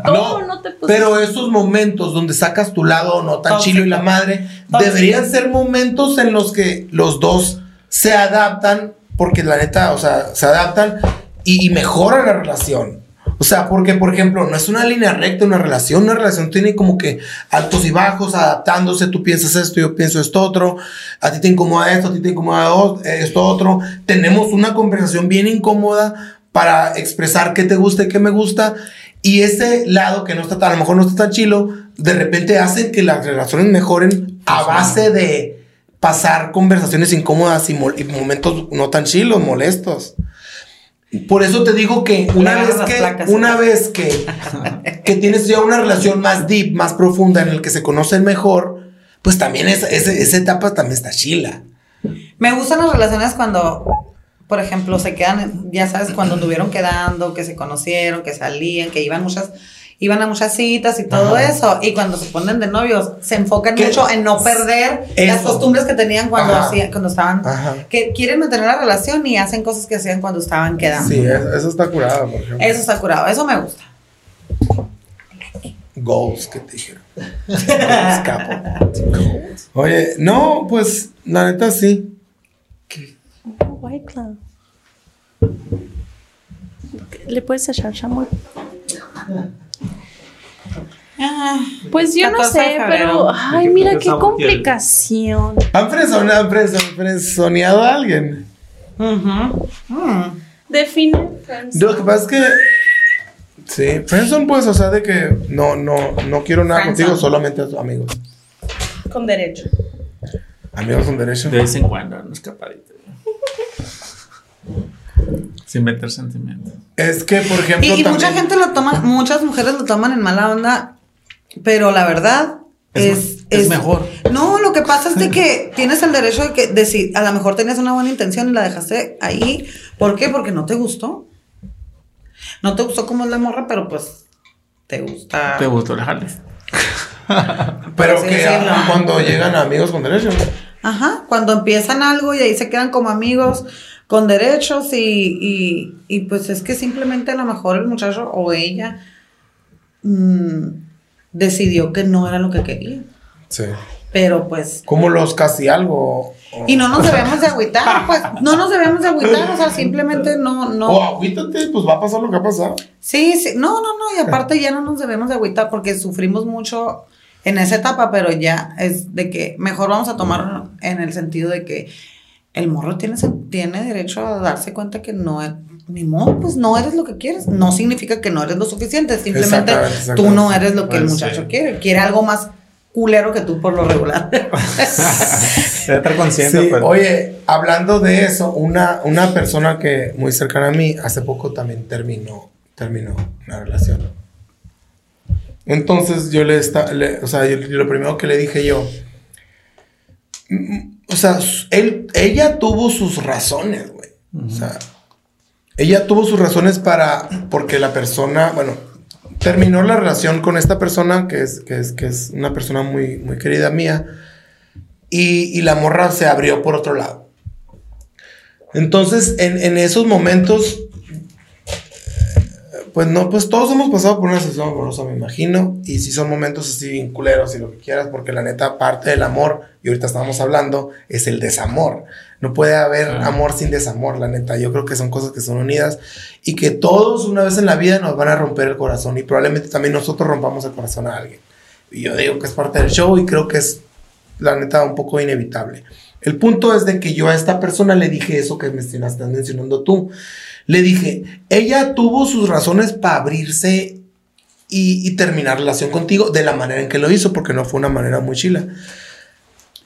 ¿Cómo no, te pusiste?
Pero esos momentos donde sacas tu lado no tan
Tóxico.
chilo y la madre,
Tóxico.
deberían ser momentos en los que los dos se adaptan, porque la neta, o sea, se adaptan y, y mejoran la relación. O sea, porque, por ejemplo, no es una línea recta una relación, una relación tiene como que altos y bajos, adaptándose, tú piensas esto, yo pienso esto otro, a ti te incomoda esto, a ti te incomoda esto otro, tenemos una conversación bien incómoda para expresar qué te gusta y qué me gusta, y ese lado que no está tan, a lo mejor no está tan chilo, de repente hace que las relaciones mejoren a base de pasar conversaciones incómodas y, y momentos no tan chilos, molestos. Por eso te digo que una vez que,
placas.
una vez que, que tienes ya una relación más deep, más profunda, en el que se conocen mejor, pues también esa, esa etapa también está chila.
Me gustan las relaciones cuando, por ejemplo, se quedan, ya sabes, cuando anduvieron quedando, que se conocieron, que salían, que iban muchas, iban a muchas citas y todo
Ajá.
eso. Y cuando se ponen de novios, se enfocan
¿Qué?
mucho en no perder las costumbres que tenían cuando hacían, cuando estaban,
Ajá.
que quieren mantener la relación y hacen cosas que hacían cuando estaban quedando.
Sí, es- eso está curado, por ejemplo.
Eso está curado, eso me gusta.
Goals, que te dijeron. Goals, capo. Oye, no, pues la neta sí.
White Claw. ¿Le puedes echar chamoy?
Ah,
Pues yo no
14 de
sé, pero ay,
¿De qué-
mira
qué
complicación.
¿Han fresone- han fresoneado a alguien?
Mm.
Define. friends.
Lo que pasa es que. Sí, friendzone, pues, o sea, de que no, no, no quiero nada
Friendzone.
contigo, solamente a tus amigos.
Con derecho.
Amigos con derecho.
De vez en cuando, una escapadita. Sin meter sentimientos.
Es que, por ejemplo.
Y, y mucha gente lo toma, muchas mujeres lo toman en mala onda, pero la verdad
Es
es,
me- es mejor.
No, lo que pasa es de que tienes el derecho de que de si a lo mejor tenías una buena intención y la dejaste ahí. ¿Por qué? Porque no te gustó. No te gustó como es la morra, pero pues te gusta.
¿Te gustó el jale?
Pero que ah, cuando llegan amigos con derecho.
Ajá, cuando empiezan algo y ahí se quedan como amigos con derechos y, y, y pues es que simplemente a lo mejor el muchacho o ella mm, decidió que no era lo que quería.
Sí.
Pero pues...
Como los casi algo. o-
Y no nos debemos de agüitar, pues no nos debemos de agüitar, o sea, simplemente no,
O
no.
agüítate, pues va a pasar lo que ha pasado.
Sí, sí, no, no, no, y aparte ya no nos debemos de agüitar porque sufrimos mucho en esa etapa, pero ya es de que mejor vamos a tomar en el sentido de que el morro tiene, tiene derecho a darse cuenta que no es, ni modo, pues no eres lo que quieres. No significa que no eres lo suficiente, simplemente tú no eres lo que el
Pues,
muchacho
sí.
quiere. Quiere algo más culero que tú por lo regular.
Debe estar consciente,
Sí,
pues.
oye, hablando de eso, una, una persona que muy cercana a mí hace poco también terminó, terminó una relación. Entonces yo le está, le- o sea, yo- lo primero que le dije yo, mm, o sea, él, ella tuvo sus razones, güey. O sea, ella tuvo sus razones para, porque la persona, bueno, terminó la relación con esta persona, que es, que es, que es una persona muy, muy querida mía, y, y la morra se abrió por otro lado. Entonces, en, en esos momentos, eh, pues no, pues todos hemos pasado por una sesión amorosa, me imagino, y si son momentos así bien culeros y lo que quieras, porque la neta parte del amor, y ahorita estábamos hablando, es el desamor. No puede haber amor sin desamor, la neta. Yo creo que son cosas que son unidas y que todos una vez en la vida nos van a romper el corazón y probablemente también nosotros rompamos el corazón a alguien. Y yo digo que es parte del show y creo que es la neta un poco inevitable. El punto es de que yo a esta persona le dije eso que me estás mencionando tú. Le dije, ella tuvo sus razones para abrirse y, y terminar relación contigo de la manera en que lo hizo, porque no fue una manera muy chila.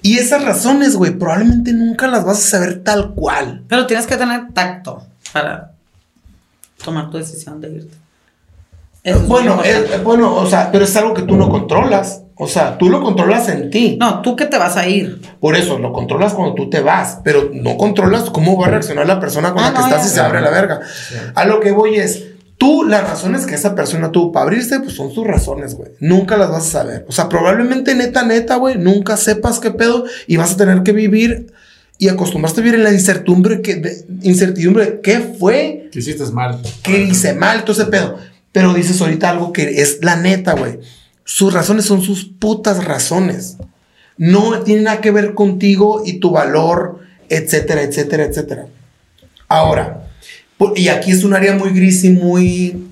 Y esas razones, güey, probablemente nunca las vas a saber tal cual.
Pero tienes que tener tacto para tomar tu decisión de irte. Eso
bueno,
importante.
es- bueno, o sea, pero es algo que tú no controlas. O sea, tú lo controlas en ti.
No, tú que te vas a ir.
Por eso, lo controlas cuando tú te vas, pero no controlas cómo va a reaccionar la persona con
Ah,
la que
no,
estás
ya.
y se abre la verga. A lo que voy es, tú, las razones que esa persona tuvo para abrirse, pues son sus razones, güey. Nunca las vas a saber. O sea, probablemente neta, neta, güey, nunca sepas qué pedo y vas a tener que vivir y acostumbraste a vivir en la incertidumbre que, de- incertidumbre, ¿qué fue?
Que hiciste mal.
¿Qué hice mal? Todo ese pedo. Pero dices ahorita algo que es la neta, güey. Sus razones son sus putas razones. No tiene nada que ver contigo y tu valor, etcétera, etcétera, etcétera. Ahora, y aquí es un área muy gris y muy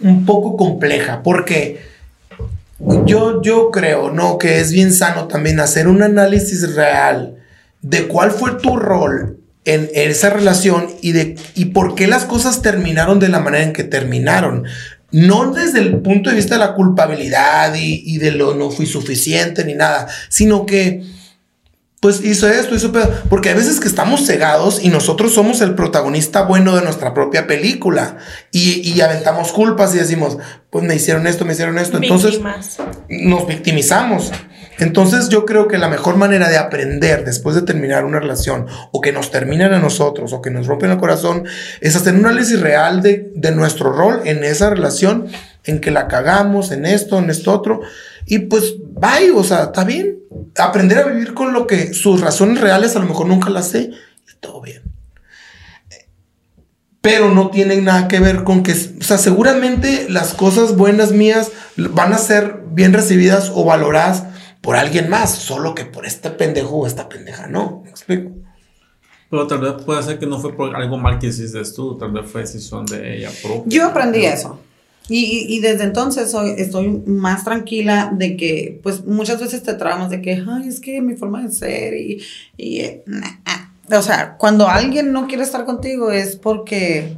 un poco compleja, porque yo, yo creo, ¿no? Que es bien sano también hacer un análisis real de cuál fue tu rol en, esa relación y de y por qué las cosas terminaron de la manera en que terminaron. No desde el punto de vista de la culpabilidad y, y de lo no fui suficiente ni nada, sino que pues hizo esto, hizo pedo. Porque hay veces que estamos cegados y nosotros somos el protagonista bueno de nuestra propia película. Y, y aventamos culpas y decimos, pues me hicieron esto, me hicieron esto. Entonces
Víctimas.
nos victimizamos. Entonces yo creo que la mejor manera de aprender después de terminar una relación o que nos terminan a nosotros o que nos rompen el corazón es hacer un análisis real de, de nuestro rol en esa relación, en que la cagamos, en esto, en esto otro. Y pues, bye, o sea, está bien. Aprender a vivir con lo que sus razones reales a lo mejor nunca las sé y todo bien. Pero no tienen nada que ver con que, o sea, seguramente las cosas buenas mías van a ser bien recibidas o valoradas por alguien más, solo que por este pendejo o esta pendeja, ¿no? ¿Me explico?
Pero tal vez puede ser que no fue por algo mal que hiciste tú, tal vez fue decisión de ella propia.
Yo aprendí eso. Y, y- desde entonces soy, estoy más tranquila de que, pues muchas veces te traumas de que, ay, es que mi forma de ser y, y eh, nah, ah". o sea, cuando alguien no quiere estar contigo es porque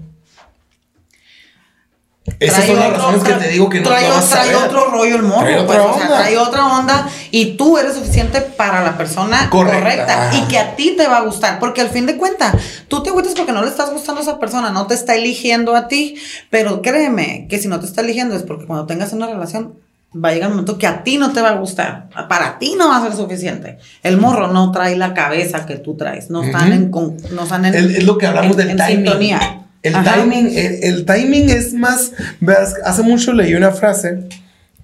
Esas
trae
son las razones que te digo que no
trae,
te vas
trae otro rollo el morro,
Trae
pues,
otra
o sea, trae otra onda y tú eres suficiente para la persona
Correcta.
y que a ti te va a gustar, porque al fin de cuentas, tú te agüitas porque no le estás gustando a esa persona, no te está eligiendo a ti, pero créeme que si no te está eligiendo es porque cuando tengas una relación va a llegar un momento que a ti no te va a gustar, para ti no va a ser suficiente. El morro no trae la cabeza que tú traes, no están en, con- no están en
El- es lo que hablamos
en-
del
en
timing.
sintonía.
El
Ajá.
timing, el, el timing es más, veas, hace mucho leí una frase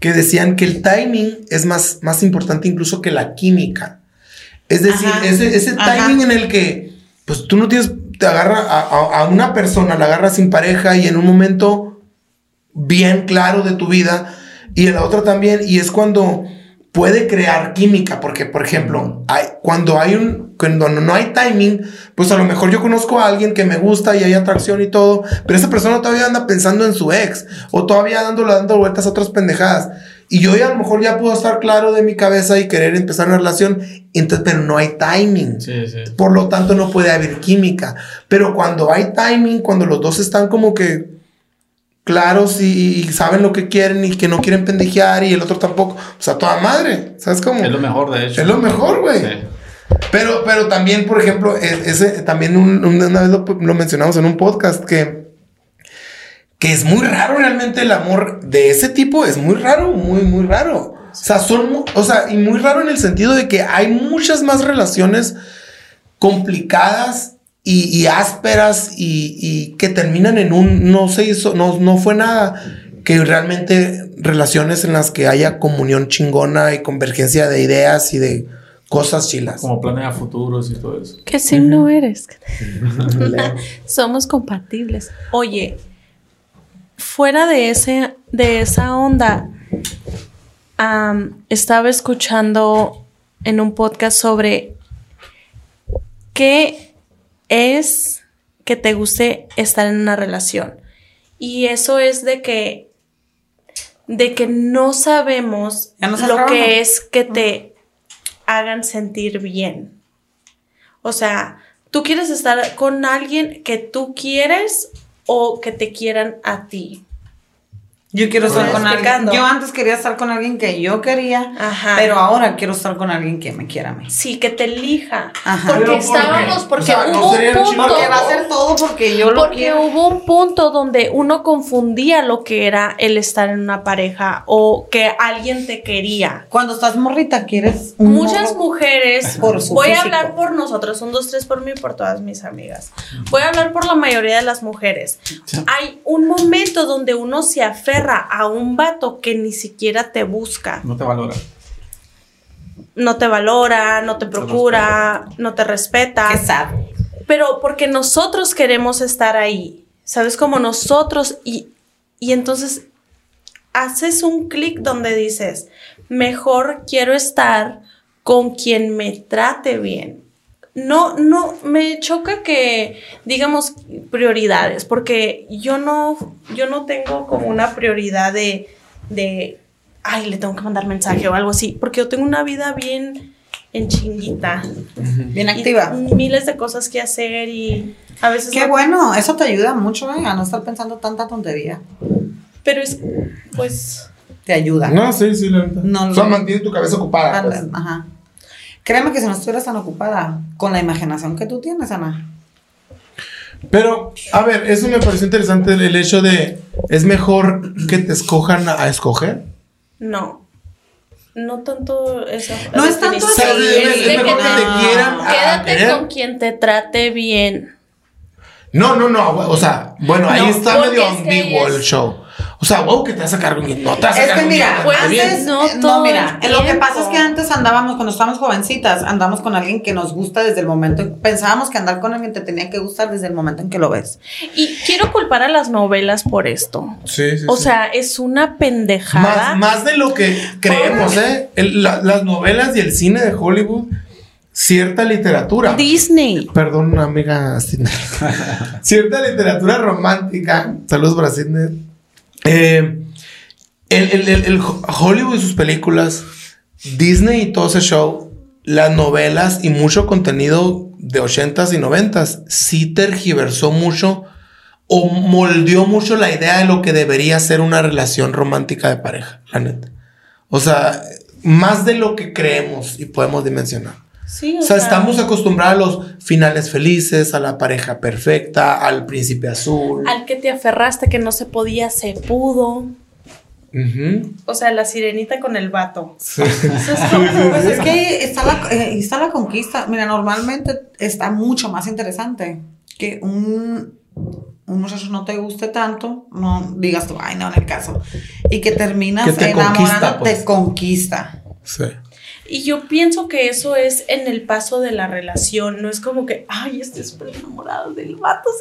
que decían que el timing es más, más importante incluso que la química. Es decir,
Ajá.
ese, ese timing en el que, pues tú no tienes, te agarra a, a- a una persona, la agarras sin pareja y en un momento bien claro de tu vida y en la otra también, y es cuando puede crear química, porque por ejemplo, hay, cuando hay un, cuando no hay timing, pues a lo mejor yo conozco a alguien que me gusta y hay atracción y todo, pero esa persona todavía anda pensando en su ex o todavía dándole dando vueltas a otras pendejadas. Y yo ya a lo mejor ya puedo estar claro de mi cabeza y querer empezar una relación, entonces, pero no hay timing.
Sí, sí.
Por lo tanto, no puede haber química. Pero cuando hay timing, cuando los dos están como que claros y, y saben lo que quieren y que no quieren pendejear y el otro tampoco, o sea, toda madre, ¿sabes cómo?
Es lo mejor, de hecho.
Es lo mejor, güey.
Sí.
Pero, pero también, por ejemplo, ese, también un- un- una vez lo, lo mencionamos en un podcast que, que es muy raro realmente el amor de ese tipo, es muy raro, muy, muy raro. O sea, son, o sea, y muy raro en el sentido de que hay muchas más relaciones complicadas y, y ásperas y, y que terminan en un no se hizo, no, no fue nada que realmente relaciones en las que haya comunión chingona y convergencia de ideas y de cosas chilas.
Como planea futuros y todo eso.
¿Qué signo eres? Somos compatibles. Oye, fuera de ese, de esa onda, estaba escuchando en un podcast sobre qué es que te guste estar en una relación. Y eso es de que de que no sabemos lo
acabamos.
que es que te hagan sentir bien. O sea, tú quieres estar con alguien que tú quieres o que te quieran a ti.
Yo quiero estar con alguien. Yo antes quería estar con alguien que yo quería,
Ajá.
pero ahora quiero estar con alguien que me quiera a mí.
Sí, que te elija.
Ajá.
Porque
¿Pero por qué?
estábamos, porque
O sea, ¿no
hubo un punto.
Porque va a ser todo porque yo lo
Porque
quiero.
hubo un punto donde uno confundía lo que era el estar en una pareja o que alguien te quería.
Cuando estás morrita, quieres un
Muchas
morro
mujeres,
por su
voy a
físico.
hablar por nosotros, un, dos, tres por mí y por todas mis amigas. Voy a hablar por la mayoría de las mujeres. Hay un momento donde uno se aferra a un vato que ni siquiera te busca.
No te valora.
no te valora, no te procura, no te respeta.
Qué sad.
Pero porque nosotros queremos estar ahí, ¿sabes? Como nosotros y, y entonces haces un clic donde dices, mejor quiero estar con quien me trate bien. No, no, me choca que digamos prioridades, porque yo no, yo no tengo como una prioridad de, de, ay, le tengo que mandar mensaje o algo así, porque yo tengo una vida bien en chinguita.
Bien
Y
activa.
miles de cosas que hacer y a veces...
Qué
no-
bueno, eso te ayuda mucho ¿eh? a no estar pensando tanta tontería.
Pero es, pues,
Te ayuda.
No, sí, sí, la neta.
No,
o sea, mantiene tu cabeza ocupada. Pues.
Ajá. Créeme que si no estuvieras tan ocupada con la imaginación que tú tienes, Ana.
Pero, a ver, eso me pareció interesante el, hecho de es mejor que te escojan a, a escoger.
no. No tanto esa
No es tanto así,
Es
es
de
mejor
que
que te
no.
quieran a-
Quédate con quien te trate bien.
No, no, no. O sea, bueno, ahí
No,
está medio
es que
ambiguo
es-
el show. O sea, wow, que te vas a sacar con No te vas a
Es
sacar
que mira,
pues,
antes,
no
eh, no, mira, lo que pasa es que antes andábamos, cuando estábamos jovencitas, andamos con alguien que nos gusta desde el momento, pensábamos que andar con alguien te tenía que gustar desde el momento en que lo ves.
Y quiero culpar a las novelas por esto.
Sí, sí,
O
sí.
sea, es una pendejada.
Más, más de lo que creemos, ¿eh? El- la- las novelas y el cine de Hollywood, cierta literatura.
Disney.
Perdón, amiga cierta literatura romántica. Saludos Sidney. Eh, el, el- el- Hollywood y sus películas, Disney y todo ese show, las novelas y mucho contenido de 80s y 90s, sí tergiversó mucho o moldeó mucho la idea de lo que debería ser una relación romántica de pareja, la neta. O sea, más de lo que creemos y podemos dimensionar.
Sí,
O sea, estamos acostumbrados a los finales felices, a la pareja perfecta, al príncipe azul.
Al que te aferraste que no se podía, se pudo. O sea, la sirenita con el vato.
Sí.
Pues es que está la, eh, está la conquista. Mira, normalmente está mucho más interesante que un, un muchacho no te guste tanto, no digas tú, ay, no, en el caso, y que terminas
Que te
enamorando,
conquista, pues.
te conquista.
Sí.
Y yo pienso que eso es en el paso de la relación, no es como que, ay, estoy súper enamorada del vato, o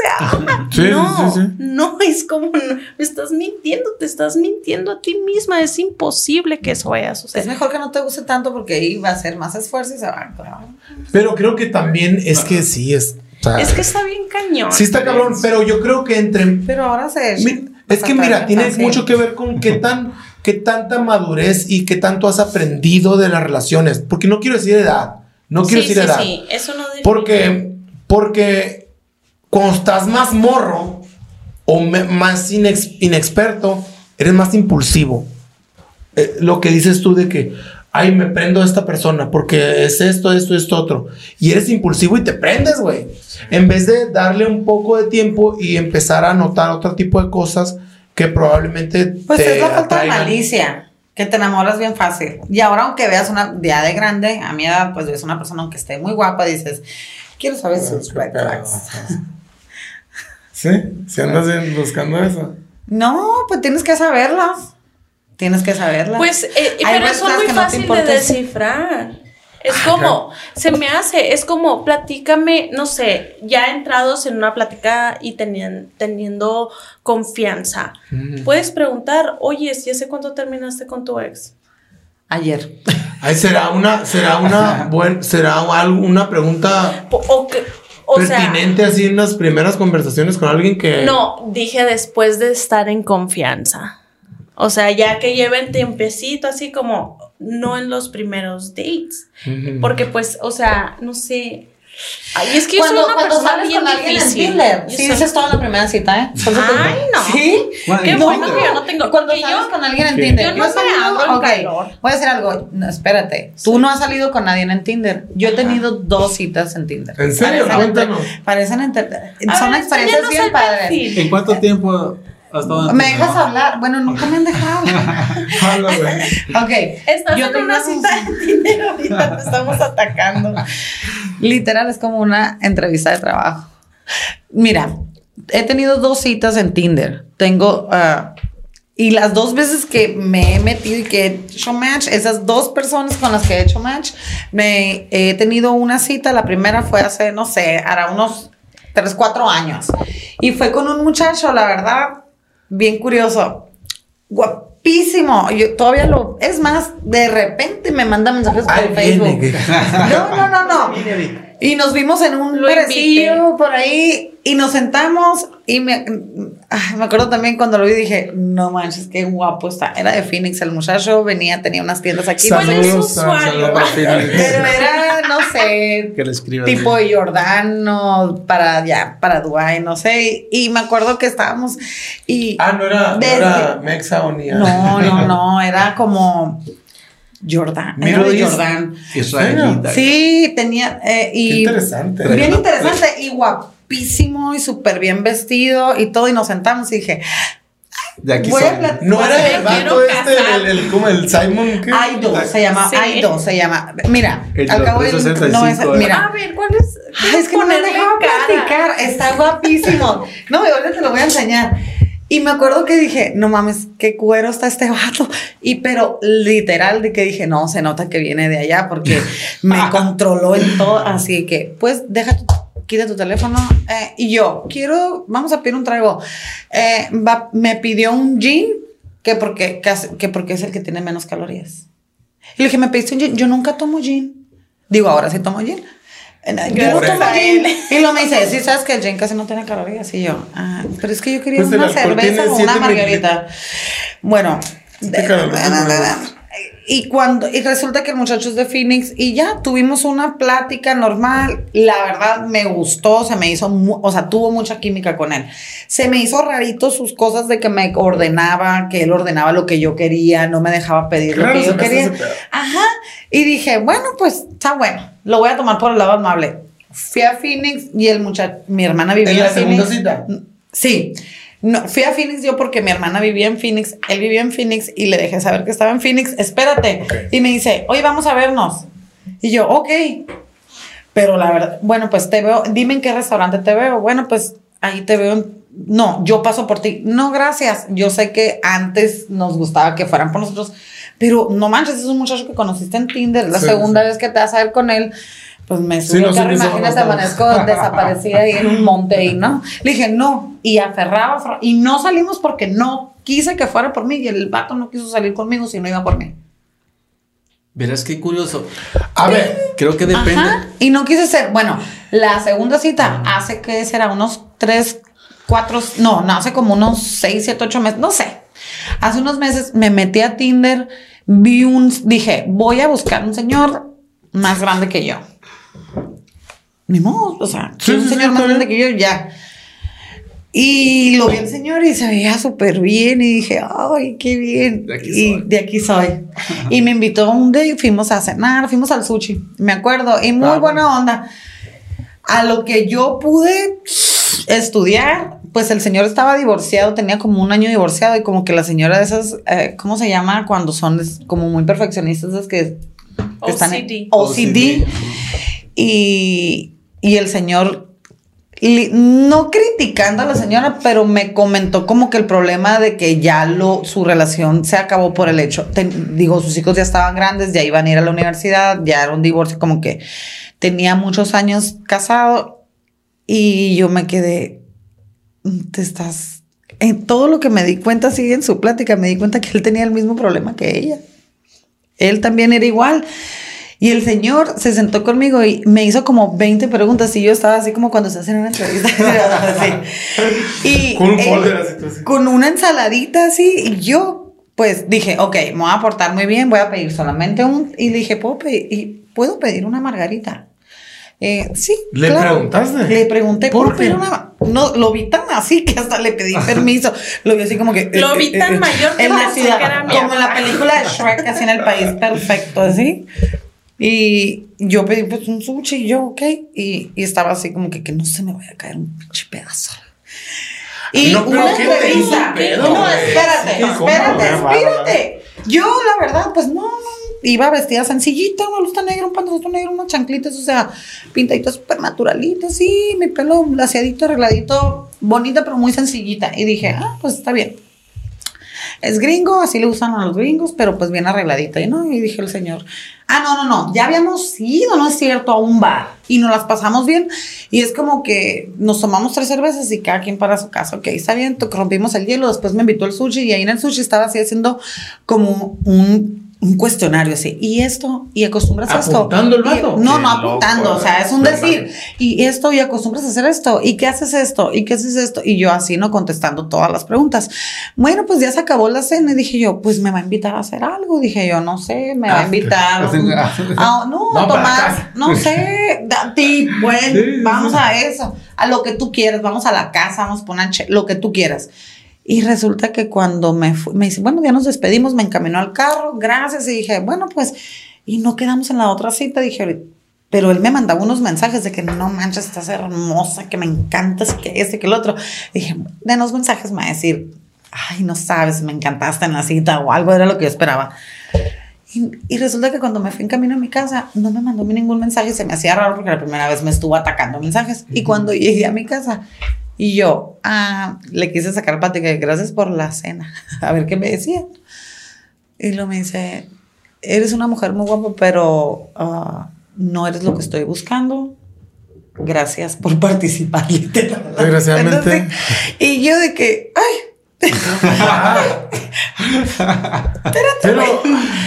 sea,
Sí,
no,
sí, sí,
no, es como, no, me estás mintiendo, te estás mintiendo a ti misma, es imposible que eso vaya a
Es
suceder.
mejor que no te guste tanto porque ahí va a ser más esfuerzo y se va a...
Pero creo que también es que sí es. o sea,
Es que está bien cañón.
sí está cabrón, pero yo creo que entre.
Pero ahora se...
Mi- Es que mira, tiene mucho que ver con qué tan, qué tanta madurez y qué tanto has aprendido de las relaciones. Porque no quiero decir edad. No quiero
sí,
decir
sí,
edad.
sí, eso no.
Porque, porque cuando estás más morro o me- más inex- inexperto, eres más impulsivo. Eh, lo que dices tú de que, ay, me prendo a esta persona porque es esto, esto, esto, otro. Y eres impulsivo y te prendes, güey. En vez de darle un poco de tiempo y empezar a notar otro tipo de cosas que probablemente
Pues
te
es la falta de malicia, que te enamoras bien fácil. Y ahora aunque veas una ya de grande, a mi edad, pues ves una persona aunque esté muy guapa, dices, quiero saber sus red flags.
Sí, si andas en- buscando eso.
No, pues tienes que saberlas. Tienes que saberlas.
Pues, eh,
Hay
pero
red
eso es
flags
muy
que no
de
importa.
descifrar. Es
Ah,
como, se me hace, es como, platícame, no sé, ya entrados en una plática y tenien- teniendo confianza. Puedes preguntar, oye, ¿y hace cuánto terminaste con tu ex?
Ayer.
Ay, será una, será una buen, será algo- una pregunta
O, que, o sea,
pertinente así en las primeras conversaciones con alguien que.
no, dije después de estar en confianza. O sea, ya que lleven tiempecito, así como, no en los primeros dates. Porque pues, o sea, no sé. Ay, es que yo
Cuando,
soy una
cuando
persona
sales
bien
con alguien en
difícil.
Tinder,
Yo
sí dices todo en la primera cita, ¿eh?
Ay, no.
¿Sí?
Qué
en
bueno
Tinder.
que yo no tengo.
Cuando sales
yo-
con alguien en
¿Qué?
Tinder,
Yo no
he
me
salido-
hago el
ok,
calor.
Voy a decir algo, no, espérate. Tú no has salido con nadie en Tinder. Yo he tenido dos citas en Tinder.
¿En serio?
Parecen,
Cuéntanos.
parecen
A
son
ver,
experiencias bien padres.
¿En cuánto tiempo has estado en
¿Me dejas hablar? Bueno, nunca me han dejado.
Güey.
ok.
Estás
Yo
en
tengo
una cita de Tinder ahorita, te estamos atacando.
Literal, es como una entrevista de trabajo. Mira, he tenido dos citas en Tinder. Tengo, ah, Y las dos veces que me he metido y que he hecho match, esas dos personas con las que he hecho match, me he tenido una cita. La primera fue hace, no sé, hará unos 3, 4 años. Y fue con un muchacho, la verdad, bien curioso. Guapísimo. Yo todavía lo. Es más, de repente me manda mensajes por Facebook.
viene,
No, no, no, no. Y nos vimos en un
Lo
parecillo por ahí y nos sentamos y me, ay, me acuerdo también cuando lo vi dije, no manches, qué guapo está. Era de Phoenix, el muchacho venía, tenía unas tiendas aquí.
¿Cuál es usuario?
saludos, Phoenix.
Pero era, no sé,
Que le escriba.
tipo de Jordano para allá, para Dubai, no sé. Y, me acuerdo que estábamos y...
Ah, no era, no era Mexa o ni
no, no, no, era como Jordán.
Middle
de. Jordán.
Israelita.
Sí, tenía... eh, y
Qué interesante.
Bien interesante y guapísimo y súper bien vestido y todo. Y nos sentamos y dije,
De aquí
Voy a plat-
No era el vato este, el, el- como el Simon. ¿qué?
Aido, se llama,
Sí.
Aido, se llama. Mira,
El
al cabo del-
365,
no es,
¿eh?
A
mira.
ver, ¿cuál es?
Ay, es que no me
ponerle
dejaba
cara?
platicar, está guapísimo. No, y ahorita te lo voy a enseñar. Y me acuerdo que dije, no mames, qué cuero está este vato. Y pero literal de que dije, no, se nota que viene de allá porque me controló en todo. Así que, pues, deja tu, quita tu teléfono. Eh, y yo, quiero, vamos a pedir un trago. Eh, va- me pidió un gin que porque, que, que porque es el que tiene menos calorías. Y le dije, me pediste un gin. Yo nunca tomo gin. Digo, ahora sí tomo gin. Yo no tomo gin. Y luego me dice, sí, sabes que el gin casi no tiene calorías. Y yo, ah, pero es que yo quería
Pues
una cerveza o una margarita. Bueno. de-
calorías.
Y cuando y resulta que el muchacho es de Phoenix y ya tuvimos una plática normal. La verdad me gustó se me hizo o sea tuvo mucha química con él. Se me hizo rarito sus cosas de que me ordenaba que él ordenaba lo que yo quería no me dejaba pedir
Claro,
lo que yo quería. ajá. Y dije bueno pues está bueno lo voy a tomar por el lado amable. Fui a Phoenix y el muchacho mi hermana vivía
¿En la
en
segunda
Phoenix
cita?
Sí. No, fui a Phoenix yo porque mi hermana vivía en Phoenix, él vivía en Phoenix y le dejé saber que estaba en Phoenix. Espérate. Y me dice, oye, vamos a vernos. Y yo, ok. Pero la verdad, bueno, pues te veo, dime en qué restaurante te veo. Bueno, pues ahí te veo. en- No, yo paso por ti. No, gracias. Yo sé que antes nos gustaba que fueran por nosotros, pero no manches, es un muchacho que conociste en Tinder. La
Sí,
segunda
sí.
vez que te vas a ver con él, pues me
Sí,
subí
no
al carro, imagínate, amanezco desaparecida ahí en un monte ahí, ¿no? Le dije, no, y aferraba, aferraba, y no salimos porque no quise que fuera por mí, y el vato no quiso salir conmigo si no iba por mí.
Verás qué curioso.
A ver,
Creo que depende.
Ajá, y no quise ser, bueno, la segunda cita hace que será unos tres, cuatro, no, no, hace como unos seis, siete, ocho meses, no sé. Hace unos meses me metí a Tinder, vi un, dije, voy a buscar un señor más grande que yo. Ni modo, o sea,
Sí,
un
sí, sí,
señor
está
más grande que yo, ya. Y lo vi el señor y se veía súper bien y dije, ay, qué bien.
De aquí
y
soy.
de aquí soy. y me invitó un día y fuimos a cenar, fuimos al sushi, me acuerdo, y muy
Ah,
buena onda. A lo que yo pude estudiar, pues el señor estaba divorciado, tenía como un año divorciado y como que la señora de esas, eh, ¿cómo se llama? Cuando son como muy perfeccionistas, es que, que están en
OCD.
OCD. Y, y el señor, no criticando a la señora, pero me comentó como que el problema de que ya su relación se acabó por el hecho. digo, sus hijos ya estaban grandes, ya iban a ir a la universidad, ya era un divorcio, como que tenía muchos años casado. Y yo me quedé, te estás. En todo lo que me di cuenta, sí, en su plática, me di cuenta que él tenía el mismo problema que ella. Él también era igual. Y el señor se sentó conmigo y me hizo como 20 preguntas y yo estaba así como cuando se hace una entrevista. así. Y
Con un folder así, tú así.
con una ensaladita así y yo pues dije, ok, me voy a portar muy bien, voy a pedir solamente un y le dije, ¿puedo pedir, y, ¿puedo pedir una margarita? Eh, sí.
¿Le preguntaste?
Le pregunté,
¿Por
¿puedo pedir
qué?
una? No, lo vi tan así que hasta le pedí permiso. Lo vi así como que.
Lo vi tan mayor que
en la ciudad,
que era mi
Como en la película de Shrek, así en el país perfecto, así. Y yo pedí pues un sushi y yo, ok. Y, y estaba así como que, que no se me vaya a caer un pinche pedazo. Y
No, pero
una
¿qué te
entrevista.
pedo,
no, espérate,
Sí,
espérate, espérate. Yo, la verdad, pues no, iba vestida sencillita, una blusa negra, un pantalón negro, unas chanclitas, o sea, pintadita súper naturalita, sí, mi pelo laciadito, arregladito, bonita, pero muy sencillita. Y dije, ah, pues está bien. Es gringo, así le gustan a los gringos, pero pues bien arregladita. Y no, y dije el señor, ah, no, no, no, ya habíamos ido, no es cierto, a un bar y nos las pasamos bien. Y es como que nos tomamos tres cervezas y cada quien para su casa. Ok, está bien, rompimos el hielo, después me invitó al sushi y ahí en el sushi estaba así haciendo como un, un cuestionario así. Y esto, y acostumbras a esto.
¿Apuntando el
Y-
vato?
No, no
loco,
apuntando, o sea, es un decir. Y esto, y acostumbras a hacer esto, y qué haces esto, y qué haces esto. Y yo así, ¿no? Contestando todas las preguntas. Bueno, pues ya se acabó la cena y dije yo, pues me va a invitar a hacer algo. Dije yo, no sé, me va a
After.
invitar.
After.
a- no, a
casa.
no sé, ti, bueno,
Sí,
vamos
sí.
a eso, a lo que tú quieras, vamos a la casa, vamos a poner lo que tú quieras. Y resulta que cuando me fui, me dice, bueno, ya nos despedimos, me encaminó al carro, gracias. Y dije, bueno, pues, y no quedamos en la otra cita. Dije, pero él me mandaba unos mensajes de que no manches, estás hermosa, que me encantas, que este, que el otro. dije, denos mensajes, me va a decir, ay, no sabes, me encantaste en la cita o algo, era lo que yo esperaba. Y, y resulta que cuando me fui en camino a mi casa, no me mandó ningún mensaje y se me hacía raro porque la primera vez me estuvo atacando mensajes. Y cuando llegué a mi casa, y yo ah, le quise sacar plática, de gracias por la cena, a ver qué me decía. Y lo me dice, eres una mujer muy guapa, pero ah, no eres lo que estoy buscando. Gracias por participar.
Desgraciadamente.
Entonces, y yo de que, ay,
Pero,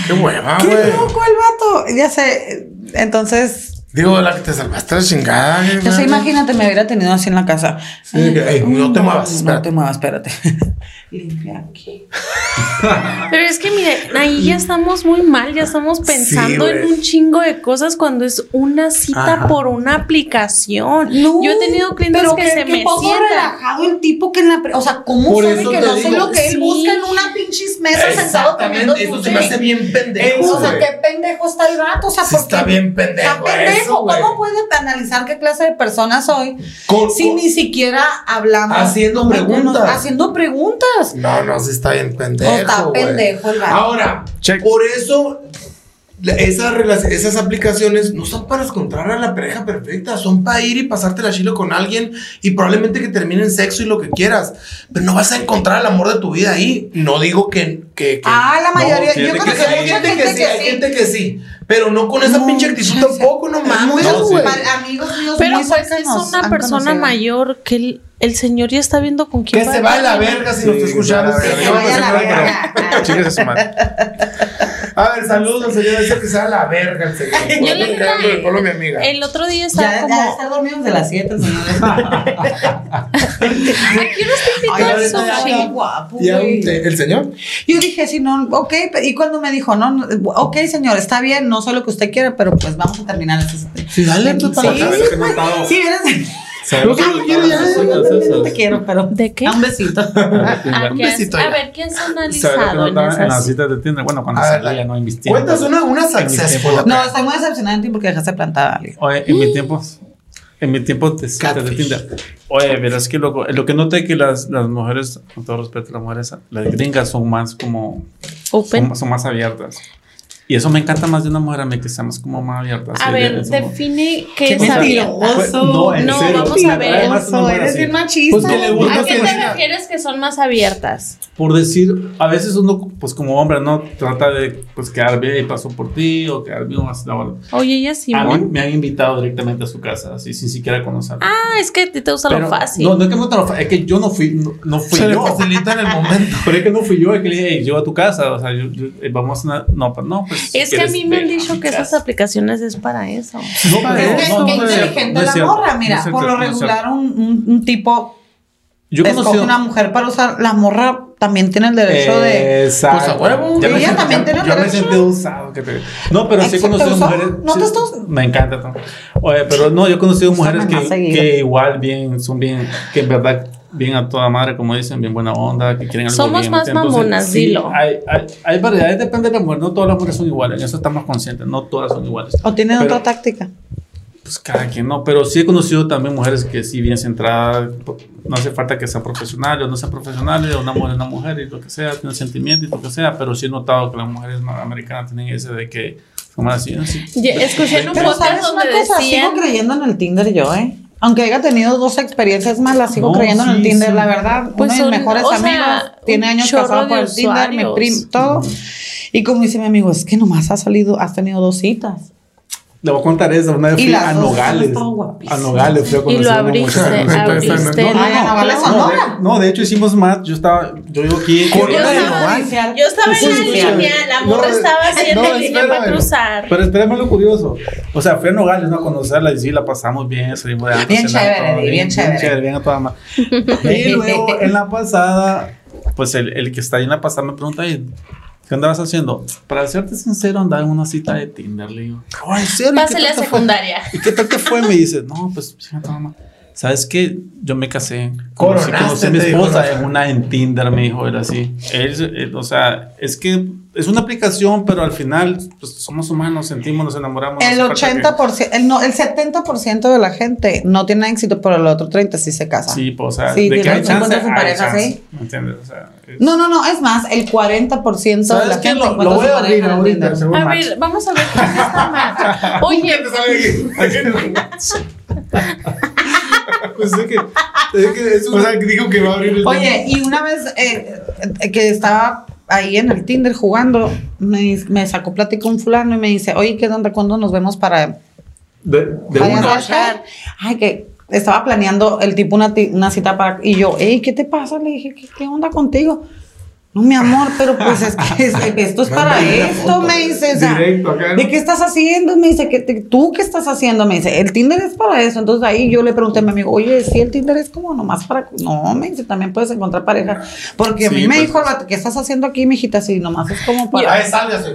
qué hueva,
qué
güey.
loco el vato. Ya sé, entonces
Digo, la que te salvaste la chingada.
Yo sé, imagínate, me hubiera tenido así en la casa.
Sí, que, "Ey, no te muevas,
No
espérate".
te muevas, espérate. Limpia aquí.
Pero es que mire, ahí ya estamos muy mal, ya estamos pensando en un chingo de cosas cuando es una cita
Ajá.
por una aplicación.
No,
Yo he tenido clientes
pero
que, se
qué
me
poco
sientan.
relajado el tipo que en la... pre- O sea, ¿cómo
Por
sabe que no sé lo que él
sí.
busca en una pinches mesa sentado comiendo
Exactamente, eso se me hace bien pendejo.
O sea, qué pendejo está el vato. O sea,
Sí
¿por
está bien pendejo
Está pendejo.
Eso, güey.
¿Cómo puede analizar qué clase de persona soy
Con-
si
con-
ni siquiera hablamos?
Haciendo
no
preguntas.
Haciendo preguntas.
No, no, sí está bien pendejo.
O está pendejo el.
Ahora,
Check.
por eso esas, esas aplicaciones no son para encontrar a la pareja perfecta, son para ir y pasarte la chilo con alguien y probablemente que termine en sexo y lo que quieras, pero no vas a encontrar el amor de tu vida ahí. No digo que... que, que-
Ah, la mayoría. yo
fíjate
creo
que
que, hay
gente que sí, hay gente que sí, pero no con esa
No,
pinche actitud
sí.
tampoco, no mames,
pa- amigos míos
Pero
muy
pues es una persona
conocido.
mayor que el, el señor ya está viendo con quién
Que se va a la verga si nos está escuchando.
Que se vaya a la verga.
Chingues a su madre.
A ver, saludos, señor. Dice que se va a la verga el señor.
Yo le
de polo a mi amiga.
El otro día estaba
Ya,
como.
ya está dormido desde las 7, señores.
Aquí unos sushi.
está guapo,
¿Y el señor?
Yo dije, sí, no, ok, y cuando me dijo, no, no, ok, señor, está bien, no soy lo que usted quiere, pero pues vamos a terminar este.
Sí, dale, tú
Sí,
casa.
que no
quiero ya.
No te quiero, pero.
¿De qué?
Un besito.
Ah,
Un
¿qué has-
besito
a
ya.
ver, ¿qué has
¿Sabes lo que
analizado en
en las citas de Tinder? Bueno, cuando
A ver,
salía,
dale.
no en mis
Cuentas
tiempos.
una, una successful.
No, estoy muy decepcionada en ti porque dejaste plantada a alguien.
Oye, en mi tiempo, en mi tiempo de citas de. Tinder. Oye, verás que loco. Lo que noté que las, las mujeres, con todo respeto a las mujeres, las gringas son más como.
Open.
Son, son más abiertas. Y eso me encanta más de una mujer a mí que sea más como más abierta.
A ver,
de-
define qué
Qué
es
mentiroso.
No, en
No,
serio.
vamos a ver.
Además, mujer
eres bien machista.
Pues le gusta
¿A qué te refieres que son más abiertas?
Por decir, a veces uno, pues como hombre, no trata de pues quedar bien y pasó por ti o quedar bien más.
Oye, ella
A mí me han invitado directamente a su casa, así sin siquiera conocerla.
Ah, es que te gusta lo fácil.
No, no es que me gusta lo fa- es que yo no fui, no, no fui
Se le
yo.
facilita en el momento.
Pero es que no fui yo, es que le dije, hey, llego a tu casa, o sea, yo, yo- eh, vamos a no, pues no, pues. Si
es que a mí me han dicho que esas aplicaciones es para eso.
No, pero
Es que, inteligente la morra, mira, por lo regular un, un, un tipo
Yo conocido.
una mujer para usar, la morra también tiene el derecho de...
Exacto.
Pues a huevo.
Ya me
Ella
sentí-
también
ya-
tiene el
ya me he
derecho.
sentido usado. que te- No, pero sí he conocido mujeres.
¿No
sí,
te estás-
Me encanta. Oye, pero no, yo he conocido mujeres que, que igual bien, son bien, que en verdad bien a toda madre, como dicen, bien buena onda, que quieren algo
Somos
bien,
más
¿entiendes?
mamonas, dilo.
Hay, hay, hay variedades, depende de la mujer. No todas las mujeres son iguales, en eso estamos conscientes. No todas son iguales.
O tienen
Pero-
otra táctica.
Pues cada quien no, pero sí he conocido también mujeres que sí bien centradas, no hace falta que sean profesionales o no sean profesionales, una mujer es una mujer y lo que sea, tiene sentimientos y lo que sea, pero sí he notado que las mujeres americanas tienen ese de que más así, así.
Escuché en un podcast donde
cosa,
decían
sigo creyendo en el Tinder yo, ¿eh? Aunque haya tenido dos experiencias malas, sigo
No,
creyendo en el Tinder,
sí.
la verdad.
Pues
Uno de mis mejores
o sea,
amigos tiene años
chorro
casado por el Tinder, mi
usuarios.
prim, todo. Y como dice mi amigo, es que nomás has salido, has tenido dos citas.
Le voy a contar eso. Una vez
Y
fui
las
a Nogales. A. Nogales fui a
Y
conocer
lo
a una
abriste, abriste.
no,
Nogales,
No,
Sonora.
de, no, de hecho hicimos match. Yo estaba, yo digo aquí.
Yo estaba, yo estaba en la línea, la morra
No,
estaba haciendo
no,
línea para cruzar.
Pero espérame lo curioso. O sea, fui a Nogales ¿no? a conocerla y sí, la pasamos bien, salimos de antro,
Bien chévere, bien chévere.
bien a toda madre. Y luego en la pasada, pues el, el que está ahí en la pasada me pregunta, "Oye, ¿qué andabas haciendo? Para serte sincero, andaba en una cita de Tinder, le digo. "Oh, ¿en serio? ¿Y qué
Pásale a
tal te fue?"
secundaria.
¿Y qué tal te fue? Me dice, no, pues, fíjate, mamá. ¿Sabes qué? Yo me casé. Conocí, conocí a mi esposa en una en Tinder, me dijo, era así. Él, él, o sea, es que es una aplicación, pero al final, pues somos humanos, sentimos, nos enamoramos.
El
no hace falta
80%, el, no, el 70% de la que no tiene éxito, pero el otro 30% sí se casa.
Sí, pues, o sea,
Sí,
de que hay chance,
encuentra su
hay
pareja,
chance,
sí.
¿Me entiendes? O sea, es-
No, no, no, es más, el 40% de
¿Sabes
la
qué?
gente
Lo, lo voy a abrir ahorita,
A ver, vamos a ver quién está mal. Oye,
Pues es que, es que es
O
una-
sea, que dijo que va a abrir el
Oye, y una vez eh, eh, que estaba ahí en el Tinder jugando, me, me sacó plática un fulano y me dice, oye, ¿qué onda? ¿Cuándo nos vemos para
de, de una.
Ay, que estaba planeando el tipo una, una cita para... Y yo, hey, ¿qué te pasa? Le dije, ¿qué, qué onda contigo? No, mi amor, pero pues es que es- esto es para esto, me dice. o sea,
Directo acá, ¿no?
¿De qué estás haciendo? Me dice, que te- ¿tú qué estás haciendo? Me dice, el Tinder es para eso. Entonces ahí yo le pregunté a mi amigo, oye, si el Tinder es como nomás para... No, me dice, también puedes encontrar pareja. Porque a mí me
pues,
dijo, ¿qué estás haciendo aquí, mijita? Si nomás es como para...
Ay, sálgase.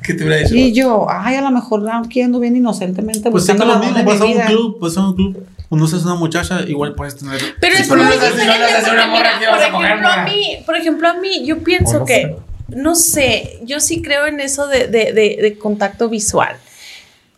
¿Qué te hubiera dicho?
Y yo, ay, a lo mejor aquí ando bien inocentemente
Pues
buscando
lo mismo,
amor de
vas a un club, vas a un club. Conoces a una muchacha, igual puedes tener.
Pero es muy
si no
diferente
le haces
porque,
una morra
mira,
que vas
por ejemplo, a mí, por ejemplo, a mí, yo pienso
no
que,
sé.
no sé, yo sí creo en eso de, de, de, de contacto visual.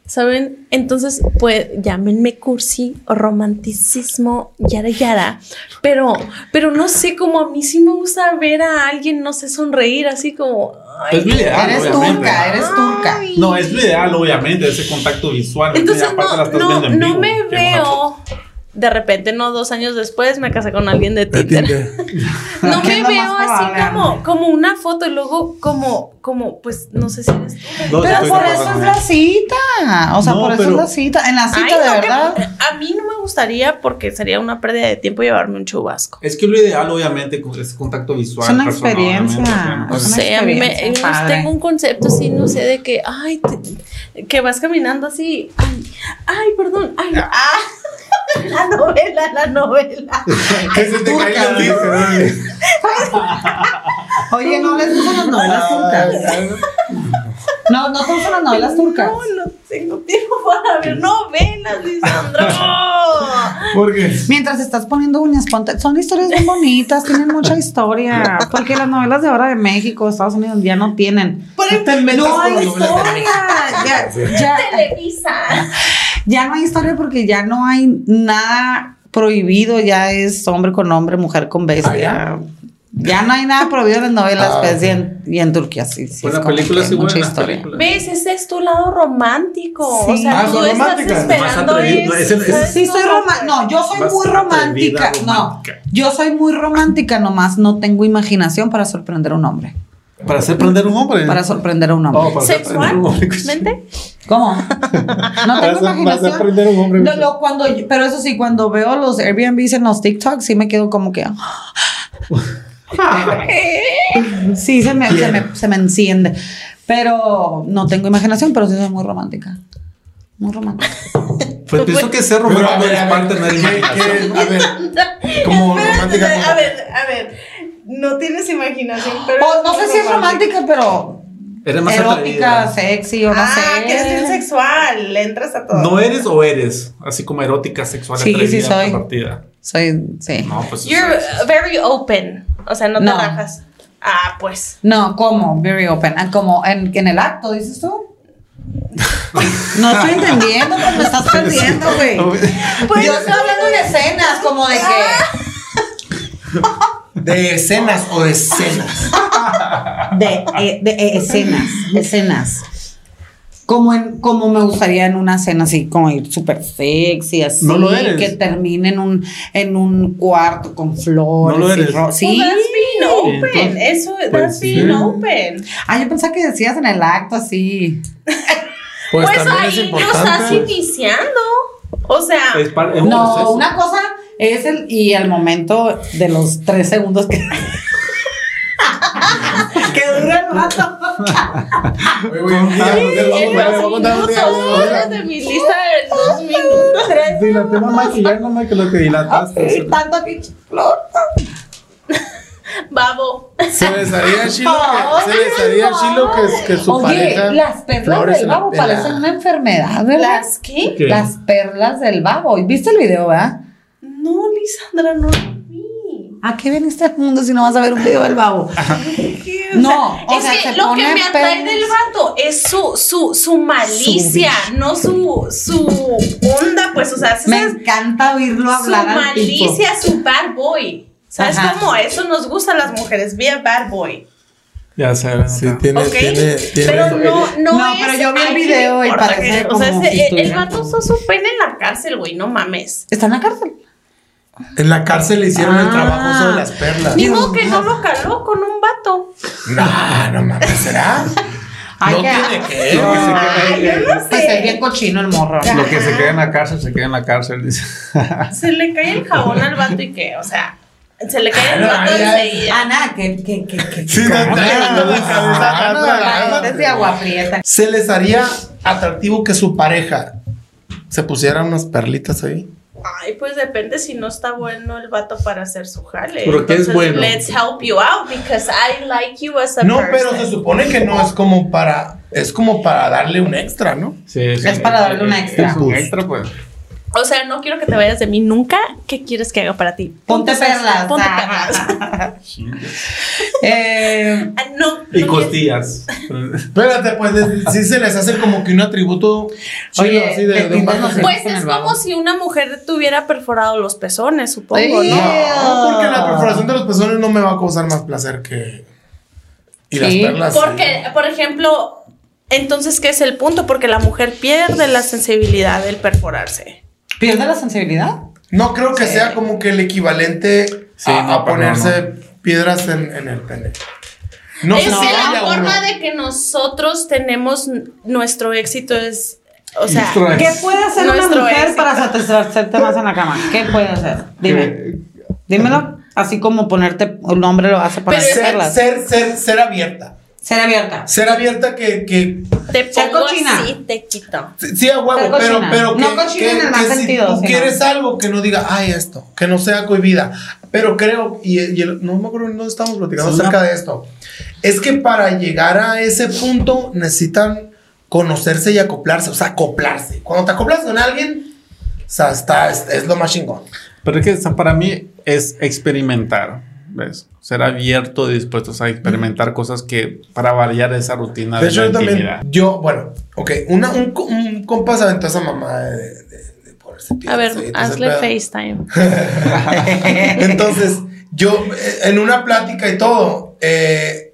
¿Saben? Entonces, pues, llámenme cursi o romanticismo, yara yara. Pero, pero no sé, como a mí sí me gusta ver a alguien, no sé, sonreír así como. Ay,
Es lo ideal,
Eres
obviamente.
turca, eres turca.
ay.
No, es lo ideal, obviamente, ese contacto visual. ¿me
Entonces no,
estás
no, no me veo. De repente, no, dos años después me casé con alguien de
De
Tinder. No
¿Qué
me veo así como, como una foto y luego como, como, pues no sé si eres tú.
No,
Pero por eso es la cita. O sea,
No,
por eso
pero-
es la cita. En la cita,
Ay,
de
no, que-
verdad.
a mí no me gustaría porque sería una pérdida de tiempo llevarme un chubasco.
Es que lo ideal, obviamente, es contacto visual.
Es una
personal,
experiencia.
No sé, a mí me, tengo un concepto así, no sé, de que, ay, te- que vas caminando así, ay, ay, perdón, ay, ah, la novela, la novela.
Que se te
Turca.
caiga el disco.
Oye, no les gustan las novelas turcas. No, no gustan las novelas turcas.
No, no tengo tiempo para ver novelas, Lisandro.
Porque
Mientras estás poniendo uñas, ponte. Son historias bien bonitas, tienen mucha historia. Porque las novelas de ahora de México, Estados Unidos, ya no tienen.
Por
no
hay historia. Ya, ya,
Televisa.
Ya no hay historia porque ya no hay nada prohibido. Ya es hombre con hombre, mujer con bestia.
Ah,
ya no hay nada prohibido en las novelas,
Ah,
pues, y, en, y en Turquía sí. sí
Pues
es
la
como
película
que
sí
mucha
buena.
historia.
película.
¿Ves? Ese es tu lado romántico. O
Sí.
sea,
Ah,
tú estás esperando eso.
Sí, soy romántica. No, yo soy muy romántica.
atrevida,
No,
romántica.
yo soy muy romántica, nomás no tengo imaginación para sorprender a un hombre.
Para hacer prender un hombre.
Para sorprender a un hombre.
Oh, para.
¿Sexualmente?
¿Cómo? No tengo
a- a
imaginación.
aprender un hombre.
No, cuando, pero eso sí, cuando veo los Airbnbs en los TikToks, sí me quedo como que. sí, se me, se, me, se me enciende. Pero no tengo imaginación, pero sí soy muy romántica. Muy romántica.
Pues pienso que ser
a
romántico es
a
parte de la
¿qué-
imaginación.
a ver, como romántica.
A ver, a ver. No tienes imaginación, pero.
O no sé si es romántica, pero
Eres más
erótica,
atrevida.
sexy o no
ah,
sé.
que eres bien sexual. Le entras a todo.
¿No eres o eres? Así como erótica, sexual,
Sí, sí
atrevida,
soy.
compartida.
Soy, sí.
No, pues
You're
es-
very open. O sea, no te
No.
rajas. Ah, pues.
No, ¿cómo? Very open. Ah, Como en, en el acto, dices tú. No estoy entendiendo, pues me estás perdiendo, güey.
Pues
Yo estoy hablando de escenas, como de que.
De escenas o de escenas.
De, eh, de eh, escenas, escenas. como, en, como me gustaría en una cena así, como ir súper sexy, así.
No lo eres.
Que termine en un, en un cuarto con flores.
No lo
y
eres.
ro- Sí.
Well, that's being open.
Entonces,
Eso,
pues,
that's
sí.
being open.
Ah, yo pensaba que decías en el acto así.
Pues,
Pues,
también es
ahí lo estás
importante.
iniciando. O sea,
Es, par- es un
No, una cosa es el y el momento de los tres segundos que. que dura el
a-
de mi lista de dos minutos.
Dilaté más maquillar nomás que lo que dilataste.
Tanto flor.
Babo.
Se les haría chilo que, se les haría chilo que, que su
Oye,
pareja.
las perlas del babo parecen una enfermedad, ¿verdad?
¿Las qué?
¿Qué?
Las perlas del babo. ¿Viste el video, verdad?
No, Lisandra, no lo vi.
¿A qué viniste al mundo si no vas a ver un video del babo?
¿Qué? O
No, o
es
sea,
que
se
lo que me atrae del vato es su, su, su malicia, no su, su onda, pues, o sea,
Me
¿sabes?
encanta oírlo
su
hablar tipo.
malicia, su bad boy. ¿Sabes
Ajá.
cómo? Eso nos gusta a las mujeres, be a bad boy.
Ya sé.
Sí, tiene,
¿Ok?
tiene, tiene.
pero no, no,
No,
es,
pero yo vi el
ay, ¿qué
video y parece
que- O sea,
como
ese-
si
el, vato usó su pene en la cárcel, güey, no mames.
¿Está en la cárcel?
En la cárcel le hicieron el
Ah.
trabajo sobre las perlas.
Digo que no lo caló con un vato.
No, no mames, ¿será?
Ay,
no
qué
tiene que.
Lo que se
Ay,
queda-
yo no
Pues es bien cochino el morro.
Lo que se queda en la cárcel, se queda en la cárcel, dice.
Se le cae el jabón al vato y qué, o sea, se le cae el
Ah,
vato
no,
enseguida.
Ana, que, que, que, que.
Sí, no,
que-
no, no, no, no,
Ah,
no, no, no,
Es de agua prieta.
¿Se les haría atractivo que su pareja se pusiera unas perlitas ahí?
Ay, pues depende si no está bueno el vato para hacer su jale.
¿Pero qué es
Entonces,
bueno?
Let's help you out because I like you as a
No,
person.
pero se supone que no es como para. Es como para darle un extra, ¿no?
Sí,
Es para darle una extra.
Es un extra, pues.
O sea, no quiero que te vayas de mí nunca. ¿Qué quieres que haga para ti?
Ponte perlas.
Ponte
Ah.
perlas.
Eh,
Ah, no.
Y
no
costillas.
Espérate, pues sí se les hace como que un atributo chido
Oye,
así de, un
los
Pues es como si una mujer tuviera perforado los pezones, supongo,
Sí.
¿no?
No, porque la perforación de los pezones no me va a causar más placer que. Y las
Sí,
perlas. sí.
Porque, por ejemplo, entonces, ¿qué es el punto? Porque la mujer pierde la sensibilidad del perforarse.
¿Pierde la sensibilidad?
No creo que sea como que el equivalente
Sí,
a,
no,
a
pero
ponerse piedras en, en el pene. No
es
sé
que
si
la forma
uno.
de que nosotros tenemos nuestro éxito es, o sea.
¿Qué puede hacer una mujer
éxito.
para satisfacerte más en la cama? ¿Qué puede hacer? Dime. Dímelo. Así como ponerte, un hombre lo hace para
Pero
ser, ser, ser, ser abierta.
Ser abierta.
Ser abierta que, que
te pongo
cochina.
así, te quito.
sí, sí, a huevo,
Ser
pero, pero que,
No cochina
que-
en el más
que si
sentido,
tú
sino-
quieres algo que no diga, ay, esto, que no sea cohibida. Pero creo, y, y el- no me acuerdo, no estamos platicando
Sí,
acerca
no.
de esto. Es que para llegar a ese punto necesitan conocerse y acoplarse, o sea, acoplarse. Cuando te acoplas con alguien, o sea, está, es, es lo más chingón.
Pero es que para mí es experimentar, ¿ves? Ser abierto, dispuestos a experimentar cosas que para variar esa rutina
De
de,
hecho,
la
yo también, yo, bueno, ok, una, un, un compa se aventó a esa mamá de, de, de ponerse
A
piedras
ver, hazle. FaceTime.
Entonces, yo eh, en una plática y todo, eh,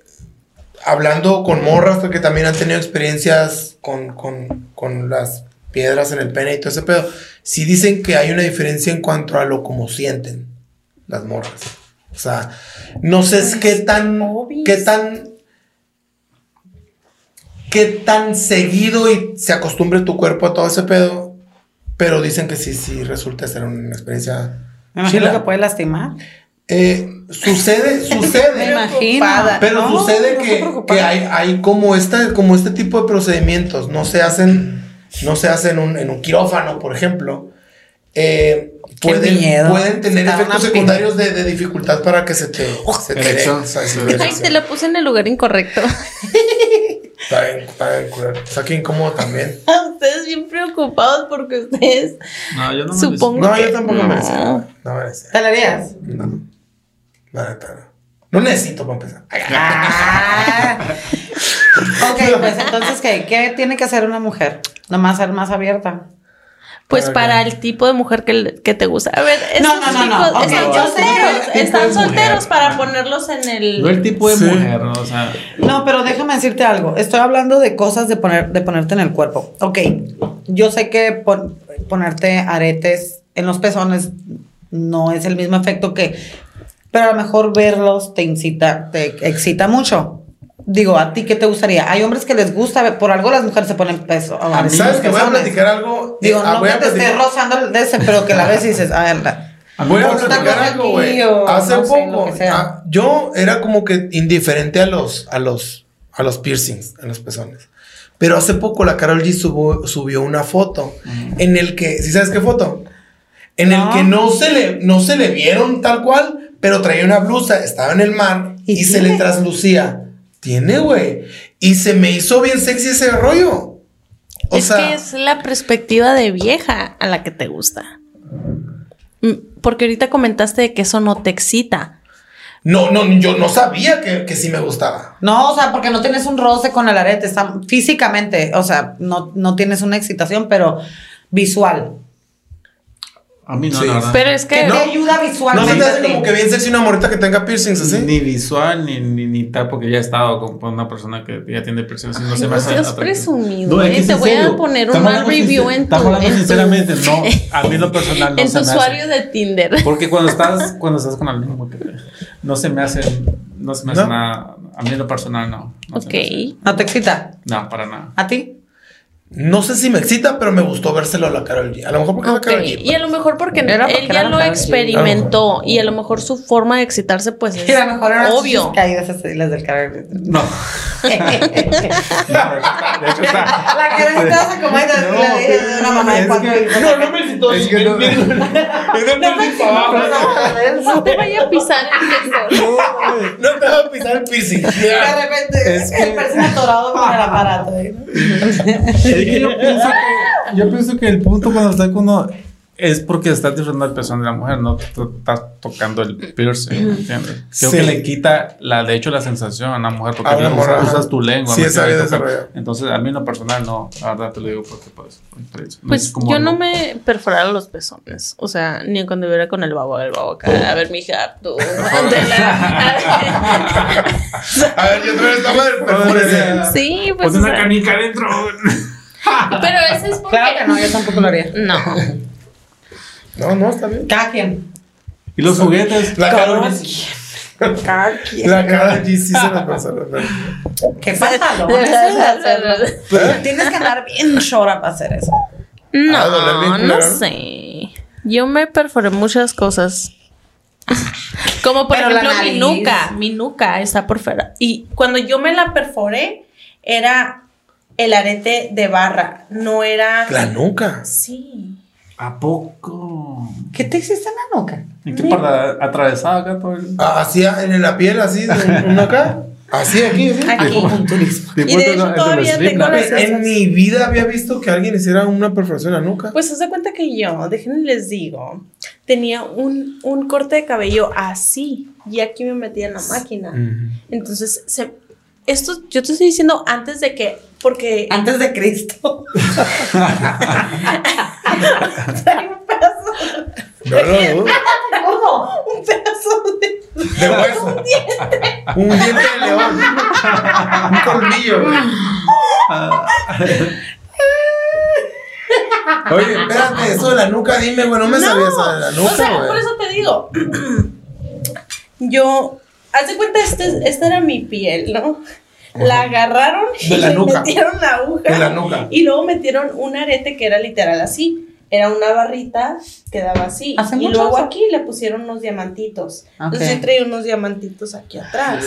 hablando con morras, porque también han tenido experiencias con, con, con las piedras en el pene y todo ese pedo, sí dicen que hay una diferencia en cuanto a lo como sienten las morras. O sea, no sé es qué tan, qué tan, qué tan seguido y se acostumbre tu cuerpo a todo ese pedo, pero dicen que sí, sí resulta ser una experiencia
Me imagino
chila.
que puede lastimar.
Eh, sucede,
Me
sucede.
imagino.
Pero
No,
sucede
no
que, que hay, hay como, esta, como este tipo de procedimientos. No se hacen, no se hacen en un, en un quirófano, por ejemplo. Eh, pueden,
miedo.
pueden tener efectos secundarios de, de dificultad para que se te, se te dé.
Erección.
O sea, sí,
Ay,
erección.
te la puse en el lugar incorrecto.
Está bien, está bien. Está aquí incómodo también.
ustedes bien preocupados porque ustedes
No, yo no me
supongo
No, yo tampoco
no.
merecía. nada. No merecía.
¿Te la harías?
No. La neta, no. No necesito para empezar.
Ah. ok, pues entonces, ¿qué? ¿Qué tiene que hacer una mujer? Nomás ser más abierta.
Pues
Para
el tipo de mujer que, que te gusta. A ver,
No, no, no, no.
están solteros, están solteros para ponerlos en el...
No el tipo de
Sí.
mujer, ¿no? O sea,
No, pero déjame decirte algo. Estoy hablando de cosas de poner, de ponerte en el cuerpo. Ok, yo sé que pon- ponerte aretes en los pezones no es el mismo efecto que, pero a lo mejor verlos te incita, te excita mucho. Digo, ¿a ti qué te gustaría? Hay hombres que les gusta, ver- por algo las mujeres se ponen peso.
A mí, ¿Sabes que voy a platicar algo?
Digo,
Eh,
no
voy
que
a
te esté
platicar-
rozando el de ese, pero que la ves y dices, ah, la-
a mí
Voy a platicar algo, güey. Hace
no sé,
poco,
que sea.
ah, yo era como que indiferente a los, a los, a los piercings en los pezones. Pero hace poco la Carol G subo- subió una foto en el que, ¿sí sabes qué foto? En
No.
el que no se le, no se le vieron tal cual, pero traía una blusa, estaba en el mar y,
¿Y
se le traslucía. Tiene, güey. Y se me hizo bien sexy ese rollo. O
es
sea,
que es la perspectiva de vieja a la que te gusta. Mm, Porque ahorita comentaste de que eso no te excita.
no, no, yo no sabía que, que sí me gustaba.
No, o sea, porque no tienes un roce con el arete, está físicamente, o sea, no, no tienes una excitación, pero visual.
A mí no,
Sí.
verdad.
Pero es
¿Qué
que...
te ayuda
¿No
visualmente?
se te
a
hace como que bien sexy una morrita que tenga piercings así?
Ni visual, ni, ni, ni tal, porque ya he estado con, una persona que ya tiene piercings y no
Ay,
se me
no
hace atractivo.
presumido,
es
eh,
que es
te
en
voy a
serio.
poner un mal review en tu-
Estamos hablando
en tu-
sinceramente, no, a mí lo personal no
en tu
me
usuario
hace.
de Tinder.
Porque cuando estás, cuando estás con alguien, como que no se me hace, no se me hace
¿No?
nada, a mí lo personal no. no
Ok.
¿No te excita?
No, para nada.
¿A ti?
No sé si me excita, pero me gustó vérselo a la Carol G. A lo mejor porque es la
Ok,
Carol G.
Y a lo mejor porque
Era
él ya lo
Karol G.
experimentó y a lo mejor su forma de excitarse pues es
Y a lo mejor eran
obvio.
caídas así, las del carro.
No. De hecho está.
La carita se de
No,
la de una mamá de cuatro hijos.
No, no me excitó.
Es que no-
Es de piercing para abajo.
No te vaya a pisar el tesoro.
No te va a pisar el piercing.
De repente,
Es que-
parece un atorado con el aparato. ¿eh?
Es que yo pienso que, yo pienso que el punto cuando estás con uno es porque estás disfrutando el pezón de la mujer, no estás tocando el piercing, ¿entiendes? Creo
Sí.
que le quita, la, de hecho, la sensación a una mujer porque
A una
le
morra,
usas, tu lengua.
Sí.
Entonces, a mí en lo personal, no, la verdad te lo digo porque pues, experiencia. No
Pues yo no me perforara los pezones. O sea, ni cuando viera con el babo, el babo acá. A ver, mija, tú.
A ver, yo otra vez esta madre, perfórese.
sí, pues.
Pon una
sea,
canica adentro.
pero ese es porque.
Claro que no, yo tampoco lo haría.
No.
No, no, está bien.
Cada quien.
y los juguetes.
La Carol G. sí-
Cada quien.
La Carol G sí se la verdad.
¿Qué pasa? Necesitas Tienes que andar bien chora para hacer eso.
Ah,
No,
culero.
no sé. Yo me perforé muchas cosas. Como por
Pero
ejemplo mi nuca. Mi nuca está por fuera. Y cuando yo me la perforé, era el arete de barra. No era.
La nuca.
Sí.
¿A poco?
¿Qué te hiciste en la nuca?
¿En qué parte? ¿Atravesada acá todo el.?
Ah, Así en la piel, así, una acá. Así, aquí, así.
Aquí, un turismo.
Y de hecho todavía tengo las-
En mi vida había visto que alguien hiciera una perforación en la nuca.
Pues se da cuenta que yo, déjenme les digo, tenía un, un corte de cabello así. Y aquí me metía en la máquina. Entonces, se, esto yo te estoy diciendo antes de que, porque
Antes de Cristo.
hay un pedazo,
No lo dudo.
¿Cómo?
un pedazo de...
De hueso. Un diente de león. Un colmillo, güey. Oye, espérate, eso de la nuca, dime, güey, no me sabía eso de la nuca,
o sea,
güey.
por eso te digo. yo, haz de cuenta, este, esta era mi piel, ¿no? La agarraron
De
y
la
le
nuca.
metieron la aguja.
De la nuca.
Y luego metieron un arete que era literal así. Era una barrita que daba así.
¿Hace
y luego
eso?
aquí le pusieron unos diamantitos. Entonces
Ok.
yo traía unos diamantitos aquí atrás.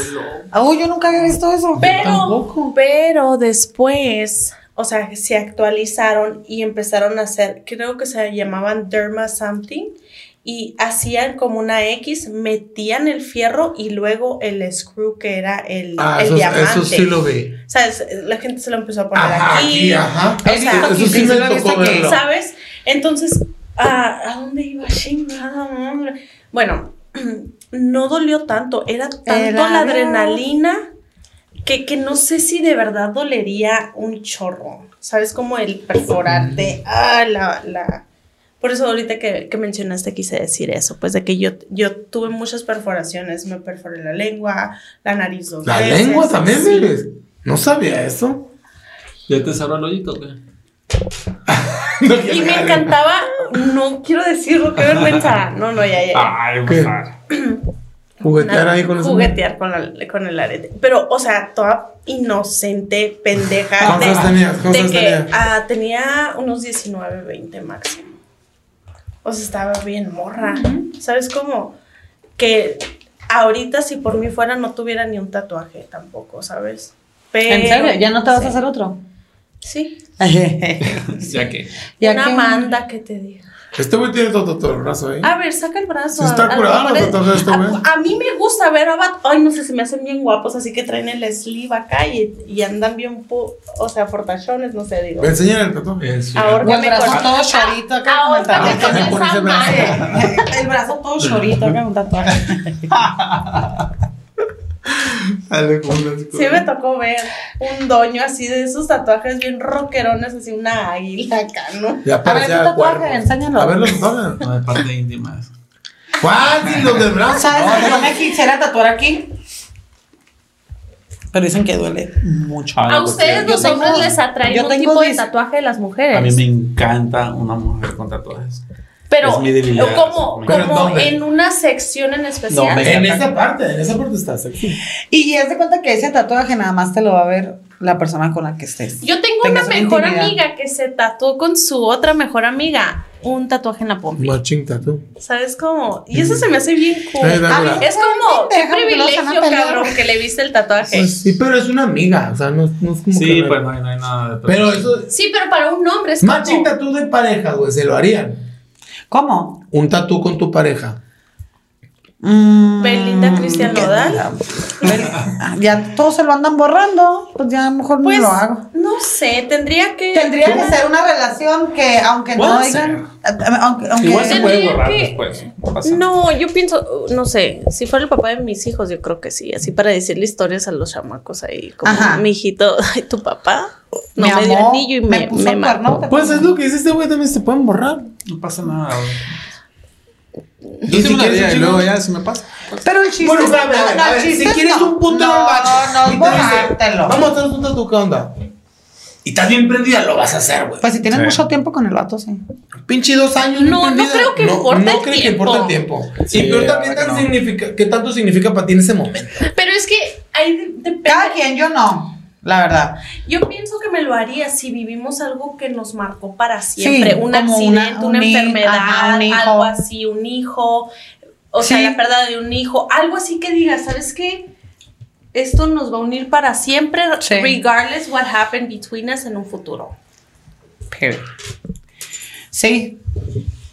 Uy, yo nunca había visto eso.
Pero, pero después, o sea, se actualizaron y empezaron a hacer, creo que se llamaban Derma Something, y hacían como una X, metían el fierro y luego el screw que era el,
Ah,
el
eso,
diamante.
eso sí lo vi.
O sea, es- la gente se lo empezó a poner
Ajá,
aquí.
aquí, ajá.
O sea,
eso sí me tocó verlo.
¿Sabes? Entonces, ¿a, ¿a dónde iba? Chingada. Bueno, no dolió tanto. Era tanto
Era-
la adrenalina que, que no sé si de verdad dolería un chorro. ¿Sabes? Como el perforarte. Ah, la, la, Por eso ahorita que, que mencionaste quise decir eso, pues de que yo, yo tuve muchas perforaciones, me perforé la lengua, la nariz dos
¿La
veces,
lengua también,
sí.
No sabía eso.
¿Ya te cerró el hoyito qué?
No,
Y me encantaba, no quiero decirlo, qué vergüenza. No, no, ya, ya. ya.
Ay,
¿Qué?
pues,
Juguetear ahí con eso.
Juguetear con, la- con el arete. Pero, o sea, toda inocente, pendeja.
¿Cuántos tenías? ¿Cuántos
de que
tenías?
ah, tenía unos 19, 20 máximo. O sea, estaba bien morra. ¿Sabes cómo? Que ahorita, si por mí fuera, no tuviera ni un tatuaje tampoco, ¿sabes? Pero,
¿En serio? ¿Ya no te vas
sí.
a hacer otro?
Sí.
ya que.
Una Amanda que te diga.
Este güey tiene todo, todo el brazo ahí.
A ver, saca el brazo.
Se está
es-
todo esto, güey.
a, a mí me gusta ver a Bat. Ay, no sé, se me hacen bien guapos, así que traen el sleeve acá y, y andan bien, pu- o sea, portachones, no sé, digo.
Me enseñan el tatuaje.
Ahora
O el
me
brazo
con-
todo chorito acá.
Ahora
con
esa
brazo.
madre.
El brazo todo chorito acá, un tatuaje.
Las
Sí me tocó ver un doño así de esos tatuajes bien rockerones, así una águila acá, ¿no?
Ya
A ver, tu tatuaje, enséñalo.
A ver los tatuajes.
No, es parte íntima. eso.
¿Cuál? Los del brazo.
¿Sabes
No,
que
no.
no me quisiera tatuar aquí? Pero dicen que duele mucho.
Ah,
A
pues,
ustedes los hombres les atrae un tipo de tatuaje de las mujeres.
A mí me encanta una mujer con tatuajes.
Pero
es mi debilidad.
como,
¿Pero
como en una sección en especial.
No,
En esa parte, en esa parte está sexy.
Y es de cuenta que ese tatuaje nada más te lo va a ver la persona con la que estés.
Yo tengo
Tengas
una
una
mejor
intimidad.
amiga que se tatuó con su otra mejor amiga un tatuaje en la pompi.
Machín tatu.
¿Sabes cómo? Y eso se me hace bien cool.
Sí, da
A mí
verdad.
Es como, qué privilegio, cabrón, que le viste el tatuaje.
Pues sí, pero es una amiga. O sea, no, no es como
Sí,
que.
pues no hay, no hay nada de
Pero eso.
Sí, pero para un hombre es
Matching
como...
tatu de pareja, güey. Se lo harían.
¿Cómo?
Un tatu con tu pareja.
Mm,
Belinda Cristian. Nodal.
Ah, Ya todos se lo andan borrando. Pues ya mejor
Pues,
no lo hago.
no sé, tendría que...
Tendría que ser una relación que, aunque no digan. Aunque, aunque-
Igual se puede borrar
que-
después. No nada.
No, yo pienso, no sé, si fuera el papá de mis hijos, yo creo que sí, así para decirle historias a los chamacos ahí, como
Ajá.
mi hijito, ay, tu papá no
Mi
me dio anillo y
me
me,
puso
me mató.
Pues es lo que dice este güey, también se pueden borrar.
No pasa nada. güey. Yo
si
tengo una
quieres
idea y luego ya se me pasa.
Pero el chiste
Bueno, a ver,
no,
a ver, si quieres
no.
un punto
no,
bache.
No, no.
Vamos a hacer un tatu, ¿qué onda? Y estás bien prendida, lo vas a hacer, güey.
Pues si tienes
Sí.
mucho tiempo con el vato, sí.
Pinche dos años.
No, no creo que importe
no
el
creo que importe el tiempo.
Sí,
y pero
la
¿qué,
verdad
tan
no.
significa, ¿qué tanto significa para ti en ese momento?
Pero es que ahí de- depende.
Cada quien, yo no, la verdad.
Yo pienso que me lo haría si vivimos algo que nos marcó para siempre,
Sí,
un
una-
accidente,
un
una, enfermedad,
ajá, un hijo.
algo así, un hijo, o sea, la pérdida de un hijo, algo así que digas, ¿sabes qué? Esto nos va a unir para siempre,
Sí.
regardless what happened between us en un futuro.
Sí,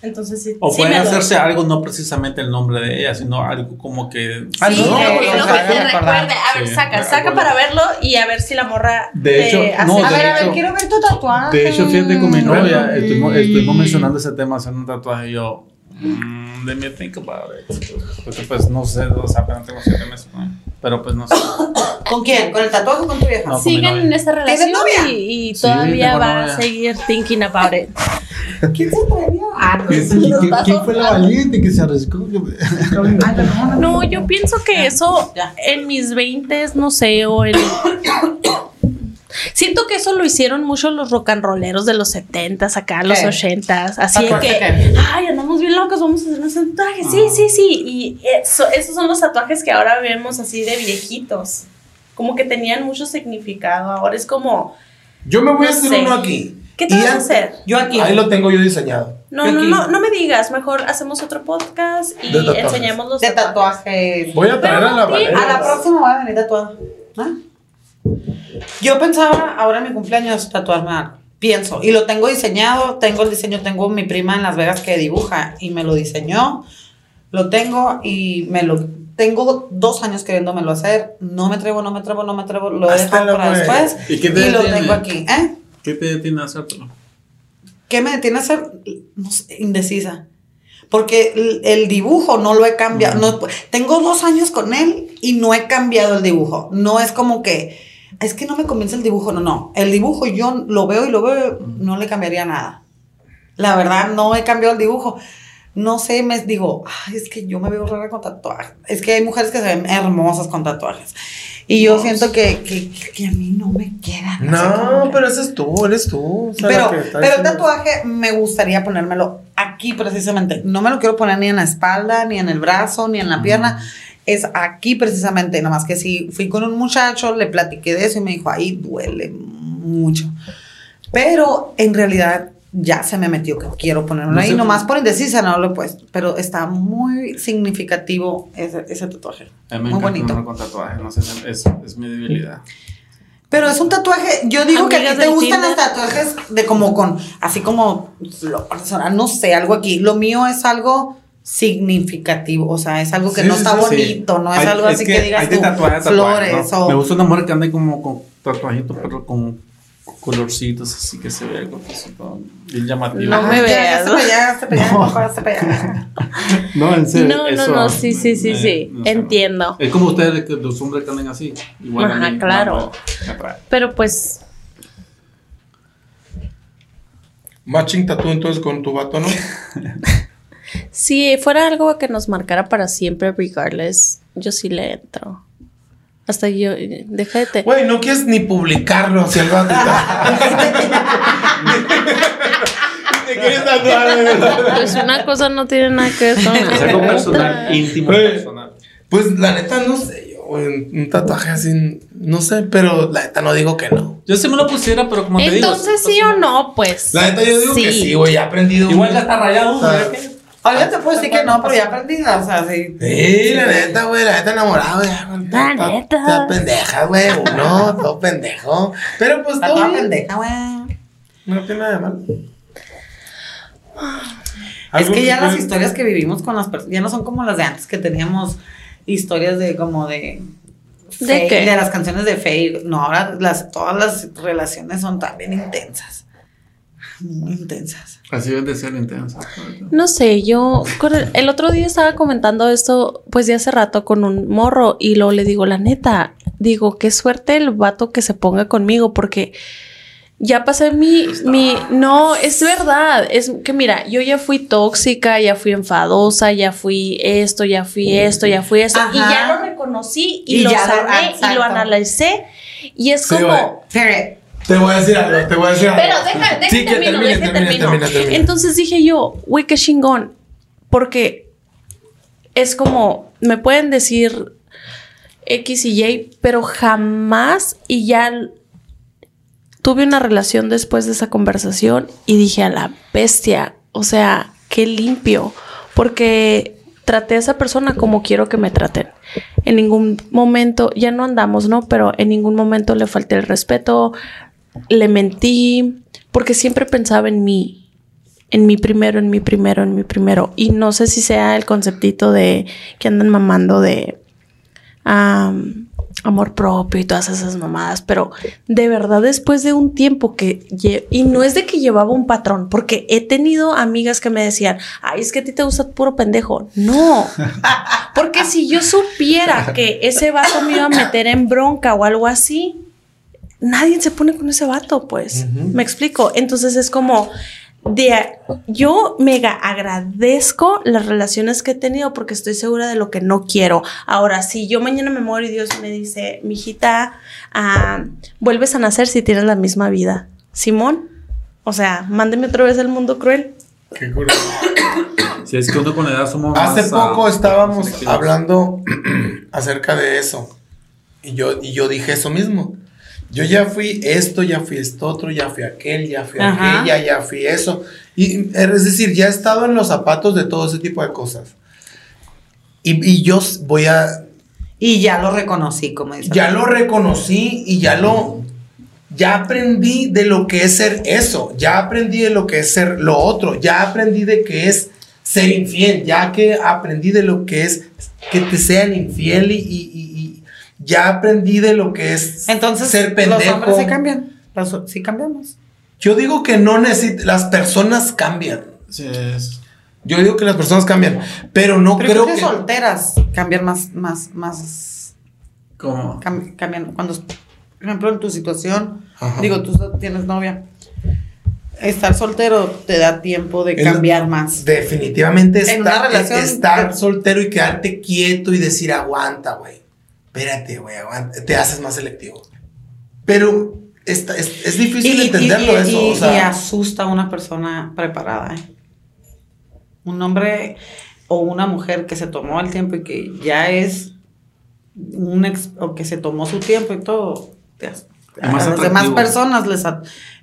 Entonces sí,
O
sí
puede
me lo-
hacerse algo, no precisamente el nombre de ella, sino algo como que.
Sí,
Algo
algo
que haga
recuerde.
recordar.
A ver,
Sí,
saca, saca para verlo y a ver si la morra
De
te
hecho,
hace-
no,
a
de
ver, a ver,
hecho-
quiero ver tu tatuaje.
De hecho, fíjate con mi novia,
Mm.
estuvimos, estuvimos mencionando ese tema, hacer un tatuaje, y yo, mm, let me think about it. Porque pues no sé, o sea, apenas tengo siete meses, ¿no? Pero pues no sé.
¿Con quién? ¿Con el tatuaje o con tu vieja?
No. novia.
en esta relación
novia?
y, y
Sí,
todavía
tengo
va
novia.
a seguir thinking about it.
¿Quién se atrevió? Ah, no.
¿Quién fue la valiente que se arriesgó?
No, yo pienso que eso en mis 20 no sé, o en... Siento que eso lo hicieron mucho los rock and rolleros de los 70s, acá los
¿Qué?
80s. Así de
¿Tatuaje
que,
qué?
ay, andamos bien locos, vamos a hacer un tatuaje. Sí,
Ah.
sí, sí. Y eso, esos son los tatuajes que ahora vemos así de viejitos. Como que tenían mucho significado. Ahora es como,
Yo me voy a hacer
sé.
uno aquí.
¿qué te vas a hacer?
Yo aquí.
Ahí lo tengo yo diseñado.
No,
Yo
no, no, no me digas. Mejor hacemos otro podcast y
tatuajes.
enseñamos los
De
tatuajes.
tatuajes.
Voy a traer a la Valeria.
A la próxima voy a venir tatuada. ¿Ah? Yo pensaba ahora en mi cumpleaños tatuarme algo. Pienso. Y lo tengo diseñado. Tengo el diseño. Tengo mi prima en Las Vegas que dibuja y me lo diseñó. Lo tengo y me lo. Tengo dos años queriéndomelo hacer. No me atrevo, no me atrevo, no me atrevo. Lo he dejado para después.
¿Y
Y,
qué te
lo
detiene?
tengo aquí. ¿Eh?
¿Qué te detiene a hacértelo?
¿Qué me detiene a no sé, indecisa? Porque el, el dibujo no lo he cambiado. No, tengo dos años con él y no he cambiado el dibujo. No es como que, es que no me convence el dibujo. No, no. El dibujo yo lo veo y lo veo, no le cambiaría nada. La verdad, no he cambiado el dibujo. No sé, me digo, ay, es que yo me veo rara con tatuajes. Es que hay mujeres que se ven hermosas con tatuajes. Y yo siento que, que, que a mí no me queda.
No,
que-
pero ese es tú, eres tú. o sea,
pero, pero el tatuaje me gustaría ponérmelo aquí precisamente. No me lo quiero poner ni en la espalda, ni en el brazo, ni en la pierna. Es aquí precisamente. Nada más que si fui con un muchacho, le platiqué de eso y me dijo, ahí duele mucho. Pero en realidad ya se me metió que quiero ponérmelo
No
ahí. Nomás por indecisa no lo he puesto. Pero está muy significativo ese, ese tatuaje.
A mí me
muy bonito.
con tatuajes, no sé, es, es mi debilidad.
Pero es un tatuaje, yo digo que a ti te gustan
Tinder.
los tatuajes de como con, así como, lo personal, no sé, algo aquí. Lo mío es algo significativo, o sea, es algo que
Sí,
no está
sí, sí.
bonito, no es
Hay-
algo así que, digas tú, flores
¿no?
o...
Me gusta una mujer que ande como con tatuajitos, pero con colorcitos así que se ve algo bien llamativo.
No me veas,
ya,
¿no?
No, en serio.
No, no,
eso
no, sí, sí, sí,
me-
sí,
no sé,
entiendo.
Es como ustedes, que los hombres que andan así. Igual a
Ajá,
mí,
claro.
me- me atrae.
Pero pues,
Matching tattoo entonces con tu vato, ¿no?
si fuera algo que nos marcara para siempre, regardless, yo sí le entro. Hasta yo, deja de te...
Güey, no quieres ni publicarlo hacia el vato. Te quieres tatuar.
Pues una cosa no tiene nada que ver con
Es algo personal, íntimo, personal.
Pues la neta, no sé, un tatuaje así, no sé, pero la neta no digo que no.
Yo sí me lo pusiera, pero como te digo.
Entonces sí o no, pues.
La neta yo digo que sí, güey, ya he aprendido.
Igual ya está rayado.
Ah.
Ahorita te puedo decir que no, pero ya aprendí, o sea, sí.
Sí, la neta, güey, la neta enamorado, ya. güey,
La
está-
neta.
Está pendeja, güey, uno, todo pendejo. Pero pues
Está
todo
toda
bien.
pendeja, güey.
No tiene nada de malo.
Es que ya las historias que vivimos con las personas, ya no son como las de antes, que teníamos historias de como de...
¿De qué?
de las canciones de fake. No, ahora las, todas las relaciones son también intensas. Muy intensas.
Así debe de ser intenso.
No sé, yo el, otro día estaba comentando esto, pues de hace rato con un morro y luego le digo, la neta, digo, qué suerte el vato que se ponga conmigo porque ya pasé mi, mi, no, es verdad, es que mira, yo ya fui tóxica, ya fui enfadosa, ya fui esto, ya fui esto, ya fui esto y ya lo reconocí y,
Y
lo
ya lo-
sané y lo analicé y es
Sí,
como...
Pero,
Te voy a decir algo, te voy a decir algo.
Pero deja, deja
Sí, que
termino,
termine,
deja
termine,
termino.
termine, termine.
Entonces dije yo, güey, qué chingón. Porque es como, me pueden decir X y Y, pero jamás y ya tuve una relación después de esa conversación y dije a la bestia, o sea, qué limpio. Porque traté a esa persona como quiero que me traten. En ningún momento, ya no andamos, ¿no? Pero en ningún momento le falté el respeto, le mentí, porque siempre pensaba en mí, en mi primero, en mi primero, en mi primero. Y no sé si sea el conceptito de que andan mamando de am, amor propio y todas esas mamadas, pero de verdad después de un tiempo que, y no es de que llevaba un patrón, porque he tenido amigas que me decían, ay, es que a ti te gusta puro pendejo. No, porque si yo supiera que ese vato me iba a meter en bronca o algo así, nadie se pone con ese vato, pues. Me explico. Entonces es como de yo mega agradezco las relaciones que he tenido porque estoy segura de lo que no quiero. Ahora, si yo mañana me muero y Dios me dice, mijita, ah, vuelves a nacer si tienes la misma vida. Simón, o sea, mándeme otra vez al mundo cruel.
Qué curioso.
Si es que uno con la edad somos
Hace
más,
poco estábamos hablando acerca de eso. Y yo, y yo dije eso mismo. Yo ya fui esto, ya fui esto otro, ya fui aquel, ya fui
Ajá.
aquella, ya fui eso. Y es decir, ya he estado en los zapatos de todo ese tipo de cosas. Y, y yo voy a.
y ya lo reconocí, como dice.
Ya lo reconocí y ya lo. Ya aprendí de lo que es ser eso. Ya aprendí de lo que es ser lo otro. Ya aprendí de que es ser infiel. Ya que aprendí de lo que es que te sean infiel y, y- y- y ya aprendí de lo que es
Entonces,
ser pendejo.
los hombres sí cambian. Los- sí cambiamos.
Yo digo que no necesitas. Las personas cambian.
Sí, es-
Yo digo que las personas cambian. Pero no
Pero
creo
que
que.
solteras cambian más, más, más,
como.
cam- cambian. Cuando, por ejemplo, en tu situación,
Ajá.
digo, tú tienes novia. estar soltero te da tiempo de
Es-
cambiar más.
Definitivamente
En
está-
una relación-
estar soltero y quedarte quieto y decir aguanta, güey. Espérate, güey. Te haces más selectivo. Pero está- es, es difícil entenderlo
y-
eso.
y-
o sea,
y asusta a una persona preparada. ¿eh? Un hombre o una mujer que se tomó el tiempo y que ya es un ex, o que se tomó su tiempo y todo. te a las demás personas les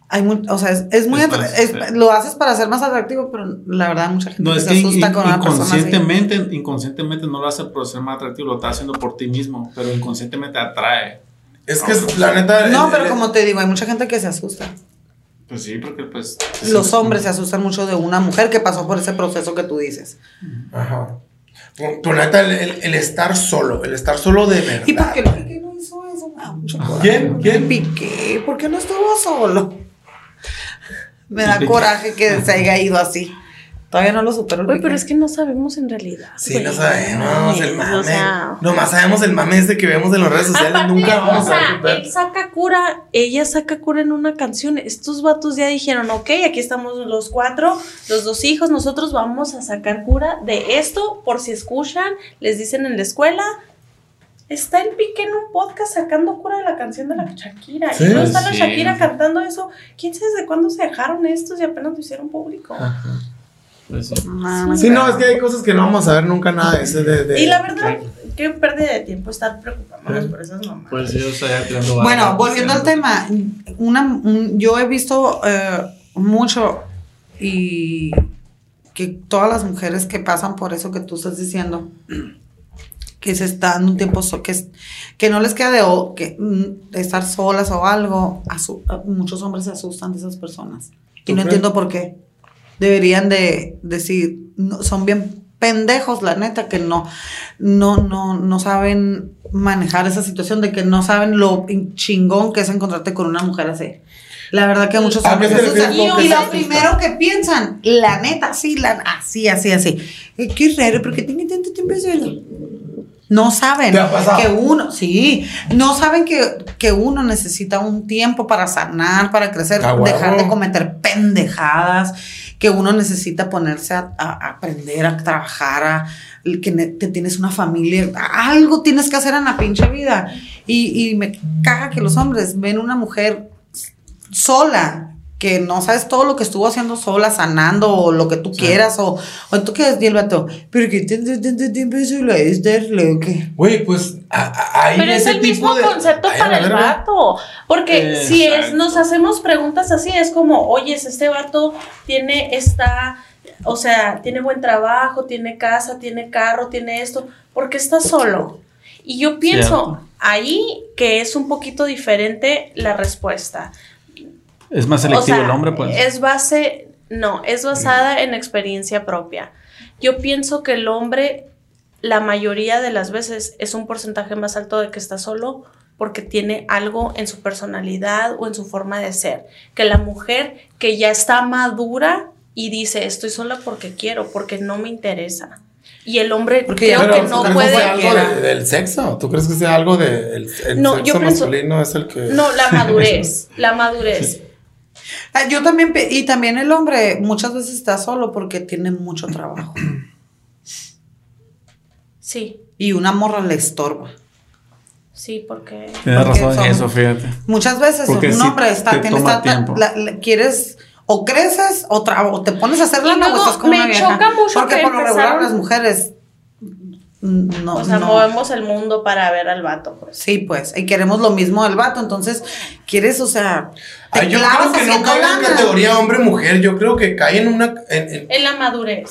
hay mu- o sea, es, es muy
Es más,
lo haces para ser más atractivo, pero la verdad mucha gente
No, es
se
que
asusta
in-
con una persona así.
inconscientemente, inconscientemente no lo hace por ser más atractivo, lo está haciendo por ti mismo, pero inconscientemente atrae.
es que es- la neta.
No,
el-
pero
el-
como te digo, hay mucha gente que se asusta.
Pues sí, porque pues...
Los hombres se asustan mucho de una mujer que pasó por ese proceso que tú dices.
Ajá. Pero neta, el, el- el estar solo, el estar solo de verdad.
¿Y por qué el Piqué no hizo eso? Coraje.
¿Quién? ¿Quién?
Piqué, ¿por qué no estuvo solo? Me da coraje que se haya ido así. Todavía no lo supero. el
Güey, pero es que no sabemos en realidad.
Sí, no sabemos el
O
mame.
sea,
Nomás sabemos el mame este que vemos en las redes sociales.
Aparte,
Nunca vamos
o
a ver
él saca cura, ella saca cura en una canción. Estos vatos ya dijeron, ok, aquí estamos los cuatro, los dos hijos, nosotros vamos a sacar cura de esto, por si escuchan, les dicen en la escuela. Está el pique en un podcast sacando cura de la canción de la Shakira.
Sí.
y no está la
Sí.
Shakira cantando eso. ¿Quién sabe desde cuándo se dejaron estos y apenas lo hicieron público?
Pues sí.
No, no
Sí, no, es que hay cosas que no vamos a ver nunca nada de ese de, de-
Y la verdad, qué pérdida de tiempo estar preocupándonos por esas mamás.
Pues yo estoy.
Bueno, volviendo al tema, una, un- yo he visto eh, mucho y que todas las mujeres que pasan por eso que tú estás diciendo, que se están un tiempo, so- que, que no les queda de, que, mm, de estar solas o algo, muchos hombres se asustan de esas personas. Y
¿Tú
no
crees?
entiendo por qué. Deberían de decir, no, son bien pendejos, la neta, que no, no, no, no saben manejar esa situación, de que no saben lo chingón que es encontrarte con una mujer así. La verdad que muchos
¿A
hombres se asustan. Y lo primero que piensan, la neta, sí, la, así, así, así. Eh, Qué raro, porque tiene tanto tiempo solo. No saben que uno, sí, no saben que, que uno necesita un tiempo para sanar, para crecer,
Ah,
dejar de cometer pendejadas, que uno necesita ponerse a, a- a aprender, a trabajar, a, que te tienes una familia, algo tienes que hacer en la pinche vida. Y, y me caga que los hombres ven una mujer sola, que no sabes todo lo que estuvo haciendo sola, sanando, o lo que tú quieras, o, o tú quieres, y el vato, pero que tanto tiempo sola es darle, o qué.
Güey, pues hay
Pero es el
tipo
mismo
de-
concepto
Ay,
para el vato. Porque si es, nos hacemos preguntas así, es como, oye, este vato tiene esta, o sea, tiene buen trabajo, tiene casa, tiene carro, tiene esto, porque está solo. Y yo pienso
Cierto.
ahí que es un poquito diferente la respuesta.
Es más
O
selectivo
sea,
el hombre, pues.
Es base, no, es basada en experiencia propia. Yo pienso que el hombre, la mayoría de las veces, es un porcentaje más alto de que está solo porque tiene algo en su personalidad o en su forma de ser. Que la mujer que ya está madura y dice, estoy sola porque quiero, porque no me interesa. Y el hombre
Porque
creo
Pero,
que
¿tú
no
crees
puede...
que sea algo de- del sexo? ¿Tú crees que sea algo del de, el
No,
sexo
yo pienso-
masculino es el que
No, la madurez, la madurez.
Ah, Yo también, y también el hombre muchas veces está solo porque tiene mucho trabajo.
Sí,
Y una morra le estorba.
sí, porque...
Tienes
porque
razón en eso, fíjate.
Muchas veces
Porque
un hombre está,
te
tiene
toma
está-
tiempo.
la- la- quieres o creces o, tra- o te pones a hacer lana o estás con
me
una vieja.
choca mucho
Porque
que
por lo regular las mujeres no,
o sea,
no.
movemos el mundo para ver al vato, pues.
Sí, pues, y queremos lo mismo del vato, entonces quieres, o sea, te
Ay, yo creo que no cae en categoría hombre-mujer. Yo creo que cae en una. en- en-
En la madurez.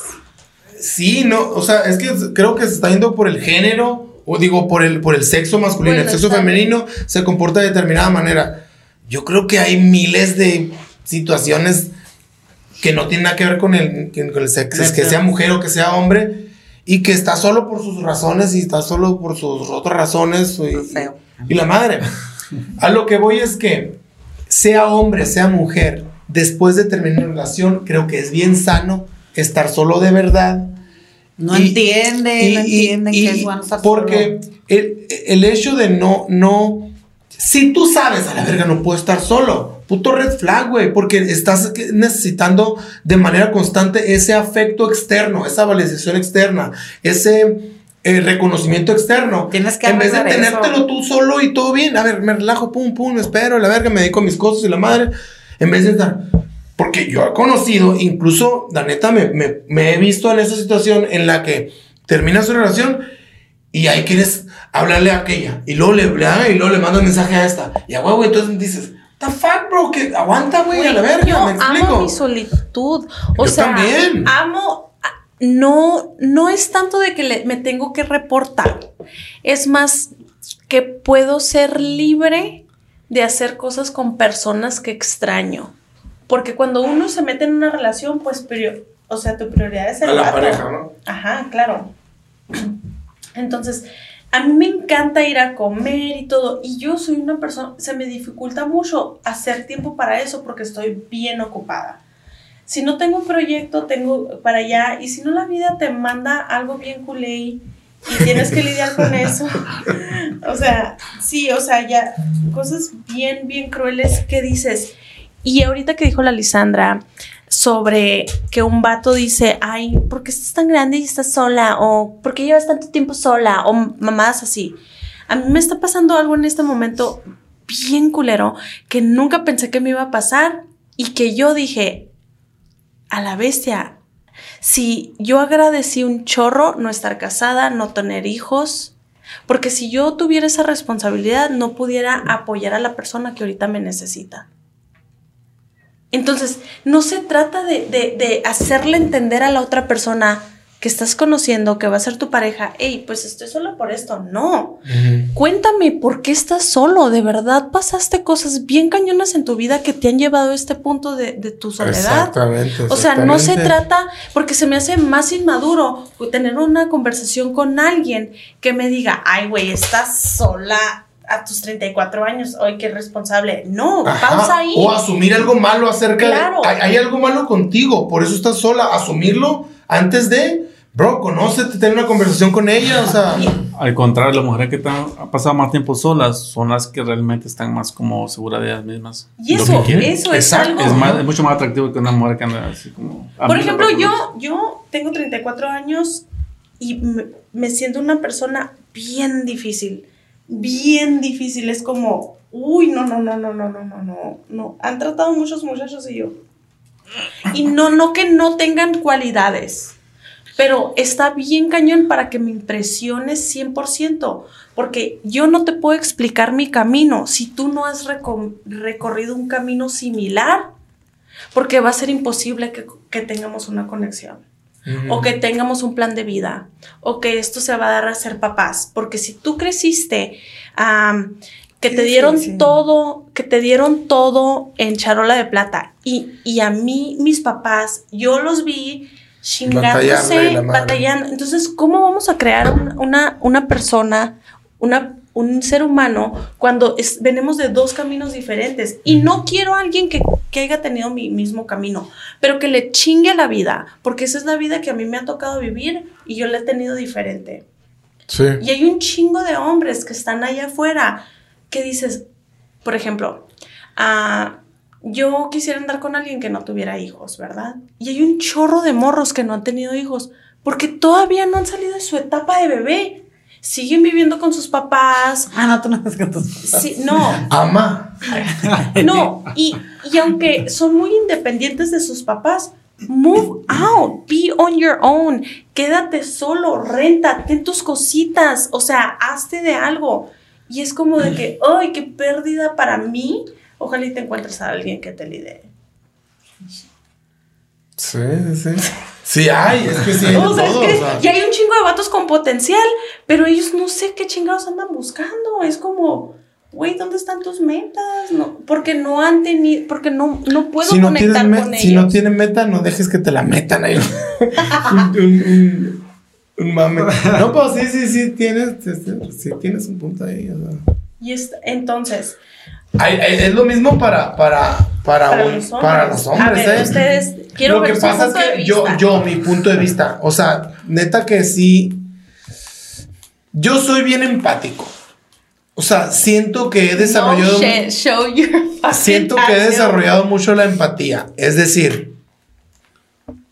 sí, no. O sea, es que creo que se está yendo por el género. O digo, por el, por el sexo masculino.
Bueno,
el sexo
está
femenino se comporta de determinada manera. Yo creo que hay miles de situaciones que no tienen nada que ver con el, con el sexo. Es que sea mujer o que sea hombre. Y que está solo por sus razones y está solo por sus otras razones. Y,
Feo.
y la madre. A lo que voy es que, sea hombre, sea mujer, después de terminar una relación, creo que es bien sano estar solo de verdad.
No
Y-
entienden,
y-
no entienden
y-
que es bueno estar
Porque
solo.
el, el hecho de no, no. Si tú sabes, a la verga, no puedo estar solo. Puto red flag, güey, porque estás necesitando de manera constante ese afecto externo, esa validación externa, ese eh, reconocimiento externo.
Tienes que
En vez de
arreglar eso.
tenértelo tú solo y todo bien, a ver, me relajo, pum, pum, espero, la verga, me dedico a mis cosas y la madre, en vez de estar. Porque yo he conocido, incluso, la neta, me, me- me he visto en esa situación en la que termina su relación y ahí quieres hablarle a aquella. Y luego le, y luego le manda un mensaje a esta. Y a huevo, entonces dices, the fuck, bro, que aguanta, güey, a la verga,
Yo
me explico.
amo mi solitud. O
Yo
sea,
también.
amo. No, no es tanto de que le- me tengo que reportar. Es más que puedo ser libre de hacer cosas con personas que extraño. Porque cuando uno se mete en una relación, pues, prior- o sea, tu prioridad es el
a la
vato.
pareja, ¿no?
Ajá, claro. Entonces, a mí me encanta ir a comer y todo. Y yo soy una persona, se me dificulta mucho hacer tiempo para eso porque estoy bien ocupada. Si no tengo un proyecto, tengo para allá. Y si no, la vida te manda algo bien culé y tienes que lidiar con eso. o sea, sí, o sea, ya cosas bien, bien crueles que dices. Y ahorita que dijo la Lisandra sobre que un vato dice, ay, ¿por qué estás tan grande y estás sola? O ¿por qué llevas tanto tiempo sola? O mamadas así. A mí me está pasando algo en este momento bien culero que nunca pensé que me iba a pasar y que yo dije, a la bestia, si yo agradecí un chorro no estar casada, no tener hijos, porque si yo tuviera esa responsabilidad no pudiera apoyar a la persona que ahorita me necesita. Entonces, no se trata de, de, de, hacerle entender a la otra persona que estás conociendo, que va a ser tu pareja, hey, pues estoy sola por esto. No. Uh -huh. Cuéntame por qué estás solo. De verdad pasaste cosas bien cañonas en tu vida que te han llevado a este punto de, de tu soledad.
Exactamente, exactamente.
O sea, no se trata, porque se me hace más inmaduro tener una conversación con alguien que me diga, ay, güey, estás sola a tus 34 años, hoy qué responsable. No, Ajá. pausa ahí.
O asumir algo malo acerca
claro.
de. Hay, hay, algo malo contigo, por eso estás sola. Asumirlo antes de. Bro, conócete, ten una conversación con ella, o sea.
Al contrario, las mujeres que están, han pasado más tiempo solas son las que realmente están más como seguras de ellas mismas.
Y eso, eso es algo.
Es, más, es, mucho más atractivo que una mujer que anda así como.
Por ejemplo, yo, yo tengo 34 años y me, me siento una persona bien difícil bien difícil. Es como, uy, no, no, no, no, no, no, no, no, no. Han tratado muchos muchachos y yo. Y no, no que no tengan cualidades, pero está bien cañón para que me impresiones 100%, porque yo no te puedo explicar mi camino si tú no has recor recorrido un camino similar, porque va a ser imposible que, que tengamos una conexión. O que tengamos un plan de vida, o que esto se va a dar a ser papás, porque si tú creciste, um, que te dieron sí, sí. todo, que te dieron todo en charola de plata, y, y, a mí, mis papás, yo los vi chingándose, batallando. Entonces, ¿cómo vamos a crear una, una persona, una un ser humano cuando es, venimos de dos caminos diferentes. Y no quiero a alguien que, que, haya tenido mi mismo camino, pero que le chingue la vida, porque esa es la vida que a mí me ha tocado vivir y yo la he tenido diferente.
Sí.
Y hay un chingo de hombres que están allá afuera que dices, por ejemplo, uh, yo quisiera andar con alguien que no tuviera hijos, ¿verdad? Y hay un chorro de morros que no han tenido hijos porque todavía no han salido de su etapa de bebé siguen viviendo con sus papás.
Ah, no, tú no estás con tus papás.
Sí, no.
Ama.
No, y, y aunque son muy independientes de sus papás, move out, be on your own, quédate solo, renta, ten tus cositas, o sea, hazte de algo. Y es como de que, ¡ay, qué pérdida para mí! Ojalá y te encuentres a alguien que te lidere.
Sí, sí. Sí hay, es que sí hay
o sea,
todo,
es que
o sea.
Y hay un chingo de vatos con potencial, pero ellos no sé qué chingados andan buscando. Es como, güey, ¿dónde están tus metas? No, porque no han tenido, porque no, no puedo
si no
conectar con ellos.
Si no tienen meta, no dejes que te la metan ahí. un, un, un, un, mame. No, pues sí, sí, sí, tienes, sí, tienes un punto ahí. O sea.
Y es, entonces...
Hay, hay, es lo mismo para, para, para,
para, los hombres.
para los hombres.
A ver,
¿eh?
ustedes, quiero
Lo
ver
que
su
pasa es que yo, yo, mi punto de vista, o sea, neta que sí, yo soy bien empático. O sea, siento que he desarrollado.
No shit, show your fucking
siento que he desarrollado mucho la empatía. Es decir,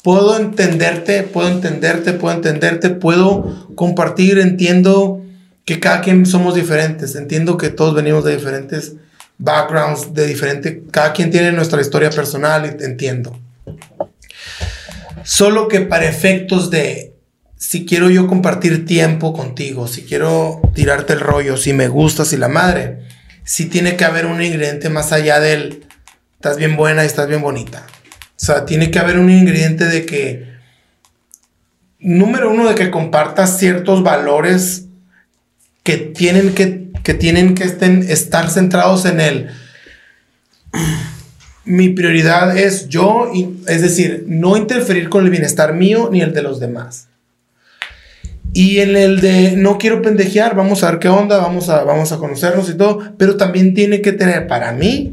puedo entenderte, puedo entenderte, puedo entenderte, puedo compartir, entiendo que cada quien somos diferentes, entiendo que todos venimos de diferentes backgrounds, de diferente, cada quien tiene nuestra historia personal entiendo. Solo que para efectos de si quiero yo compartir tiempo contigo, si quiero tirarte el rollo, si me gustas y la madre, sí tiene que haber un ingrediente más allá del estás bien buena y estás bien bonita. O sea, tiene que haber un ingrediente de que, número uno, de que compartas ciertos valores que tienen que, que tienen que estén, estar centrados en el mi prioridad es yo, y- es decir, no interferir con el bienestar mío ni el de los demás. Y en el de no quiero pendejear, vamos a ver qué onda, vamos a, vamos a conocernos y todo, pero también tiene que tener, para mí,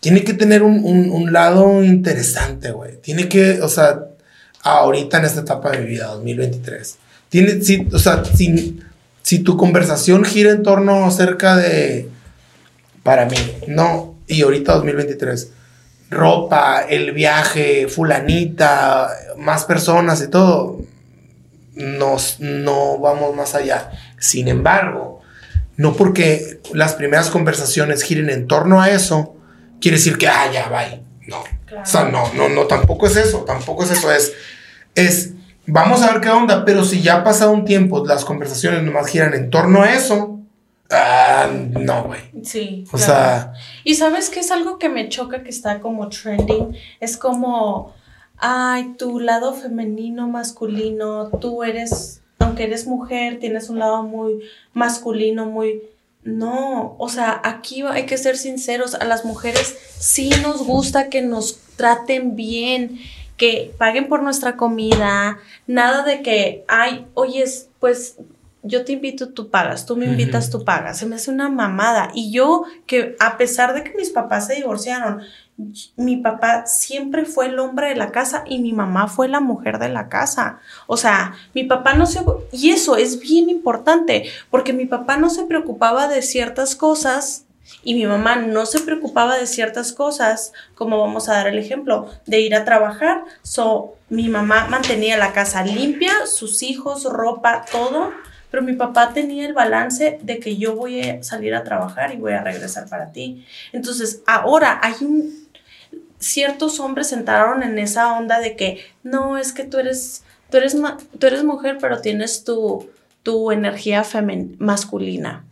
tiene que tener un, un- lado interesante, güey. Tiene que, o sea, ahorita en esta etapa de mi vida, 2023, tiene, si, o sea, si, si tu conversación gira en torno acerca de, para mí, no, y ahorita 2023, ropa, el viaje, fulanita, más personas y todo, nos, no vamos más allá. Sin embargo, no porque las primeras conversaciones giren en torno a eso, quiere decir que, ah, ya, bye. No. O sea, no, no, no, tampoco es eso, tampoco es eso, es, es, vamos a ver qué onda, pero si ya ha pasado un tiempo, las conversaciones nomás giran en torno a eso, ah, no, güey.
Sí.
O
claro.
sea,
Y sabes que es algo que me choca que está como trending. Es como, ay, tu lado femenino, masculino, tú eres, aunque eres mujer, tienes un lado muy masculino, muy... No, o sea, aquí hay que ser sinceros, a las mujeres sí nos gusta que nos traten bien, que paguen por nuestra comida, nada de que, ay, oyes, pues yo te invito, tú pagas, tú me invitas, tú pagas. Se me hace una mamada. Y yo, que a pesar de que mis papás se divorciaron, mi papá siempre fue el hombre de la casa y mi mamá fue la mujer de la casa. O sea, mi papá no se... Y eso es bien importante, porque mi papá no se preocupaba de ciertas cosas y mi mamá no se preocupaba de ciertas cosas, como vamos a dar el ejemplo, de ir a trabajar. So, mi mamá mantenía la casa limpia, sus hijos, ropa, todo, pero mi papá tenía el balance de que yo voy a salir a trabajar y voy a regresar para ti. Entonces, ahora hay un... Ciertos hombres entraron en esa onda de que, no, es que tú eres, mujer, pero tienes tu, tu energía masculina.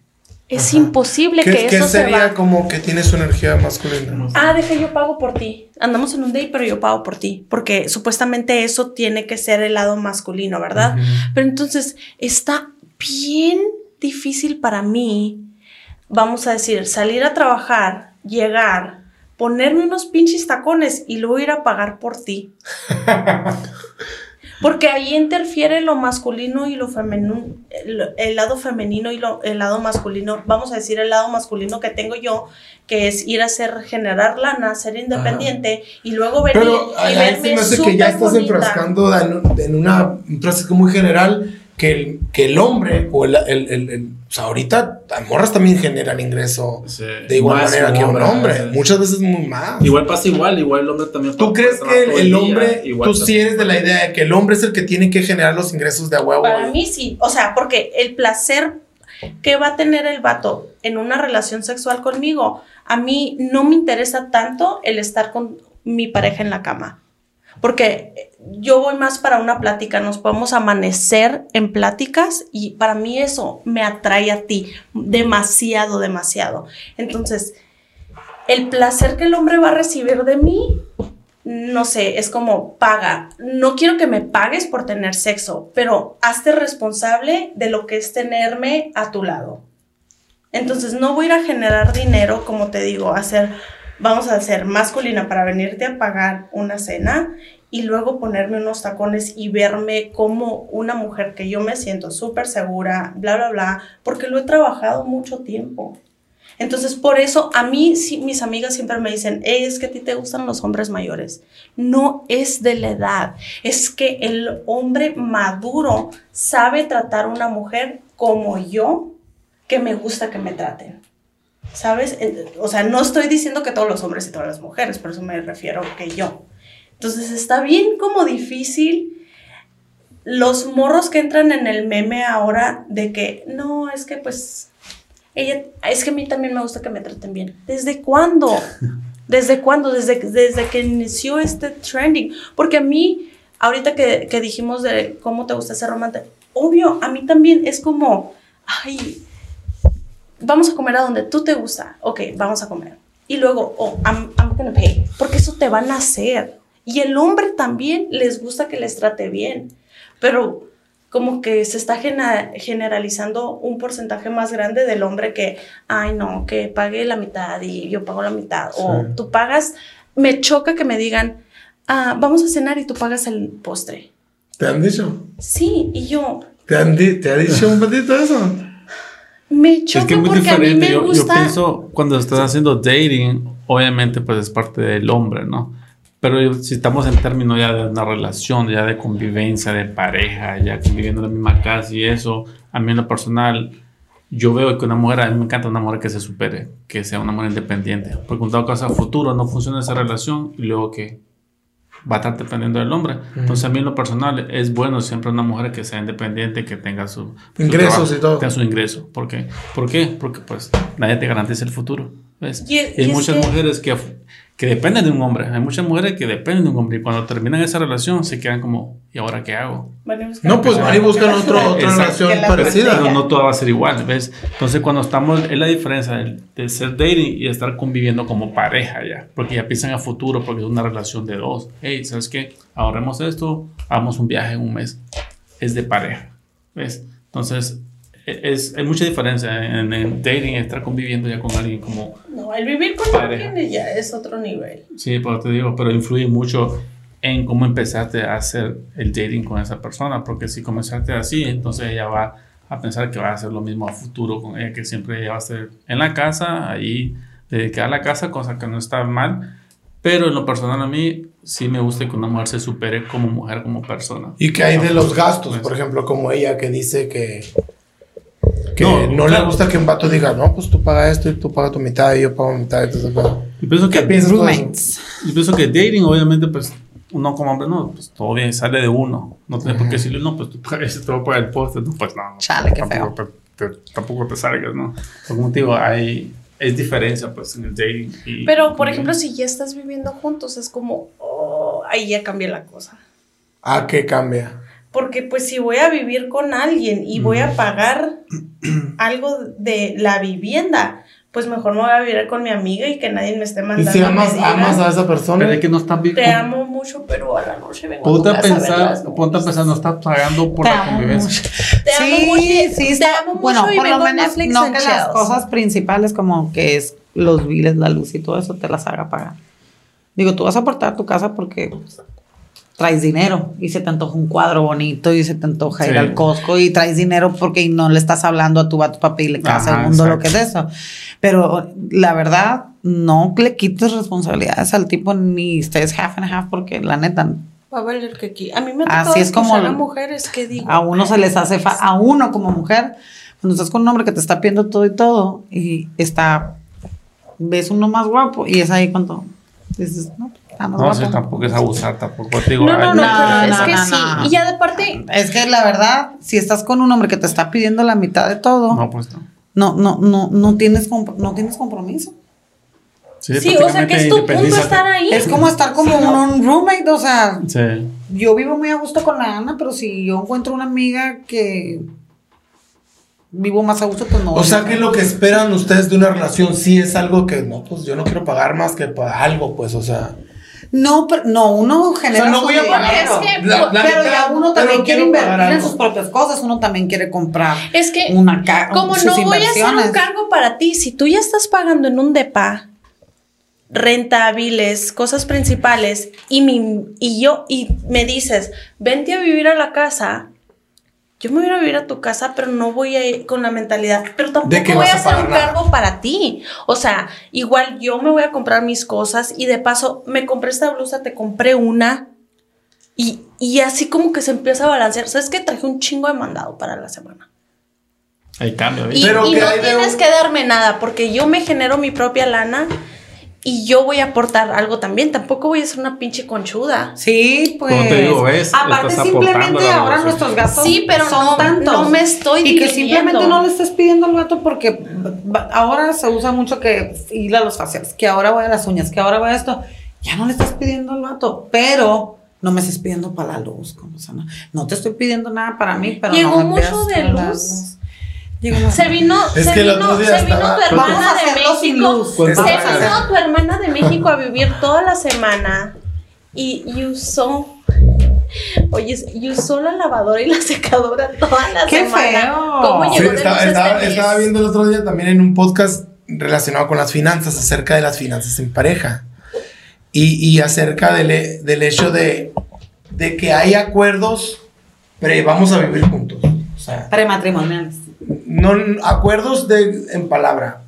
Es
Ajá.
imposible
¿qué,
que
qué
eso se
sería
va.
como que tiene su energía masculina?
Ah, deja, yo pago por ti. Andamos en un date, pero yo pago por ti. Porque supuestamente eso tiene que ser el lado masculino, ¿verdad? Pero entonces está bien difícil para mí, vamos a decir, salir a trabajar, llegar, ponerme unos pinches tacones y luego ir a pagar por ti. Porque ahí interfiere lo masculino y lo femenino, el, el lado femenino y lo, el lado masculino. Vamos a decir el lado masculino que tengo yo, que es ir a hacer, generar lana, ser independiente y luego venir
Pero
y
a,
verme
me hace que ya estás
bonita.
enfrascando en, en una, un frasco muy general que el, que el hombre o el, el, el- el- o sea, ahorita las morras también generan ingreso
Sí.
de igual
Más
manera que un hombre,
sí.
muchas veces muy más.
Igual pasa igual, igual el hombre también.
¿Tú crees que el hombre,
igual
tú sí eres de la idea de que el hombre es el que tiene que generar los ingresos de a huevo?
Para mí sí, o sea, porque el placer que va a tener el vato en una relación sexual conmigo, a mí no me interesa tanto el estar con mi pareja en la cama. Porque yo voy más para una plática, nos podemos amanecer en pláticas y para mí eso me atrae a ti demasiado, demasiado. Entonces, el placer que el hombre va a recibir de mí, no sé, es como paga. No quiero que me pagues por tener sexo, pero hazte responsable de lo que es tenerme a tu lado. Entonces no voy a ir a generar dinero, como te digo, hacer, vamos a hacer masculina para venirte a pagar una cena y luego ponerme unos tacones y verme como una mujer que yo me siento súper segura, bla, bla, bla, porque lo he trabajado mucho tiempo. Entonces, por eso a mí, mis amigas siempre me dicen, "Ey, es que a ti te gustan los hombres mayores. No es de la edad, es que el hombre maduro sabe tratar a una mujer como yo que me gusta que me traten. ¿Sabes? O sea, no estoy diciendo que todos los hombres y todas las mujeres, por eso me refiero que yo. Entonces está bien como difícil los morros que entran en el meme ahora de que no, es que pues ella, es que a mí también me gusta que me traten bien. ¿Desde cuándo? ¿Desde cuándo? Desde, desde que inició este trending. Porque a mí, ahorita que, que dijimos de cómo te gusta ser romántico, obvio, a mí también es como, ay, vamos a comer a donde tú te gusta. Ok, vamos a comer. Y luego, oh, I'm, I'm gonna pay. Porque eso te van a hacer. Y el hombre también les gusta que les trate bien. Pero como que se está generalizando un porcentaje más grande del hombre que, ay no, que pague la mitad y yo pago la mitad. O
Sí.
tú pagas, me choca que me digan, ah, vamos a cenar y tú pagas el postre.
¿Te han dicho?
Sí, y yo,
¿Te, han di- ¿Te ha dicho un poquito eso?
Me choca
Es que es muy
porque a mí
diferente.
me
Yo, yo
gusta...
pienso, cuando estás haciendo dating, obviamente pues es parte del hombre, ¿no? Pero si estamos en términos ya de una relación, ya de convivencia, de pareja, ya conviviendo en la misma casa y eso, a mí en lo personal, yo veo que una mujer, a mí me encanta una mujer que se supere, que sea una mujer independiente. Porque en todo caso, a futuro no funciona esa relación y luego que va a estar dependiendo del hombre. Entonces, a mí en lo personal es bueno siempre una mujer que sea independiente, que tenga su, su
Ingresos
trabajo,
y todo.
tenga su ingreso. ¿Por qué? ¿Por qué? Porque pues nadie te garantiza el futuro. ¿ves?
Y es-
hay
y
muchas
que-
mujeres que, que dependen de un hombre. Hay muchas mujeres que dependen de un hombre y cuando terminan esa relación se quedan como, ¿y ahora qué hago?
No, pues van y buscan otro, otra
Exacto.
relación parecida.
Pero no todo va a ser igual, ¿ves? Entonces, cuando estamos, es la diferencia de, de ser dating y estar conviviendo como pareja ya, porque ya piensan a futuro, porque es una relación de dos. Hey, ¿sabes qué? Ahorremos esto, hagamos un viaje en un mes. Es de pareja, ¿ves? Entonces, es, hay mucha diferencia en, en dating, estar conviviendo ya con alguien como,
No, el vivir con
Pareja.
alguien ya es otro nivel.
sí, pero te digo, pero influye mucho en cómo empezaste a hacer el dating con esa persona, porque si comenzaste así, entonces ella va a pensar que va a hacer lo mismo a futuro con ella, que siempre ella va a estar en la casa, ahí dedicada a la casa, cosa que no está mal, pero en lo personal a mí sí me gusta que una mujer se supere como mujer, como persona.
¿Y qué hay de los gastos? Por ejemplo, como ella que dice que, que
No,
no, le gusta que un vato diga, no, pues tú pagas esto y tú pagas tu mitad y yo pago mi mitad. Entonces, bueno,
Yo pienso
¿Qué
que,
piensas
yo pienso que dating, obviamente, pues uno como hombre, no, pues todo bien, sale de uno. No tiene por qué decirle, no, pues tú pagas, te voy a pagar el poste. No, pues no. no,
Chale, qué
tampoco Te, te- tampoco te salgas, ¿no? Pues, como te digo, hay, es diferencia, pues, en el dating. y-
Pero, por
y-
ejemplo, si ya estás viviendo juntos, es como, oh, ahí ya cambia la cosa.
¿a qué cambia?
Porque pues si voy a vivir con alguien y voy a pagar algo de la vivienda, pues mejor me voy a vivir con mi amiga y que nadie me esté
Y
mandando.
si amas, amas a esa persona,
Pero es que no estás bien.
Te amo mucho, pero a la noche vengo
Ponte a pensar, ponte a pensar, no estás pagando por
Te
la
amo
convivencia.
Te amo
sí,
mucho,
sí,
te
está.
amo mucho
bueno,
y
por lo
vengo a
menos
Netflix
no que las cosas principales como que es los biles, la luz y todo eso te las haga pagar. Digo, tú vas a aportar tu casa porque pues, traes dinero y se te antoja un cuadro bonito y se te antoja ir al Costco y traes dinero porque no le estás hablando a tu vato para pedirle casa
Ajá,
al mundo, lo que es eso. Pero la verdad, no le quites responsabilidades al tipo ni estés half and half porque la neta,
Va a valer que aquí. A mí me ha
Así es como
a mujeres que digo.
a uno se les hace fa- a uno como mujer cuando estás con un hombre que te está pidiendo todo y todo y está ves uno más guapo y es ahí cuando dices no
No,
guapo
sí, tampoco es abusar, tampoco te digo.
No, no, no,
no,
es que
no,
sí.
no.
Y ya de parte,
es que la verdad si estás con un hombre que te está pidiendo la mitad de todo
No, pues no.
no no no no tienes no tienes compromiso
sí, o sea que es tu punto estar ahí.
es como estar como un, un roommate o sea
Sí.
yo vivo muy a gusto con la Ana pero si yo encuentro una amiga que vivo más a gusto pues no
o sea que lo que esperan ustedes de una relación sí es algo que, no, pues yo no quiero pagar más que para algo, pues, o sea.
No, pero no, uno genera.
O sea, no voy a pagar.
dinero.
Es que,
La- la
pero
mitad,
ya uno también quiere invertir en sus propias cosas, uno también quiere comprar
Es que
una
como
sus
no voy a hacer un cargo para ti, si tú ya estás pagando en un depa renta, biles, cosas principales y mi y yo y me dices, "Vente a vivir a la casa." Yo me voy a ir a vivir a tu casa, pero no voy a ir con la mentalidad, pero tampoco voy a hacer un
nada.
cargo para ti. O sea, igual yo me voy a comprar mis cosas y de paso me compré esta blusa, te compré una y, y así como que se empieza a balancear. ¿Sabes que Traje un chingo de mandado para la semana.
Ahí cambia, ¿ves?
Y,
Pero
y no
hay
tienes
un-
que darme nada, porque yo me genero mi propia lana y yo voy a aportar algo también. Tampoco voy a ser una pinche conchuda.
Sí, pues.
Como te digo, ¿ves?
Aparte, simplemente ahora nuestros gastos
Sí, pero
son
no-
tantos.
no me estoy
Y que simplemente no le estés pidiendo al gato porque ahora se usa mucho que ir a los faciales, que ahora voy a las uñas, que ahora voy a esto. Ya no le estás pidiendo al gato, pero no me estés pidiendo para la luz. como, o sea, no, no te estoy pidiendo nada para mí, pero
Llegó
no me
mucho de luz. Se vino,
Es
se
que el
vino,
otro día
se vino
estaba-
tu hermana de México.
luz.
Se
¿Cuánto
vino tu hermana de México a vivir toda la semana y, y usó. Oye, y usó la lavadora y la secadora toda la
¡Qué
semana.
feo!
¿Cómo
Sí,
llegó de
estaba,
este
viendo el otro día también en un podcast relacionado con las finanzas, acerca de las finanzas en pareja. Y, y acerca del, del hecho de, de que hay acuerdos, pero vamos a vivir juntos. O sea,
Prematrimoniales.
No acuerdos de, en palabra,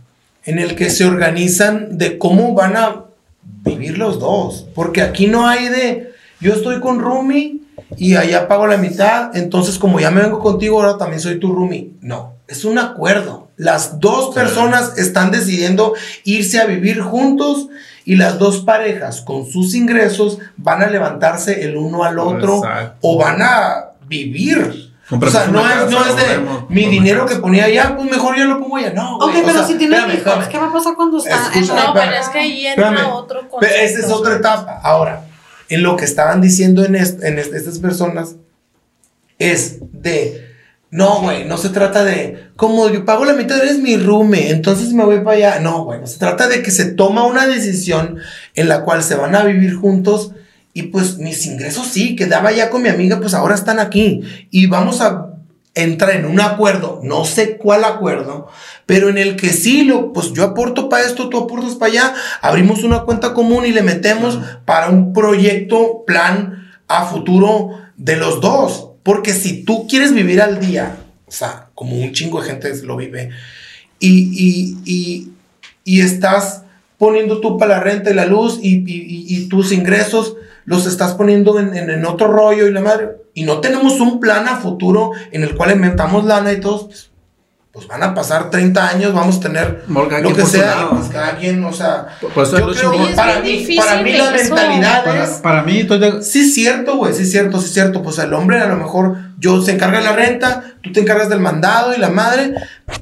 en el que se organizan de cómo van a vivir los dos. Porque aquí no hay de, yo estoy con Rumi y allá pago la mitad, entonces como ya me vengo contigo, ahora también soy tu Rumi. No, es un acuerdo. Las dos personas están decidiendo irse a vivir juntos y las dos parejas con sus ingresos van a levantarse el uno al otro
Exacto.
o van a vivir. O sea, no es, no es de mi dinero que ponía allá, pues mejor yo lo pongo allá. No,
Ok,
güey, o
pero
sea,
si tiene
espérame,
hijos,
espérame.
¿qué va a pasar cuando está la-
No, pero es que ahí entra
espérame.
otro concepto.
esa es otra etapa. Ahora, en lo que estaban diciendo en, est- en est- estas personas es de, no, güey, no se trata de, como yo pago la mitad, eres mi rume, entonces me voy para allá. No, güey, no se trata de que se toma una decisión en la cual se van a vivir juntos y pues mis ingresos sí, quedaba ya con mi amiga, pues ahora están aquí y vamos a entrar en un acuerdo, no sé cuál acuerdo, pero en el que sí, lo, pues yo aporto para esto, tú aportas para allá, abrimos una cuenta común y le metemos para un proyecto, plan a futuro de los dos. Porque si tú quieres vivir al día, o sea, como un chingo de gente lo vive, y, y, y, y estás poniendo tú para la renta y la luz y, y- y- y tus ingresos los estás poniendo en, en- en otro rollo y la madre, y no tenemos un plan a futuro en el cual inventamos lana y todos, pues, pues van a pasar 30 años, vamos a tener lo que sea, y pues cada quien, o sea, yo creo que para mí, para mí la
eso.
mentalidad
Para,
es...
para mí, estoy de-
Sí, es cierto, güey, sí, es cierto, sí, es cierto. Pues el hombre a lo mejor yo se encarga de la renta, tú te encargas del mandado y la madre,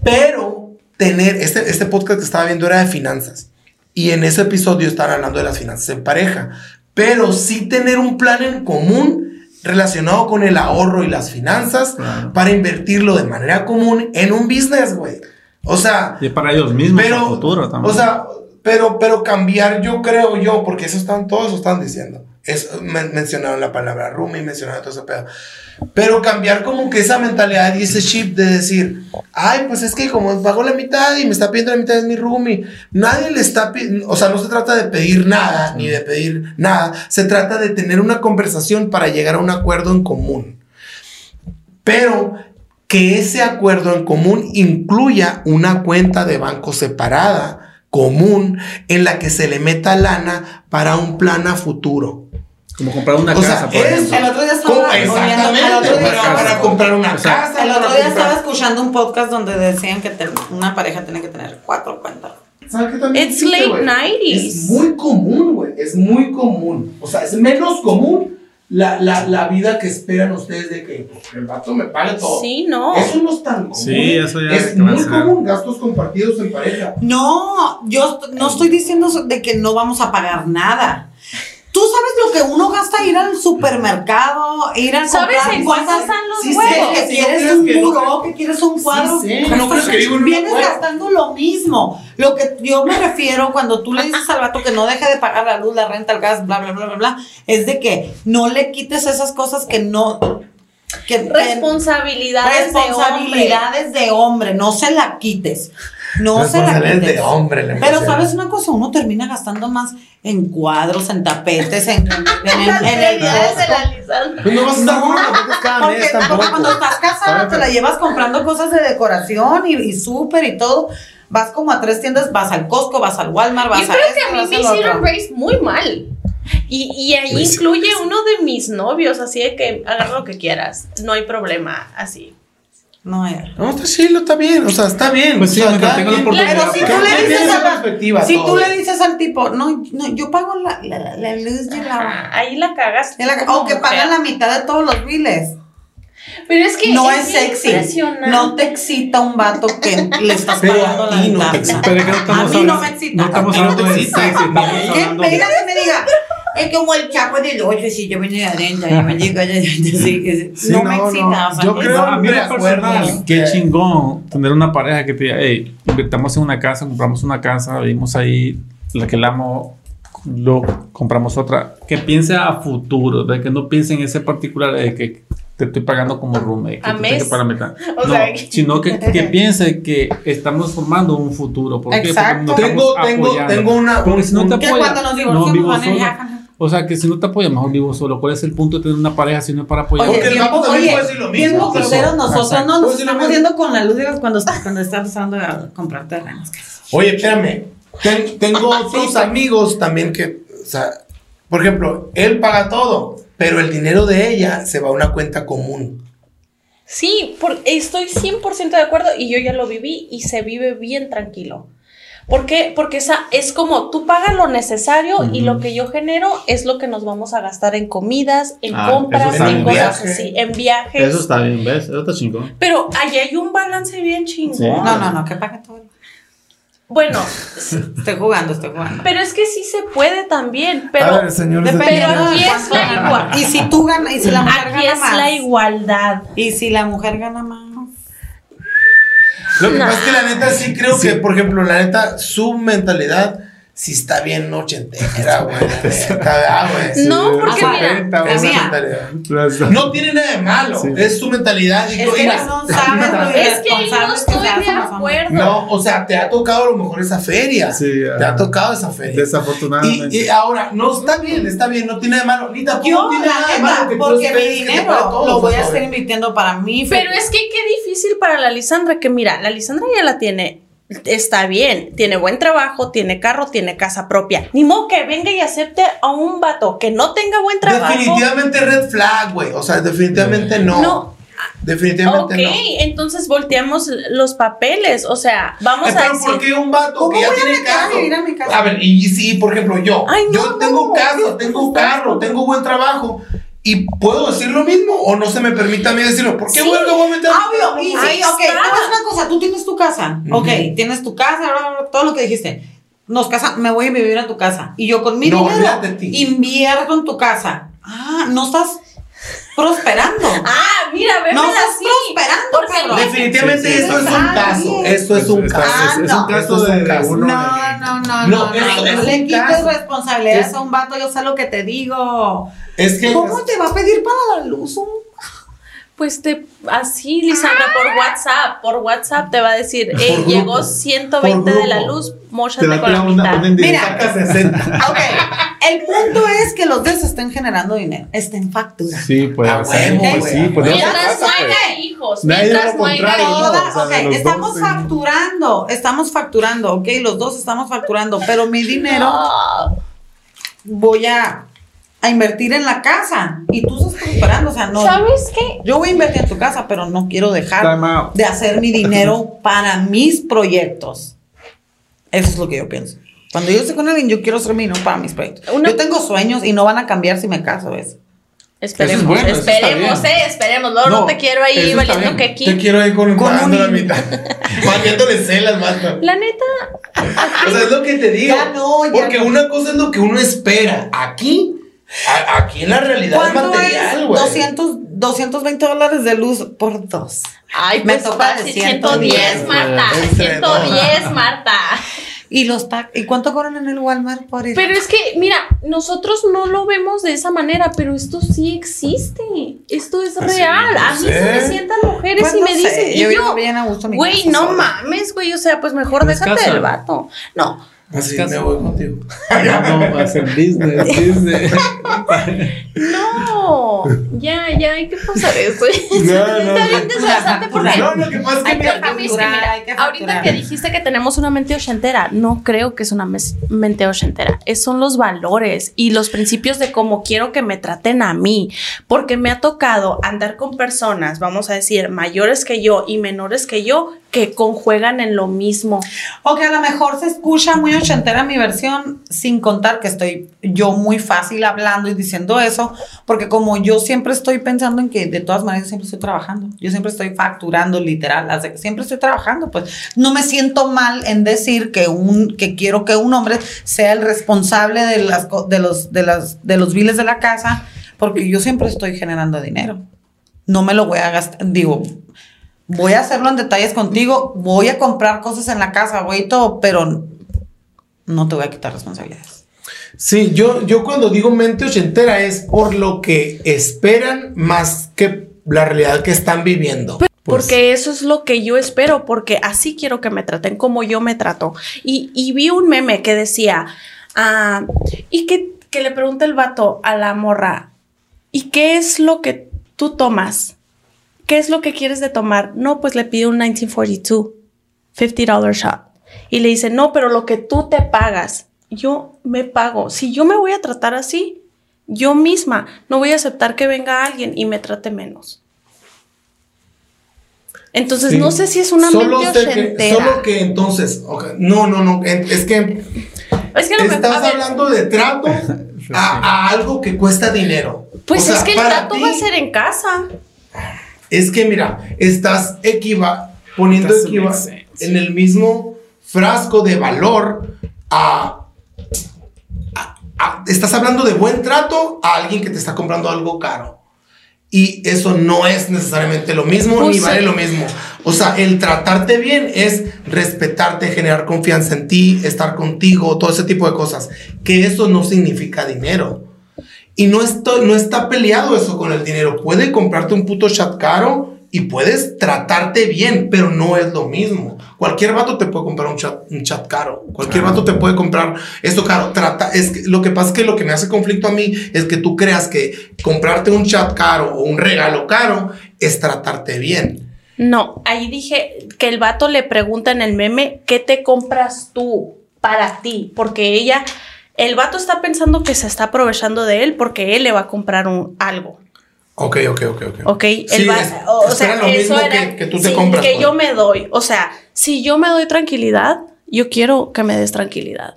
pero tener, este, este podcast que estaba viendo era de finanzas. Y en ese episodio estaban hablando de las finanzas en pareja. Pero sí tener un plan en común relacionado con el ahorro y las finanzas
Claro.
para invertirlo de manera común en un business, güey. O sea,
y para ellos mismos,
pero,
a futuro también.
o sea, pero, pero cambiar, yo creo yo, porque eso están, todos eso están diciendo. Es, men- mencionaron la palabra roomie, mencionaron todo ese pedo. Pero cambiar como que esa mentalidad y ese chip de decir, ay, pues es que como pago la mitad y me está pidiendo la mitad es mi roomie. Nadie le está pidiendo, o sea, no se trata de pedir nada, ni de pedir nada. Se trata de tener una conversación para llegar a un acuerdo en común. Pero que ese acuerdo en común incluya una cuenta de banco separada, común, en la que se le meta lana para un plan a futuro.
Como comprar una
O sea,
casa, por
es-
ejemplo.
El otro día estaba
Exactamente,
el otro día
para, comprar una
O sea,
casa.
El otro día
comprar-
estaba escuchando un podcast donde decían que una pareja tiene que tener cuatro cuentas.
¿Sabes qué también
It's
existe,
late
güey?
90s.
Es muy común, güey. Es muy común. O sea, es menos común la, la, la vida que esperan ustedes de que pues, el vato me pague todo.
Sí, no.
Eso no es tan común.
Sí, eso ya
Es
a
muy común, gastos compartidos en pareja.
No, yo no estoy diciendo de que no vamos a pagar nada. Tú sabes lo que uno gasta ir al supermercado, ir a
¿Sabes
comprar
en cuánto están los
Sí,
huevos?
sé
que quieres
no
un
creas que no
muro, que quieres un cuadro.
Sí, no creas que vivo en un
Vienes
cuadro.
gastando lo mismo. Lo que yo me refiero cuando tú le dices al vato que no deje de pagar la luz, la renta, el gas, bla, bla, bla, bla, bla, es de que no le quites esas cosas que no. Que, que-
Responsabilidades, de hombre.
responsabilidades de hombre, no se la quites. No se la quites.
de hombre. le
Pero sabes una cosa, uno termina gastando más en cuadros, en tapetes, en, en, en- en el
la.
Pues no vas a estar cada
Porque,
mes tampoco.
porque cuando estás casada te la llevas comprando cosas de decoración y, y súper y todo. Vas como a tres tiendas, vas al Costco, vas al Walmart, vas
Yo
a
creo
esto,
que a mí me hicieron race muy mal. Y, y ahí incluye uno de mis novios, así de que agarra lo que quieras, no hay problema, así.
No, ya.
No, está chilo, está bien. O sea, está bien.
Pues sí,
o sea, cada
tenga la oportunidad.
Si tú le dices a la-
perspectiva,
Si
todo.
tú le dices al tipo, no, no yo pago la, la, la luz y agua.
Ah, Ahí la cagas.
Y la-
como
o que pagan la mitad de todos los biles.
Pero es que
No es sexy. No te excita un vato que le estás
Pero
pagando la
a ti no
mitad.
te excita.
Pero que no estamos
a mí no me excita.
No estamos hablando
me
de sexy,
¿Qué
hablando
pena que me diga? Es como el chapo del 8, si yo venía de adentro y me ya, sí, no me
no,
excita.
no.
o sea,
Yo
no.
creo-
No, a mí lo personal,
acuerdo.
qué chingón tener una pareja que te diga, hey, invertamos en una casa, compramos una casa, vivimos ahí, la que lo compramos otra, que piense a futuro, de que no piense en ese particular de que te estoy pagando como roommate, que
mes.
que la No,
que-
sino que, que piense que estamos formando un futuro. ¿Por qué? Porque nos
Tengo, tengo, tengo una.
Porque si no te
un-
cuando nos
no,
divorciamos
vivo O sea, que si no te apoya, mejor vivo solo. ¿Cuál es el punto de tener una pareja si no es para apoyar?
Oye,
Porque el
tiempo, oye,
puede decir lo
tiempo
mismo.
cruceros nosotros
Exacto.
no nos estamos viendo con la luz de cuando, cuando estás empezando a comprar terrenos.
Oye, espérame. Ten- tengo otros amigos también que, o sea, por ejemplo, él paga todo, pero el dinero de ella se va a una cuenta común.
Sí, por- estoy 100% de acuerdo y yo ya lo viví y se vive bien tranquilo. ¿Por qué? Porque esa es como tú pagas lo necesario y lo que yo genero es lo que nos vamos a gastar en comidas, en
Ah,
compras, en cosas
Viaje.
así, en viajes.
Eso está bien, ¿ves? Eso está chingón.
Pero ahí hay un balance bien chingón.
Sí.
No, no, no, que pague todo.
Bueno,
Estoy jugando, estoy jugando.
pero es que sí se puede también, pero
a ver, señores,
pero aquí es
¿Cuánto
la
gana?
igual-
Y si tú ganas, y si la mujer
aquí
gana
es
más.
la igualdad.
Y si la mujer gana más.
Lo que pasa es que la neta sí creo que, por ejemplo, la neta, su mentalidad sí está bien ochentera, güey. ah, güey.
No, porque
Ajá.
mira,
Esa
es mía.
mentalidad. No tiene nada de malo,
Sí.
es su mentalidad. y
Es
tú-
que
mira,
no sabes lo
es que yo no
que
estoy de acuerdo.
No, o sea, te ha tocado a lo mejor esa feria.
Sí,
te
ajá.
ha tocado esa feria.
Desafortunadamente.
Y, y ahora, no está bien, está bien, no tiene de malo. Ni tampoco
Yo,
tiene nada de malo que
porque mi
te
dinero
todo,
lo voy a estar invirtiendo para mí.
Pero es que qué difícil para la Lisandra, que mira, la Lisandra ya la tiene, está bien, tiene buen trabajo, tiene carro, tiene casa propia. Ni modo que venga y acepte a un vato que no tenga buen trabajo.
Definitivamente red flag, güey. O sea, definitivamente no.
No.
Definitivamente
Ok,
no.
entonces volteamos los papeles, o sea, vamos
Ay,
a
pero
decir...
¿por qué un vato
¿Cómo
que ya tiene
a
carro?
a mi casa?
A ver, y si, por ejemplo, yo,
Ay, no,
yo tengo
no,
casa,
¿qué
tengo
estás
carro, tengo buen trabajo. ¿Y puedo decir lo mismo o no se me permite a mí decirlo? ¿Por qué
Sí.
voy a meter
Obvio, y sí,
Ahí
ok, decir una cosa, tú tienes tu casa, ok, tienes tu casa, todo lo que dijiste. Nos casa, me voy a vivir a tu casa. Y yo con mi
No,
dinero
ti.
invierto en tu casa. Ah, no estás prosperando.
Ah, mira, vémela
No estás
así.
prosperando,
Porque no-
Definitivamente
Sí, sí,
esto es
sí.
un
Ah,
caso. Esto es un caso.
Ah,
es, un caso de, uno.
No, no, no,
No,
no, le quites responsabilidades
Es-
a un vato, yo sé lo que te digo.
Es que.
¿Cómo te va a pedir para la luz un
Pues te, así, Lisandra, por WhatsApp, por WhatsApp te va a decir, hey,
Por
llegó
grupo,
120
por
de la luz,
Te
mochate
va a
con la
una,
mitad.
una indirecta.
Saca 60.
Ok, el punto es que los dos estén generando dinero, estén facturando.
Sí, pues.
A
sí,
huevo,
pues sí, pues no
Mientras no
pues.
haya hijos, mientras no haya hijos.
Estamos
dos, sí.
facturando, estamos facturando, ok, los dos estamos facturando, pero mi dinero
No.
voy a, a invertir en la casa y tú estás prosperando, o sea, no.
¿Sabes qué?
Yo voy a invertir en tu casa, pero no quiero dejar de hacer mi dinero para mis proyectos. Eso es lo que yo pienso. Cuando yo esté con alguien, yo quiero hacer mi dinero para mis proyectos.
Una-
Yo tengo sueños y no van a cambiar si me caso, ¿ves?
Esperemos,
bueno, eso está
esperemos, eh, esperemos. Luego no,
No,
te quiero ahí valiendo que
Te
aquí.
quiero ahí con,
Con un
la mitad. Valiéndole celas, mato.
La neta,
O sea, es lo que te digo.
Ya no, ya
Porque
no.
una cosa es lo que uno espera. Aquí, aquí en la realidad es
¿Cuánto
material, güey.
200, 220 dólares de luz por dos?
ay,
Me
pues
toca de
110,
110,
Marta.
entre
110, Marta.
¿Y los ¿Y cuánto cobran en el Walmart por ir?
Pero es que, mira, nosotros no lo vemos de esa manera, pero esto sí existe. Esto es real. A mí
sé.
se me sientan mujeres
Pues
y
no
me
sé,
dicen, y
yo
yo,
vivo bien a gusto en mi
güey, no
sola.
mames, güey, o sea, pues mejor
¿Tienes
déjate
casa?
del vato. No,
Así
Caso.
me voy contigo.
No, a ser business, business.
no, No, ya, ya hay que pasar esto.
No, no,
Está
no.
bien desgastante porque
No, lo que pasa es que
Hay que, es que
facturar,
mira,
hay que
ahorita
facturar.
que dijiste que tenemos una mente ochentera, no creo que es una mes- mente ochentera. Es, son los valores y los principios de cómo quiero que me traten a mí. Porque me ha tocado andar con personas, vamos a decir, mayores que yo y menores que yo, que conjuegan en lo mismo.
O que a lo mejor se escucha muy ochentera mi versión, sin contar que estoy yo muy fácil hablando y diciendo eso, porque como yo siempre estoy pensando en que de todas maneras siempre estoy trabajando, yo siempre estoy facturando literal, siempre estoy trabajando, pues no me siento mal en decir que un que quiero que un hombre sea el responsable de las de los de las de los biles de la casa, porque yo siempre estoy generando dinero. No me lo voy a gastar, digo, voy a hacerlo en detalles contigo, voy a comprar cosas en la casa, voy y todo, pero no te voy a quitar responsabilidades.
Sí, yo, yo cuando digo mente ochentera es por lo que esperan más que la realidad que están viviendo. Pues,
Porque eso es lo que yo espero, porque así quiero que me traten como yo me trato. Y, y vi un meme que decía, ah, y que, que le pregunta el vato a la morra, ¿y qué es lo que tú tomas? ¿Qué es lo que quieres de tomar? No, pues le pide un 1942, $50 shot. Y le dice, no, pero lo que tú te pagas, yo me pago. Si yo me voy a tratar así, yo misma no voy a aceptar que venga alguien y me trate menos. Entonces,
Sí.
no sé si es una
solo que. Solo que entonces, no, no, no, es que
Es que no me-
estás hablando de trato a, a algo que cuesta dinero.
Pues
O sea,
es que el trato
ti-
va a ser en casa.
Es que mira, estás equiva poniendo equiva
sense.
en el mismo frasco de valor a, a- a- Estás hablando de buen trato a alguien que te está comprando algo caro. Y eso no es necesariamente lo mismo ni vale lo mismo. O sea, el tratarte bien es respetarte, generar confianza en ti, estar contigo, todo ese tipo de cosas. Que eso no significa dinero. Y no, estoy, no está peleado eso con el dinero. Puede comprarte un puto chat caro y puedes tratarte bien, pero no es lo mismo. Cualquier vato te puede comprar un chat, un chat caro. Cualquier vato te puede comprar esto caro. Trata, es que, lo que pasa es que lo que me hace conflicto a mí es que tú creas que comprarte un chat caro o un regalo caro es tratarte bien.
No, ahí dije que el vato le pregunta en el meme, ¿qué te compras tú para ti? Porque ella, el vato está pensando que se está aprovechando de él porque él le va a comprar un algo.
Ok, ok, ok, ok.
¿Ok?
Sí,
Él va-
es-
o sea,
lo
eso
mismo
era
que, que tú te
sí,
compras.
que
pues.
yo me doy. O sea, si yo me doy tranquilidad, yo quiero que me des tranquilidad.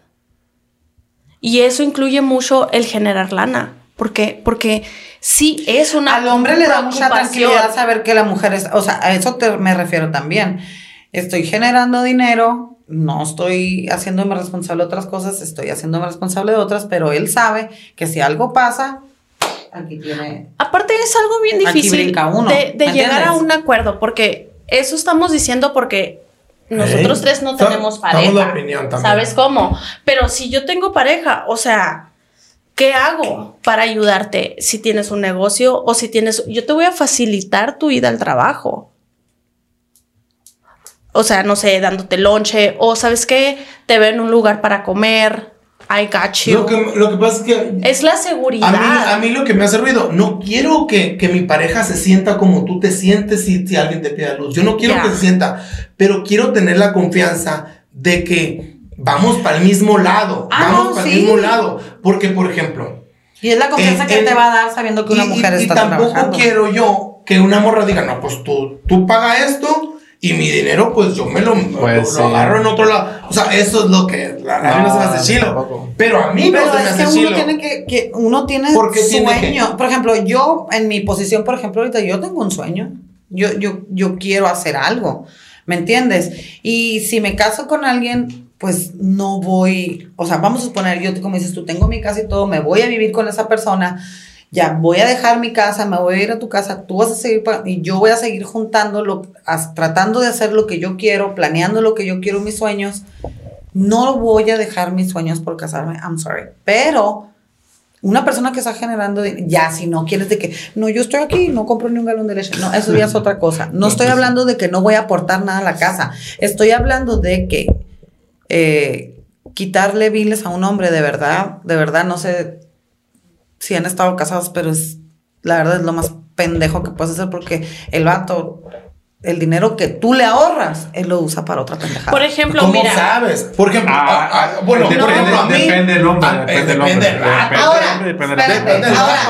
Y eso incluye mucho el generar lana. Porque, porque sí es una.
Al hombre le da mucha tranquilidad saber que la mujer es, o sea, a eso te, me refiero también. Estoy generando dinero, no estoy haciéndome responsable de otras cosas, estoy haciéndome responsable de otras, pero él sabe que si algo pasa, aquí tiene
Aparte es algo bien difícil
uno,
de, de
¿me
llegar a un acuerdo, porque eso estamos diciendo porque nosotros tres no tenemos pareja.
la opinión también.
¿Sabes cómo? Pero si yo tengo pareja, o sea, ¿qué hago para ayudarte si tienes un negocio o si tienes... Yo te voy a facilitar tu ida al trabajo. O sea, no sé, dándote lonche o sabes qué, te veo en un lugar para comer. I got you.
Lo que, lo que pasa es que
es la
A
seguridad.
mí, a mí lo que me hace ruido, no quiero que, que mi pareja se sienta como tú te sientes si, si alguien te pide luz. Yo no quiero que se sienta, pero quiero tener la confianza de que vamos para el mismo lado.
Ah,
vamos
no,
para
sí.
el mismo lado. Porque, por ejemplo,
Y es la confianza
En-
que
en-
te va a dar sabiendo que una
y-
mujer
y, y
está
tampoco
trabajando.
quiero yo que una morra diga, no, pues tú, tú paga esto y mi dinero, pues yo me lo,
Pues
lo-
sí.
lo agarro en otro lado. O sea, eso es lo que a mí no, se me hace chilo.
tampoco.
Pero a mí
Pero
no se me hace
uno
chilo.
tiene que, que uno tiene
¿Por qué tiene
sueño.
que?
Por ejemplo, yo en mi posición, por ejemplo, ahorita yo tengo un sueño. Yo, yo, yo quiero hacer algo. ¿Me entiendes? Y si me caso con alguien, pues no voy, o sea, vamos a suponer, yo como dices, tú tengo mi casa y todo, me voy a vivir con esa persona, ya voy a dejar mi casa, me voy a ir a tu casa, tú vas a seguir, y yo voy a seguir juntando, lo, as- tratando de hacer lo que yo quiero, planeando lo que yo quiero, mis sueños. No voy a dejar mis sueños por casarme, I'm sorry. Pero una persona que está generando, ya si no quieres de que, no, yo estoy aquí, no compro ni un galón de leche. No, eso ya es otra cosa. No estoy hablando de que no voy a aportar nada a la casa. Estoy hablando de que eh, quitarle biles a un hombre, de verdad, de verdad, no sé si han estado casados, pero es la verdad es lo más pendejo que puedes hacer porque el vato, el dinero que tú le ahorras, él lo usa para otra pendejada.
Por ejemplo,
¿Cómo
mira.
sabes? Por ejemplo,
Ah,
ah, ah, bueno,
depende,
por ejemplo, a mí-
depende del hombre,
Ah,
depende del hombre.
Ahora,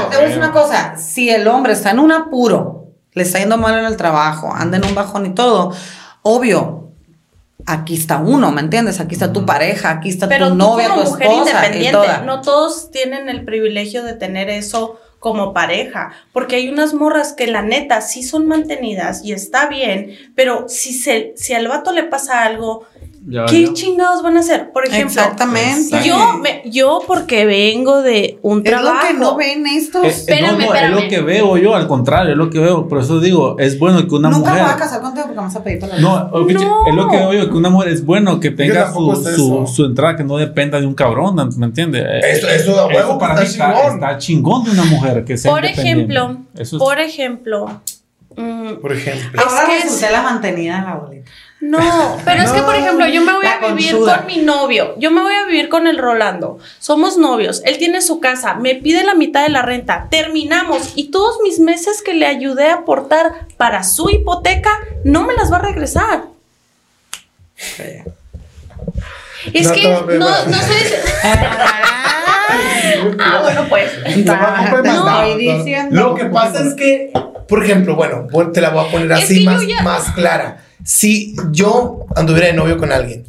te voy a decir una cosa. Si el hombre está en un apuro, le está yendo mal en el trabajo, anda en un bajón y todo, obvio, aquí está uno, ¿me entiendes? Aquí está tu pareja, aquí está
Pero
tu
tú
novia,
como
tu
mujer
esposa
independiente,
toda.
no todos tienen el privilegio de tener eso como pareja, porque hay unas morras que la neta sí son mantenidas y está bien, pero si se si al vato le pasa algo,
Ya
¿qué chingados van a hacer? Por ejemplo,
Exactamente.
yo me, yo porque vengo de un
es
trabajo
lo que no ven estos.
Eh, eh,
Espérame,
no, no, es
espérame.
lo que veo yo, al contrario, es lo que veo. Por eso digo, es bueno que una
Nunca
mujer.
me voy a casar contigo porque vamos a pedir para la
No, oh,
No.
es lo que veo yo, que una mujer es bueno que tenga su, su,
eso.
su entrada, que no dependa de un cabrón, ¿me entiendes?
Eso- eso a huevo
para mí
está
está,
chingón.
está chingón de una mujer que sea
por ejemplo,
Eso es-
por ejemplo, mm,
Por ejemplo.
es
Ahora
que es-
resulté la mantenida de la bolita.
No, pero es que, por ejemplo, yo me voy a vivir con mi novio. Yo me voy a vivir con el Rolando. Somos novios. Él tiene su casa. Me pide la mitad de la renta. Terminamos. Y todos mis meses que le ayudé a aportar para su hipoteca, no me las va a regresar. Es
No,
que
no,
no,
pero-
no sé. ah, bueno, pues.
No,
estoy diciendo.
Lo que pasa es que, por ejemplo, bueno, te la voy a poner
Es
así más,
ya-
más clara. Si yo anduviera de novio con alguien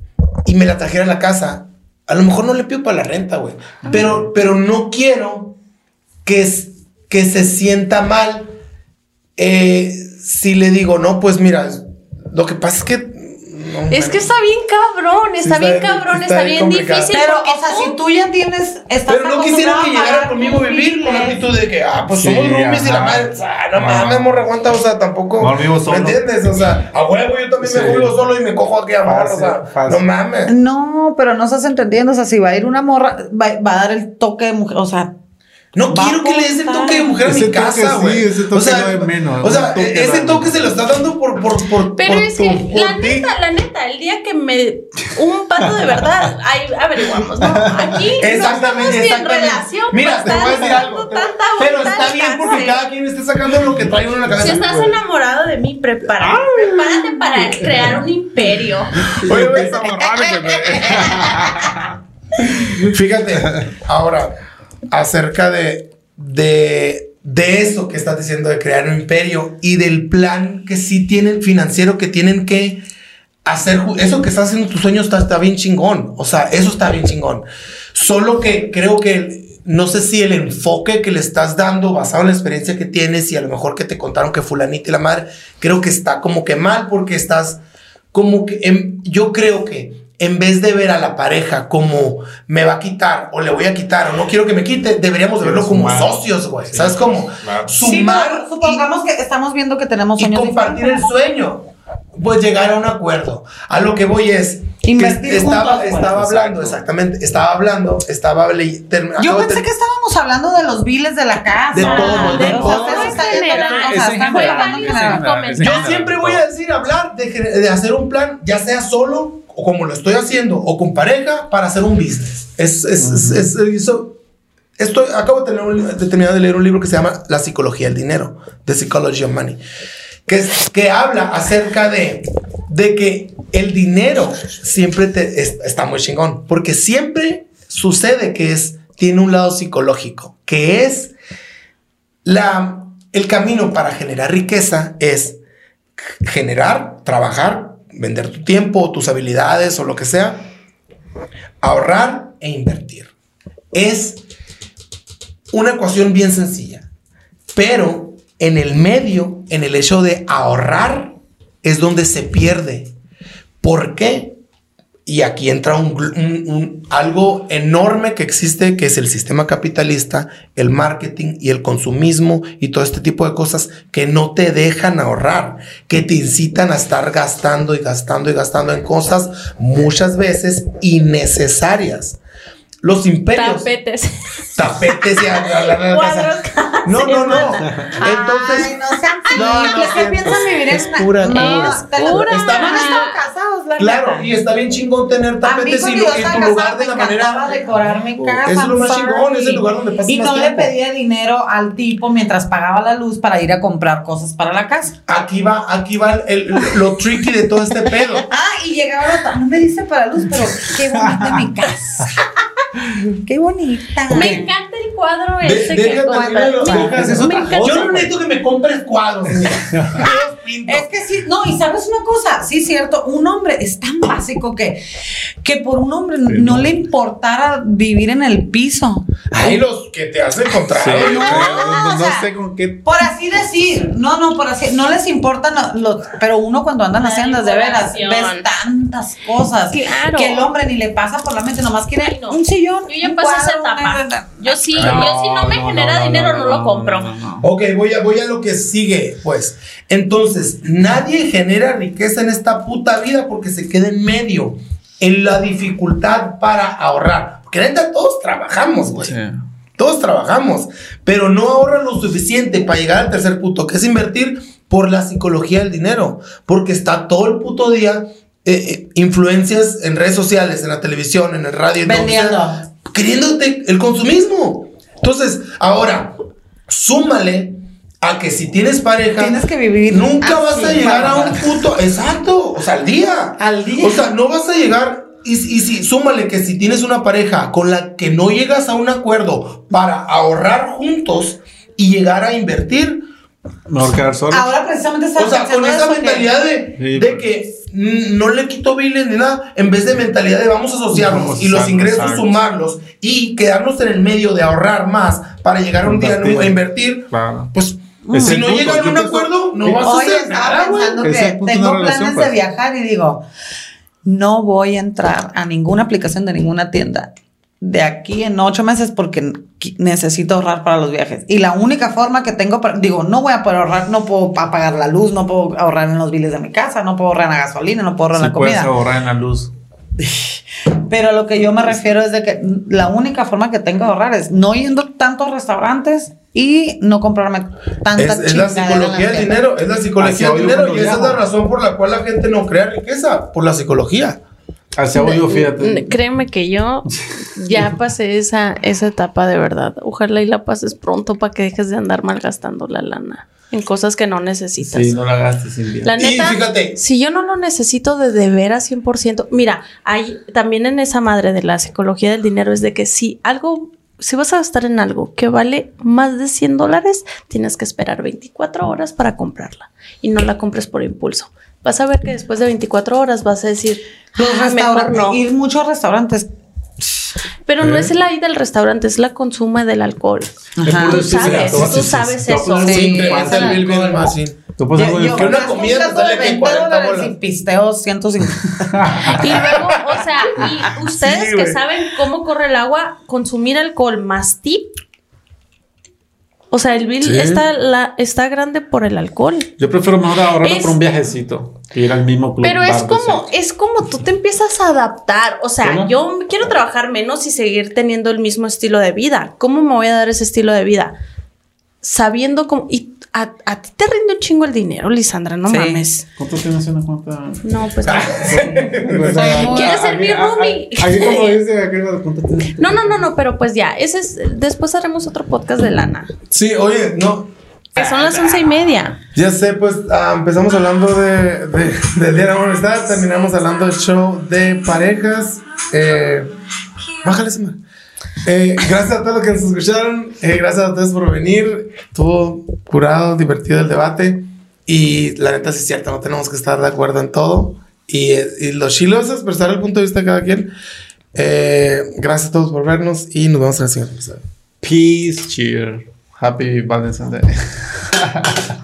y me la trajera a la casa, a lo mejor no le pido para la renta, güey. Pero, pero no quiero que, es- que se sienta mal eh, si le digo, no, pues mira, lo que pasa es que. No,
Es que está bien cabrón,
Sí,
está
está
bien cabrón,
está
está,
bien complicado.
difícil.
Pero, o sea, si tú ya tienes. Estás
Pero no quisiera que llegara conmigo a vivir con la
biles.
actitud de que, ah, pues
Sí,
somos roomies y la madre, o sea, no, mames, morra, aguanta, o sea, tampoco.
No, vivo solo.
¿Me entiendes? O sea, a huevo yo también
Sí.
me vivo solo y me cojo aquí a morra, o sea, no mames.
No, pero no estás entendiendo. O sea, si va a ir una morra, va, va a dar el toque de mujer. O sea,
No quiero que le des el toque de mujer a
Ese
mi casa,
sí,
güey.
ese toque
o sea,
no menos,
O sea,
toque
ese toque se lo estás dando por, por, por,
Pero
por
es que,
por
la neta, la neta, el día que me. Un pato de verdad, ahí averiguamos, ¿no? Aquí.
Exactamente,
no estamos en relación.
Mira, te voy a decir algo. Pero está bien porque cada quien está sacando lo que trae uno en la cabeza.
Si estás enamorado de mí, prepárate. Prepárate para crear un imperio.
Oye, güey, está Fíjate, ahora, acerca de, de, de eso que estás diciendo de crear un imperio y del plan que sí tienen financiero que tienen que hacer, eso que estás haciendo en tus sueños está, está bien chingón, o sea, eso está bien chingón. Solo que creo que no sé si el enfoque que le estás dando basado en la experiencia que tienes y a lo mejor que te contaron que fulanita y la madre, creo que está como que mal porque estás como que em- yo creo que en vez de ver a la pareja como me va a quitar o le voy a quitar o no quiero que me quite, deberíamos de
Sí,
verlo como
sumar.
socios, güey.
Sí,
¿Sabes cómo?
claro.
sí,
Sumar
pero supongamos que estamos viendo que tenemos
y
sueños
compartir el
diferentes.
sueño. Pues llegar a un acuerdo. A lo que voy es que
Invertir
estaba,
juntos, pues.
estaba hablando,
Exacto.
exactamente, estaba hablando, estaba term-
Yo
de
pensé que estábamos hablando de los biles de la casa.
De todo, de
sea,
todo. Yo siempre voy a decir hablar de, de hacer un plan, ya sea solo o como lo estoy haciendo o con pareja para hacer un business. Es, es, es- es- eso- estoy, acabo de, tener un- de terminar de leer un libro que se llama La psicología del dinero, The Psychology of Money, que, es, que habla acerca de, de que el dinero siempre te, es- está muy chingón, porque siempre sucede que es, tiene un lado psicológico, que es la, el camino para generar riqueza es generar, trabajar, vender tu tiempo, tus habilidades o lo que sea, ahorrar e invertir. Es una ecuación bien sencilla, pero en el medio, en el hecho de ahorrar, es donde se pierde. ¿Por qué? Y aquí entra un, un- un- algo enorme que existe, que es el sistema capitalista, el marketing y el consumismo y todo este tipo de cosas que no te dejan ahorrar, que te incitan a estar gastando y gastando y gastando en cosas muchas veces innecesarias. Los imperios,
Tapetes.
tapetes y a- a la- a la casa.
Cuadros.
No, no, no. Entonces,
Ay, no sean
No, no,
¿qué piensan vivir
Es
en una-
pura
No,
Pura.
Está bien.
casados, la
claro, y está bien chingón tener tapetes y lo- en tu lugar de la manera.
decorar mi casa.
Es lo más chingón, es el lugar donde pasas
Y no le pedía dinero al tipo mientras pagaba la luz para ir a comprar cosas para la casa.
Aquí va, aquí va el, el- lo tricky de todo este pedo.
Llegaba no me dice para luz, pero qué bonita mi casa. Qué bonita.
Me encanta el cuadro
De-
ese que cuadra.
lo-
Me-.
Yo no necesito que me compres cuadros. pinto.
Es que sí, no, y sabes una cosa, sí es cierto, un hombre es tan básico que, que por un hombre no, le importara vivir en el piso.
Hay los que te has encontrado.
Sí,
no,
no,
o
no
sea,
sé con qué.
Por así decir, no, no, por así, no les importa, no, lo- pero uno cuando anda en
La
haciendas de veras, ves tantas cosas
Claro.
que el hombre ni le pasa por la mente, nomás quiere
Ay, no.
un sillón.
Yo ya
un
pasé esa
cuadro,
etapa.
una-
Yo sí,
Ah,
yo si no me genera dinero no, lo compro.
no, no.
Ok, voy a, voy a lo que sigue, pues. Entonces, nadie genera riqueza en esta puta vida porque se queda en medio, en la dificultad para ahorrar. Porque neta, todos trabajamos, güey.
Sí.
Todos trabajamos, pero no ahorran lo suficiente para llegar al tercer punto, que es invertir por la psicología del dinero. Porque está todo el puto día eh, eh, influencias en redes sociales, en la televisión, en el radio,
Vendiendo.
Queriéndote el consumismo. Entonces, ahora, súmale a que si tienes pareja,
Tienes que vivir
nunca vas a llegar a un puto, exacto, o sea, al día.
Al día.
O sea, no vas a llegar, y, y si, súmale que si tienes una pareja con la que no llegas a un acuerdo para ahorrar juntos y llegar a invertir,
Mejor quedar solo.
Ahora precisamente
o sea, con esa mentalidad de,
Sí,
de
pues.
que no le quito biles ni nada, en vez de mentalidad de vamos a asociarnos
Vamos,
y los ingresos
exacto.
sumarlos y quedarnos en el medio de ahorrar más para llegar un día a invertir,
Claro.
pues
Es
si no
punto,
llegan a un acuerdo, no vas a hacer nada, güey.
tengo
relación,
planes
pues.
de viajar y digo, no voy a entrar a ninguna aplicación de ninguna tienda de aquí en ocho meses porque necesito ahorrar para los viajes. Y la única forma que tengo, para, digo, no voy a poder ahorrar, no puedo apagar la luz, no puedo ahorrar en los biles de mi casa, no puedo ahorrar en la gasolina, no puedo ahorrar en la
puedes
comida.
ahorrar en la luz.
Pero lo que yo me refiero es de que la única forma que tengo de ahorrar es no yendo a tantos restaurantes y no comprarme tanta
Es, es la psicología del dinero, es la psicología del dinero y esa es la razón por la cual la gente no crea riqueza, por la psicología.
Hacia fíjate.
Créeme que yo ya pasé esa, esa etapa de verdad. Ojalá y la pases pronto para que dejes de andar malgastando la lana en cosas que no necesitas.
Sí, no la gastes sin bien.
La
Y
neta,
fíjate.
si yo no lo necesito de de veras 100%, mira, hay también en esa madre de la psicología del dinero es de que si algo, si vas a gastar en algo que vale más de 100 dólares, tienes que esperar 24 horas para comprarla y no la compres por impulso. Vas a ver que después de 24 horas vas a decir,
Los
"Ah,
restaurantes,
no.
ir muchos restaurantes.
Pero no es la ida al restaurante, es la consuma del alcohol.
Ajá.
Tú sabes, tú sabes eso.
Sí.
Tú puedes
Yo- yo
que una comida te sale que
20
40
dólares
bolas.
y pisteo 150.
Y luego, o sea, y ustedes
Sí,
que saben cómo corre el agua, consumir alcohol más tip. O sea, el bill
Sí.
está, la, está grande por el alcohol.
Yo prefiero mejor ahorrarlo
Es-
por un viajecito que ir al mismo club.
Pero es como, es como tú te empiezas a adaptar. O sea,
¿Cómo?
yo quiero trabajar menos y seguir teniendo el mismo estilo de vida. ¿Cómo me voy a dar ese estilo de vida? Sabiendo cómo. Y a, a ti te rinde un chingo el dinero, Lisandra, no
Sí.
mames.
¿Cuánto tienes una cuenta?
No, pues no.
muy-
¿Quieres ser mi roomie?
Aquí como dice, aquí ¿cuánto tienes?
No, no, no, no, pero pues ya, ese es. Después haremos otro podcast de lana.
Sí, oye, no.
Que son las once y media.
Ya sé, pues ah, empezamos hablando de, de, del Día de la Amistad, terminamos hablando del show de parejas. Eh, bájale ese man. Eh, gracias a todos los que nos escucharon. eh, gracias a ustedes por venir. Estuvo curado, divertido el debate. Y la neta sí es cierto, no tenemos que estar de acuerdo en todo. Y, eh, y lo chilo es expresar el punto de vista de cada quien. Eh, gracias a todos por vernos y nos vemos en el siguiente episodio.
Peace, cheer. Happy Valentine's Day.